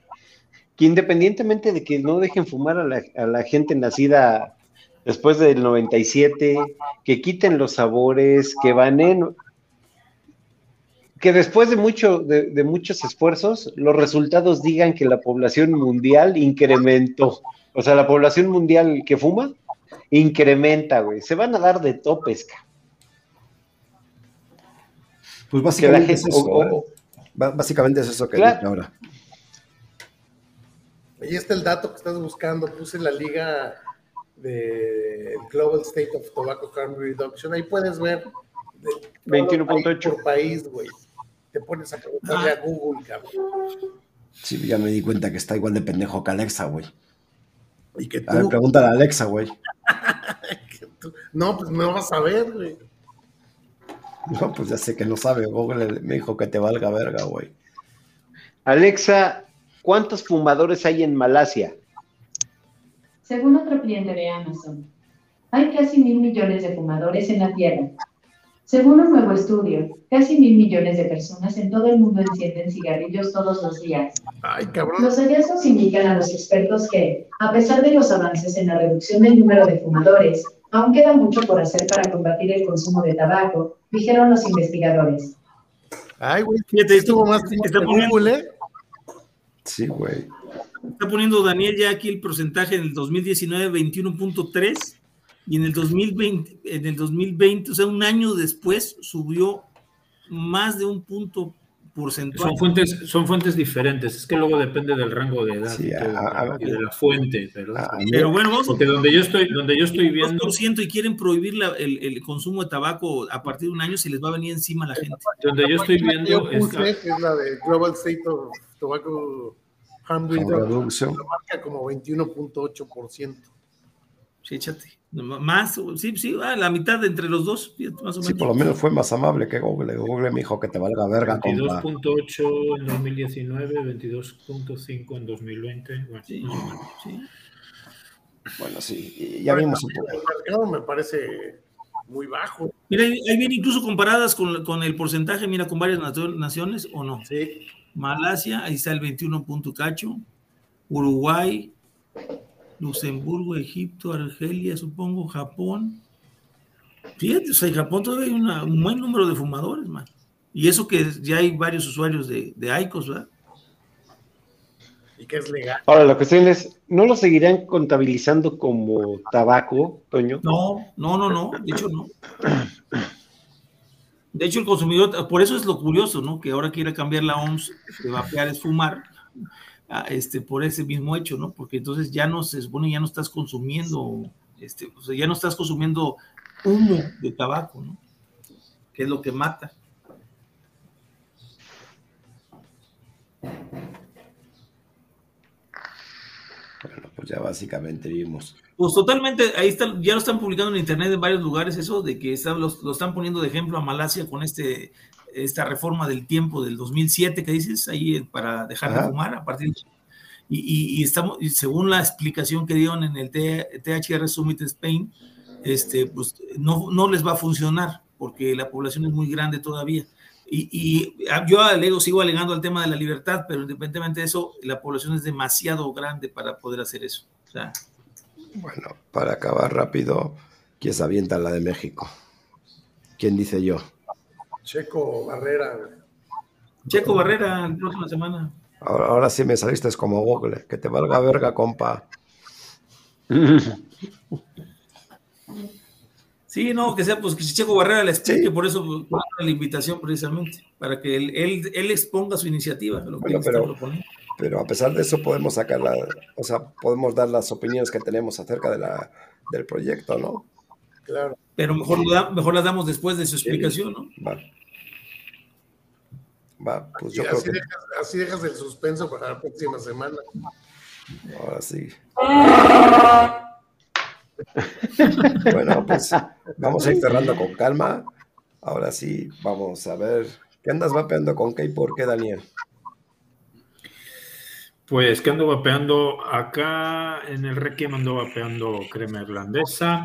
S5: Que independientemente de que no dejen fumar a la, a la gente nacida después del 97, que quiten los sabores, que banen, que después de, mucho, de, de muchos esfuerzos, los resultados digan que la población mundial incrementó. O sea, la población mundial que fuma incrementa, güey. Se van a dar de topes, ca.
S1: Pues básicamente
S5: gente,
S1: es eso.
S5: o-
S1: ¿eh?
S5: o-
S1: Básicamente es eso que
S5: Claro.
S1: ahora.
S4: Ahí está el dato que estás buscando. Puse la liga de Global State of Tobacco Harm Reduction. Ahí puedes ver de todo
S5: 21.8.
S4: país por país, güey. Te pones a preguntarle a Google, cabrón.
S1: Sí, ya me di cuenta que está igual de pendejo que Alexa, güey.
S4: Y que
S1: A ver, pregúntale a Alexa, güey.
S4: tú- no, pues no vas a ver, güey.
S1: No, pues ya sé que no sabe. Google me dijo que te valga verga, güey.
S5: Alexa, ¿cuántos fumadores hay en Malasia?
S7: Según otro cliente de Amazon, hay casi mil millones de fumadores en la Tierra. Según un nuevo estudio, casi mil millones de personas en todo el mundo encienden cigarrillos todos los días.
S4: Ay, cabrón.
S7: Los hallazgos indican a los expertos que, a pesar de los avances en la reducción del número de fumadores, aún queda mucho por hacer para combatir el consumo de tabaco, dijeron los investigadores.
S4: Ay, güey.
S2: Fíjate,
S4: Estuvo más que
S2: poniendo-
S4: Google, ¿eh?
S1: Sí, güey.
S2: Está poniendo Daniel ya aquí el porcentaje en el 2019, 21.3, y en el 2020, en el 2020, o sea, un año después, subió más de un punto porcentual.
S3: Son fuentes, son fuentes diferentes. Es que luego depende del rango de edad
S1: Sí,
S3: y, todo,
S1: a- a-
S3: y de la fuente, pero,
S1: A- a mí-
S2: Pero bueno, vamos
S3: porque donde yo estoy, donde yo estoy viendo,
S2: 2% y quieren prohibir la- el, el consumo de tabaco a partir de un año, se les va a venir encima la gente.
S3: donde yo estoy
S4: Yo
S3: viendo es
S4: puse, que es la de Global State of Tobacco Harm Reduction. marca como 21.8%.
S2: Sí, échate. Más, sí, sí, ah, la mitad entre los dos, más o
S1: Sí,
S2: menos.
S1: por lo menos fue más amable que Google. Google me dijo que te valga verga, compa.
S3: 22.8 en 2019, 22.5 en 2020. Bueno,
S2: Sí,
S3: más o menos.
S2: sí.
S1: Bueno, sí, y ya vimos un poco.
S4: El mercado me parece muy bajo.
S2: Mira, ahí viene incluso comparadas con, con el porcentaje, mira, con varias nacio- naciones o no.
S4: Sí.
S2: Malasia, ahí está el 21 punto cacho. Uruguay, Luxemburgo, Egipto, Argelia, supongo, Japón. Fíjate, o sea, en Japón todavía hay una- un buen número de fumadores, man. Y eso que ya hay varios usuarios de, de ICOS, ¿verdad?
S4: Y que es legal.
S5: Ahora, la cuestión es, ¿no lo seguirán contabilizando como tabaco, Toño?
S2: No, no, no, no, de hecho no. De hecho, el consumidor, por eso es lo curioso, ¿no? Que ahora quiere cambiar la OMS de vapear es fumar, este, por ese mismo hecho, ¿no? Porque entonces ya no se supone, ya no estás consumiendo, este, o sea, ya no estás consumiendo humo de tabaco, ¿no? Que es lo que mata.
S1: Bueno, pues ya básicamente vimos.
S2: Pues totalmente, ahí está, ya lo están publicando en internet en varios lugares eso, de que están, los- lo están poniendo de ejemplo a Malasia con este esta reforma del tiempo del 2007 que dices, ahí eh, para dejar de fumar a partir de... Y, y- y estamos, y según la explicación que dieron en el THR Summit Spain, este, pues no, no les va a funcionar porque la población es muy grande todavía. Y, y, yo alego, sigo alegando al tema de la libertad, pero independientemente de eso, la población es demasiado grande para poder hacer eso. O sea,
S1: Bueno, para acabar rápido, ¿quién se avienta la de México? ¿Quién dice yo?
S4: Checo Barrera. güey.
S2: Checo Barrera, la próxima semana.
S1: Ahora, ahora sí me saliste como Google, que te valga verga, compa.
S2: Sí, no, que sea, pues que Checo Barrera le explique, por eso pues, la invitación precisamente, para que él, él, él exponga su iniciativa. Lo que
S1: Bueno,
S2: él está
S1: pero-
S2: proponiendo.
S1: Pero a pesar de eso podemos sacar la, o sea, podemos dar las opiniones que tenemos acerca de la, del proyecto, ¿no?
S4: Claro.
S2: Pero mejor, mejor las damos después de su explicación, ¿no?
S1: Va. Va, pues
S4: Y
S1: yo creo
S4: así,
S1: que
S4: dejas, así dejas el suspenso para la próxima semana.
S1: ahora sí. Bueno, pues vamos a ir cerrando con calma. Ahora sí, vamos a ver. ¿Qué andas vapeando con qué y por qué, Daniel?
S3: Pues que ando vapeando acá en el Requiem, ando vapeando crema irlandesa.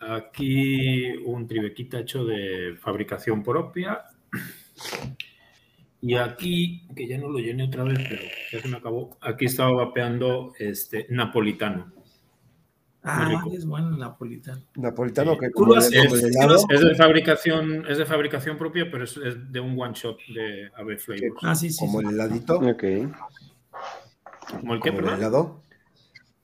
S3: Aquí un tribequita hecho de fabricación propia. Y aquí, que ya no lo llené otra vez, pero ya se me acabó. Aquí estaba vapeando este napolitano.
S2: Ah, es bueno el napolitano.
S1: Napolitano que
S2: Tú lo haces- es
S3: de fabricación, es de fabricación propia, pero es, es de un one shot de Ave Flavors.
S2: Ah, sí, sí.
S1: como
S2: sí.
S1: el heladito,
S5: Ok,
S3: ¿Como el qué,
S1: como el helado.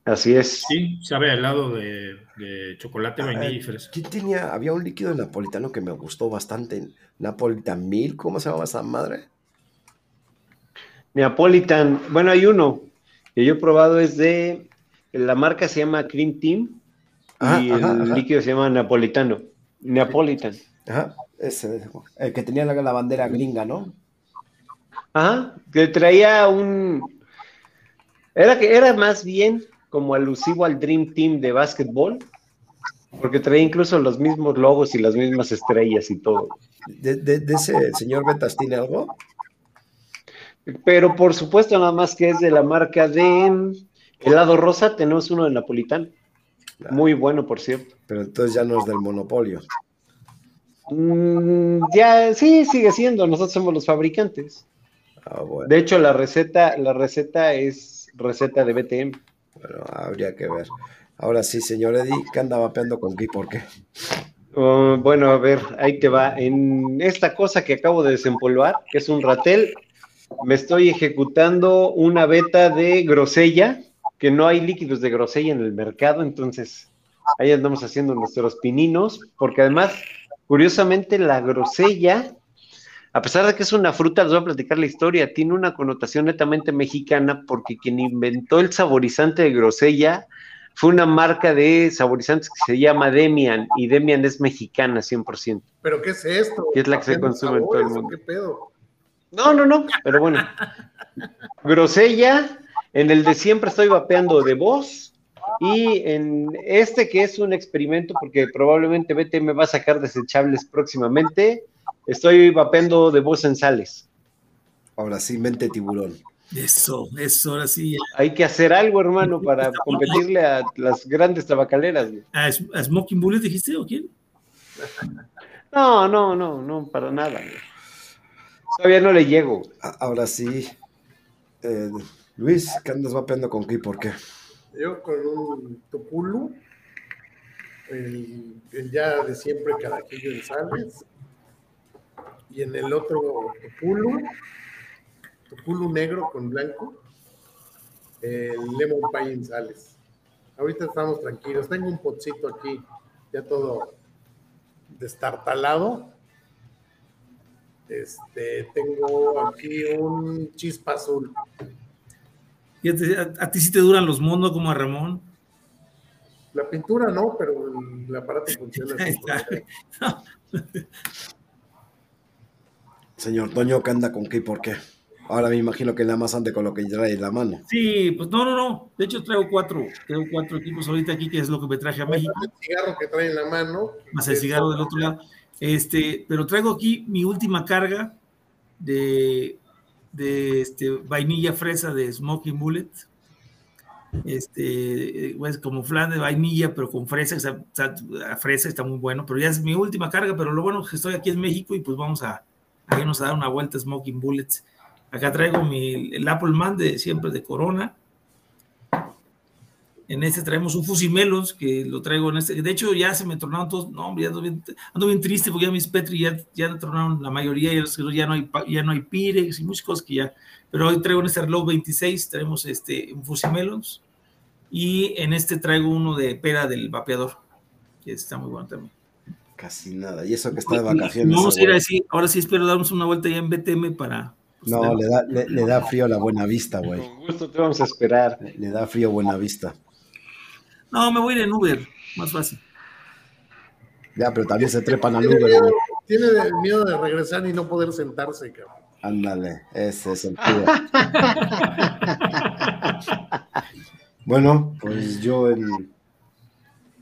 S5: Así es.
S3: Sí, sabe a helado de, de chocolate, vainilla y fresa.
S1: ¿Quién tenía? Había un líquido napolitano que me gustó bastante. Napolitan Milk, ¿cómo se llama esa madre?
S5: Neapolitan, bueno, hay uno que yo he probado, es de, la marca se llama Cream Team
S1: Ajá,
S5: y
S1: ajá,
S5: el
S1: ajá.
S5: líquido se llama Napolitano. Neapolitan.
S1: Ajá, ese, el que tenía la, la bandera gringa, ¿no?
S5: Ajá, que traía un... Era que era más bien como alusivo al Dream Team de básquetbol, porque traía incluso los mismos logos y las mismas estrellas y todo.
S1: De, de- de ese señor Betas tiene algo.
S5: Pero por supuesto, nada más que es de la marca de helado rosa, tenemos uno de Napolitano. Muy bueno, por cierto.
S1: Pero entonces ya no es del monopolio.
S5: Mm, ya, sí, sigue siendo, nosotros somos los fabricantes.
S1: Ah, bueno,
S5: De hecho, la receta, la receta es receta de BTM.
S1: Bueno, habría que ver. Ahora sí, señor Eddie, ¿qué anda vapeando con qué y por qué?
S5: Oh, bueno, a ver, ahí te va. En esta cosa que acabo de desempolvar, que es un ratel, me estoy ejecutando una beta de grosella, que no hay líquidos de grosella en el mercado, entonces ahí andamos haciendo nuestros pininos, porque además, curiosamente, la grosella, a pesar de que es una fruta, les voy a platicar la historia, tiene una connotación netamente mexicana, porque quien inventó el saborizante de grosella fue una marca de saborizantes que se llama Demian, y Demian es mexicana 100%.
S4: ¿Pero qué es esto?
S5: ¿Qué es la que se
S4: ¿Apenas
S5: consume en todo el mundo?
S4: ¿Qué pedo?
S5: No, no, no, pero bueno. Grosella, en el de siempre estoy vapeando de voz, y en este que es un experimento, porque probablemente BT me va a sacar desechables próximamente, estoy vapeando de voz en sales.
S1: Ahora sí, mente tiburón.
S2: Eso, eso, ahora sí.
S5: Hay que hacer algo, hermano, para competirle a las grandes tabacaleras. güey.
S2: ¿A, Smoking Bullet dijiste o quién?
S5: No, no, no, no, para nada. güey. Todavía no le llego.
S1: Ahora sí, eh, Luis, ¿qué andas vapeando con qué y por qué?
S4: Yo con un tupulu, el, el ya de siempre carajillo en sales, y en el otro tupulu, tupulu negro con blanco, el lemon pie en sales. Ahorita estamos tranquilos. Tengo un potcito aquí, ya todo destartalado. Este, tengo aquí un chispa azul.
S2: A, a ti sí te duran los mundos como a Ramón.
S4: La pintura no, pero el aparato funciona. Problema.
S1: Señor Toño, ¿qué anda con qué y por qué? Ahora me imagino que nada más ande con lo que trae en la mano.
S2: Sí, pues no, no, no. De hecho, traigo cuatro. Traigo cuatro equipos ahorita aquí, que es lo que me traje a México.
S4: El cigarro que trae en la mano.
S2: más el cigarro del otro lado. Este, pero traigo aquí mi última carga de, de este, vainilla fresa de Smoking Bullet. este, pues como flan de vainilla, pero con fresa, está, está- fresa está muy bueno, pero ya es mi última carga, pero lo bueno es que estoy aquí en México y pues vamos a, a irnos a dar una vuelta Smoking Bullets. Acá traigo mi, el Apple Man de siempre de Corona. En este traemos un Fusimelos, que lo traigo en este. De hecho, ya se me tornaron todos. No, hombre, ya ando bien, ando bien triste porque ya mis Petri ya, ya tornaron la mayoría, ya, ya, no hay, ya no hay Pirex y muchas cosas que ya. Pero hoy traigo en este reloj 26, traemos este, un Fusimelos. Y en este traigo uno de pera del vapeador, que está muy bueno también.
S1: Casi nada. Y eso que está de vacaciones.
S2: Vamos a ir así. Ahora sí espero darnos una vuelta ya en BTM para. pues,
S1: No, le da, le, le da frío la buena vista, güey.
S5: Con gusto te vamos a esperar.
S1: Le da frío buena vista.
S2: No, me voy a ir en Uber, más fácil.
S1: Ya, pero también se trepan al
S4: Tiene
S1: Uber,
S4: miedo,
S1: güey.
S4: tiene el miedo de regresar y no poder sentarse, cabrón.
S1: Ándale, ese es el tío. bueno, pues yo en,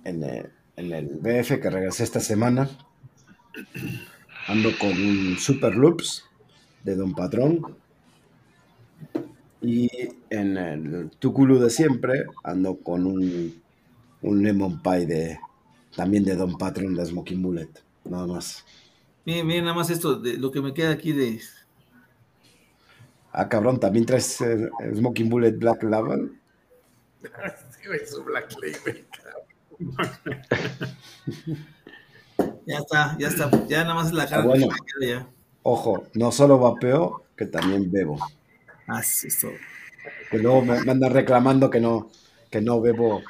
S1: en, el, en el BF que regresé esta semana ando con un Super Loops de Don Patrón y en el Tuculu de siempre ando con un, un Lemon Pie de también de Don Patrón de Smoking Bullet, nada más.
S2: Miren, miren nada más esto, de lo que me queda aquí de.
S1: Ah, cabrón, también traes eh, Smoking Bullet Black Label.
S4: Black Label.
S2: Ya está, ya está. Ya nada más es la cara.
S1: Ah, bueno.
S2: que me queda ya.
S1: Ojo, no solo vapeo, que también bebo.
S2: Así es todo.
S1: Que luego me, me andan reclamando que no, que no bebo.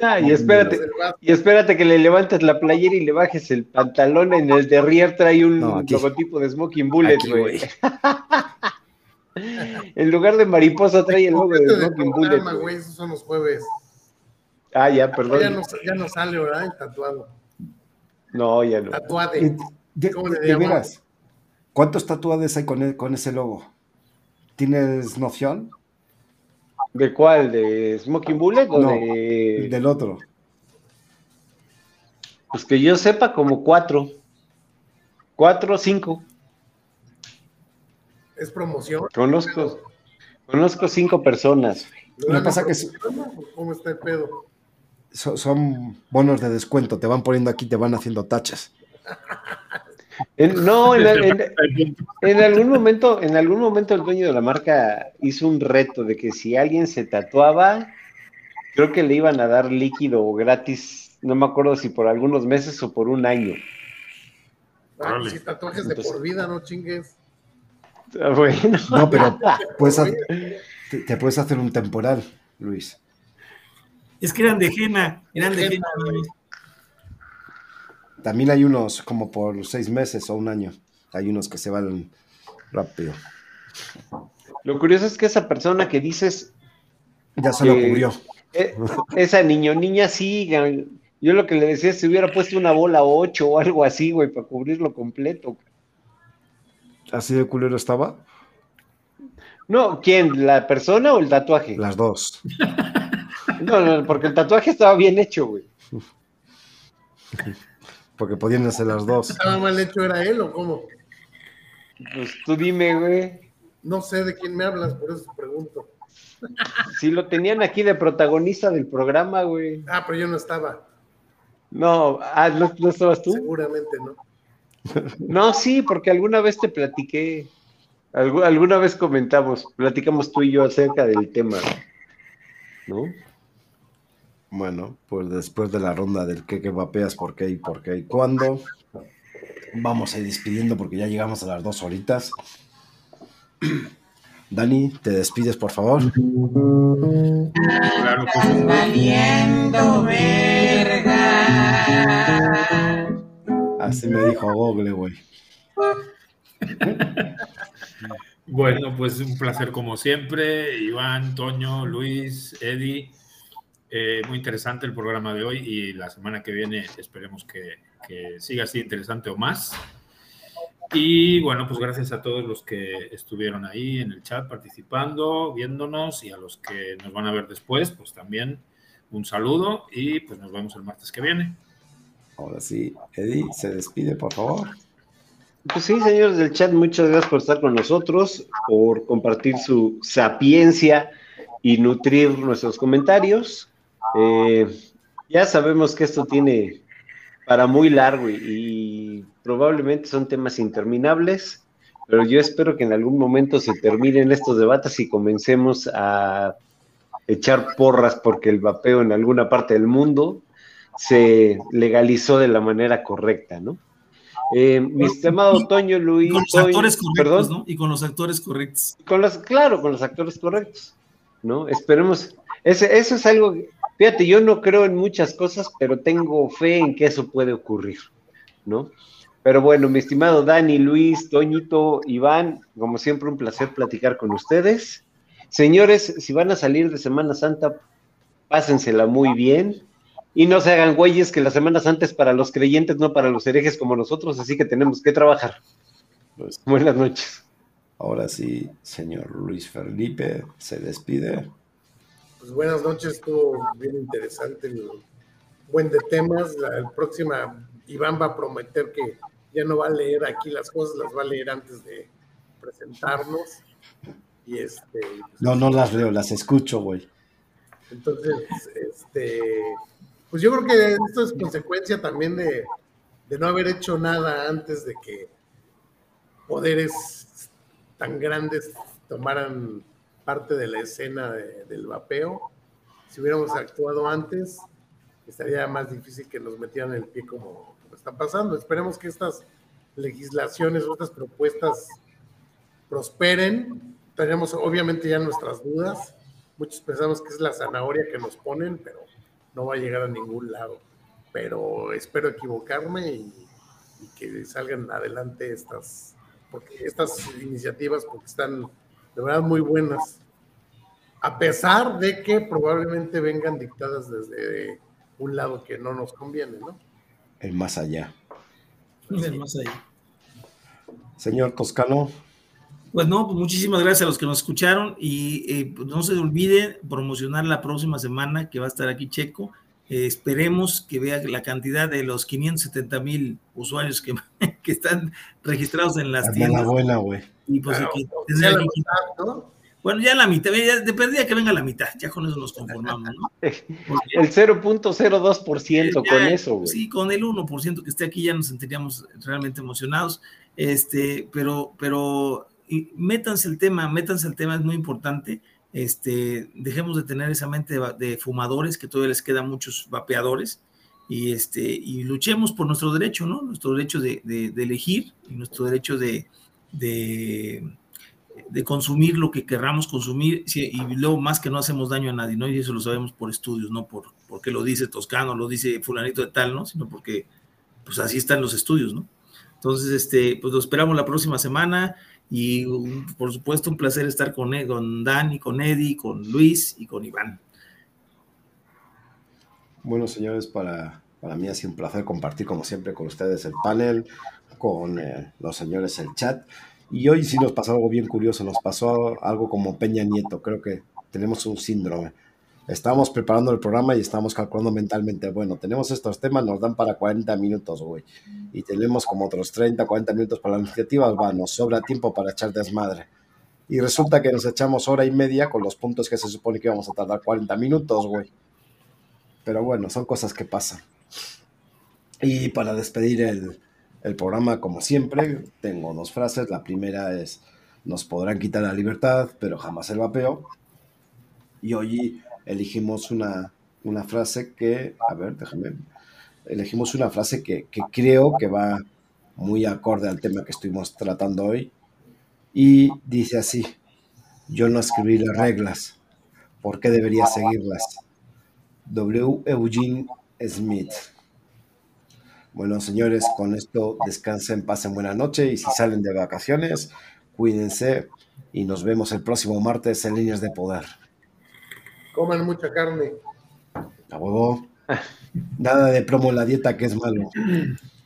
S5: Ah, y espérate, y espérate que le levantes la playera y le bajes el pantalón. En el derrier trae un
S1: No, aquí.
S5: logotipo de Smoking Bullet, güey. en lugar de mariposa trae el logo de
S4: de
S5: Smoking Bullet.
S4: programa,
S5: güey.
S4: güey, esos son los jueves.
S5: Ah, ya,
S4: Ya
S5: perdón.
S4: no, ya no sale, ¿verdad? El tatuado.
S5: No, ya no.
S4: Tatuade.
S1: De,
S4: ¿Cómo le
S1: de veras, ¿cuántos tatuajes hay con, e- con ese logo? ¿Tienes noción?
S5: ¿De cuál? ¿De Smoking Bullet o
S1: No,
S5: de.?
S1: Del otro.
S5: Pues que yo sepa, como cuatro. Cuatro o cinco.
S4: Es promoción.
S5: Conozco. Conozco cinco personas.
S4: ¿Lo
S1: Lo
S4: dan
S1: que pasa que
S4: ¿Cómo está el pedo?
S1: So- son bonos de descuento, te van poniendo aquí, te van haciendo tachas.
S5: En- no, en, en- en algún momento, en algún momento el dueño de la marca hizo un reto de que si alguien se tatuaba, creo que le iban a dar líquido gratis, no me acuerdo si por algunos meses o por un año.
S4: Ah, si tatuajes de
S5: Entonces-
S4: por vida, no chingues.
S5: Ah, Bueno,
S1: No, pero puedes ha- te, te puedes hacer un temporal, Luis.
S2: Es que eran de Jena, eran de Jena.
S1: También hay unos como por seis meses o un año. Hay unos que se van rápido.
S5: lo curioso es que esa persona que dices,
S1: Ya se lo cubrió.
S5: eh, esa niño, niña, sí, yo lo que le decía es si hubiera puesto una bola 8 o algo así, güey, para cubrirlo completo.
S1: ¿Así de culero estaba?
S5: No, ¿quién? ¿La persona o el tatuaje?
S1: Las dos.
S5: No, no, porque el tatuaje estaba bien hecho, güey.
S1: Porque podían hacer las dos.
S4: ¿Estaba mal hecho era él o cómo?
S5: Pues tú dime, güey.
S4: No sé de quién me hablas, por eso pregunto.
S5: Si lo tenían aquí de protagonista del programa, güey.
S4: Ah, pero yo no estaba.
S5: No, ah, ¿no, no estabas tú?
S4: Seguramente no.
S5: No, sí, porque alguna vez te platiqué. Algu- alguna vez comentamos, platicamos tú y yo acerca del tema. ¿No?
S1: Bueno, pues después de la ronda del que, que vapeas, por qué y por qué y cuándo, vamos a ir despidiendo porque ya llegamos a las dos horitas. Dani, te despides, por favor.
S3: Claro que sí.
S1: Así me dijo Google, güey.
S3: Bueno, pues un placer como siempre. Iván, Toño, Luis, Eddie. Eh, muy interesante el programa de hoy y la semana que viene esperemos que, que siga así interesante o más. Y bueno, pues gracias a todos los que estuvieron ahí en el chat participando, viéndonos y a los que nos van a ver después, pues también un saludo y pues nos vemos el martes que viene.
S1: Ahora sí, Eddie, se despide, por favor.
S5: Pues sí, señores del chat, muchas gracias por estar con nosotros, por compartir su sapiencia y nutrir nuestros comentarios. Eh, ya sabemos que esto tiene para muy largo y, probablemente son temas interminables, pero yo espero que en algún momento se terminen estos debates y comencemos a echar porras porque el vapeo en alguna parte del mundo se legalizó de la manera correcta, ¿no? Eh, mi estimado Toño Luis.
S2: Con los actores correctos, ¿no? Y con los actores correctos.
S5: Con los, claro, con los actores correctos, ¿no? Esperemos. Ese, eso es algo. Fíjate, yo no creo en muchas cosas, pero tengo fe en que eso puede ocurrir, ¿no? Pero bueno, mi estimado Dani, Luis, Toñito, Iván, como siempre, un placer platicar con ustedes. Señores, si van a salir de Semana Santa, pásensela muy bien y no se hagan güeyes que las semanas antes para los creyentes, no para los herejes como nosotros, así que tenemos que trabajar. Pues, buenas noches.
S1: Ahora sí, señor Luis Felipe, se despide.
S4: Pues buenas noches, estuvo bien interesante el buen de temas. La, próxima, Iván va a prometer que ya no va a leer aquí las cosas, las va a leer antes de presentarnos. Y este.
S1: Pues, no, no las leo, las escucho, güey.
S4: Entonces, este pues yo creo que esto es consecuencia también de, no haber hecho nada antes de que poderes tan grandes tomaran parte de la escena del vapeo. Si hubiéramos actuado antes, estaría más difícil que nos metieran el pie como, está pasando. Esperemos que estas legislaciones estas propuestas prosperen. Tenemos obviamente ya nuestras dudas. Muchos pensamos que es la zanahoria que nos ponen, pero no va a llegar a ningún lado. Pero espero equivocarme y, que salgan adelante estas, porque estas iniciativas, porque están de verdad muy buenas. A pesar de que probablemente vengan dictadas desde un lado que no nos conviene, ¿no?
S1: El más allá.
S2: El más allá.
S1: Señor Toscano.
S2: Pues no, pues muchísimas gracias a los que nos escucharon y eh, pues no se olviden promocionar la próxima semana que va a estar aquí Checo. Eh, esperemos que vea la cantidad de los 570 mil usuarios que, que, están registrados en las tiendas.
S1: buena, güey.
S2: Y pues aquí, Bueno, ya la mitad, ya dependía que venga la mitad, ya con eso nos conformamos, ¿no?
S5: el 0.02% con eso, güey.
S2: Sí, con el 1% que esté aquí ya nos sentiríamos realmente emocionados, este, pero, pero y métanse el tema, métanse el tema, es muy importante. Este, dejemos de tener esa mente de, fumadores, que todavía les quedan muchos vapeadores, y, este, y luchemos por nuestro derecho, ¿no? Nuestro derecho de, elegir y nuestro derecho de, de, consumir lo que querramos consumir, y luego más que no hacemos daño a nadie, ¿no? Y eso lo sabemos por estudios, no por porque lo dice Toscano, lo dice fulanito de tal, ¿no? Sino porque, pues así están los estudios, ¿no? Entonces, este, pues lo esperamos la próxima semana. Y por supuesto, un placer estar con, e, con Dani, con Eddie, con Luis y con Iván.
S1: Bueno, señores, para, para mí ha sido un placer compartir, como siempre, con ustedes el panel, con eh, los señores el chat. Y hoy sí nos pasó algo bien curioso, nos pasó algo como Peña Nieto, creo que tenemos un síndrome estábamos preparando el programa y estábamos calculando mentalmente, bueno, tenemos estos temas, nos dan para 40 minutos, güey, y tenemos como otros 30, 40 minutos para las iniciativas, va, nos sobra tiempo para echar desmadre. Y resulta que nos echamos hora y media con los puntos que se supone que íbamos a tardar 40 minutos, güey. Pero bueno, son cosas que pasan. Y para despedir el, el programa, como siempre, tengo dos frases. La primera es, nos podrán quitar la libertad, pero jamás el vapeo. Y hoy elegimos una, frase que, a ver, déjame, elegimos una frase que, creo que va muy acorde al tema que estuvimos tratando hoy. Y dice así, yo no escribí las reglas, ¿por qué debería seguirlas? W. Eugene Smith. Bueno, señores, con esto descansen, pasen buena noche y si salen de vacaciones, cuídense y nos vemos el próximo martes en Líneas de Poder.
S4: Coman mucha carne.
S1: A huevo. Nada de promo en la dieta que es malo.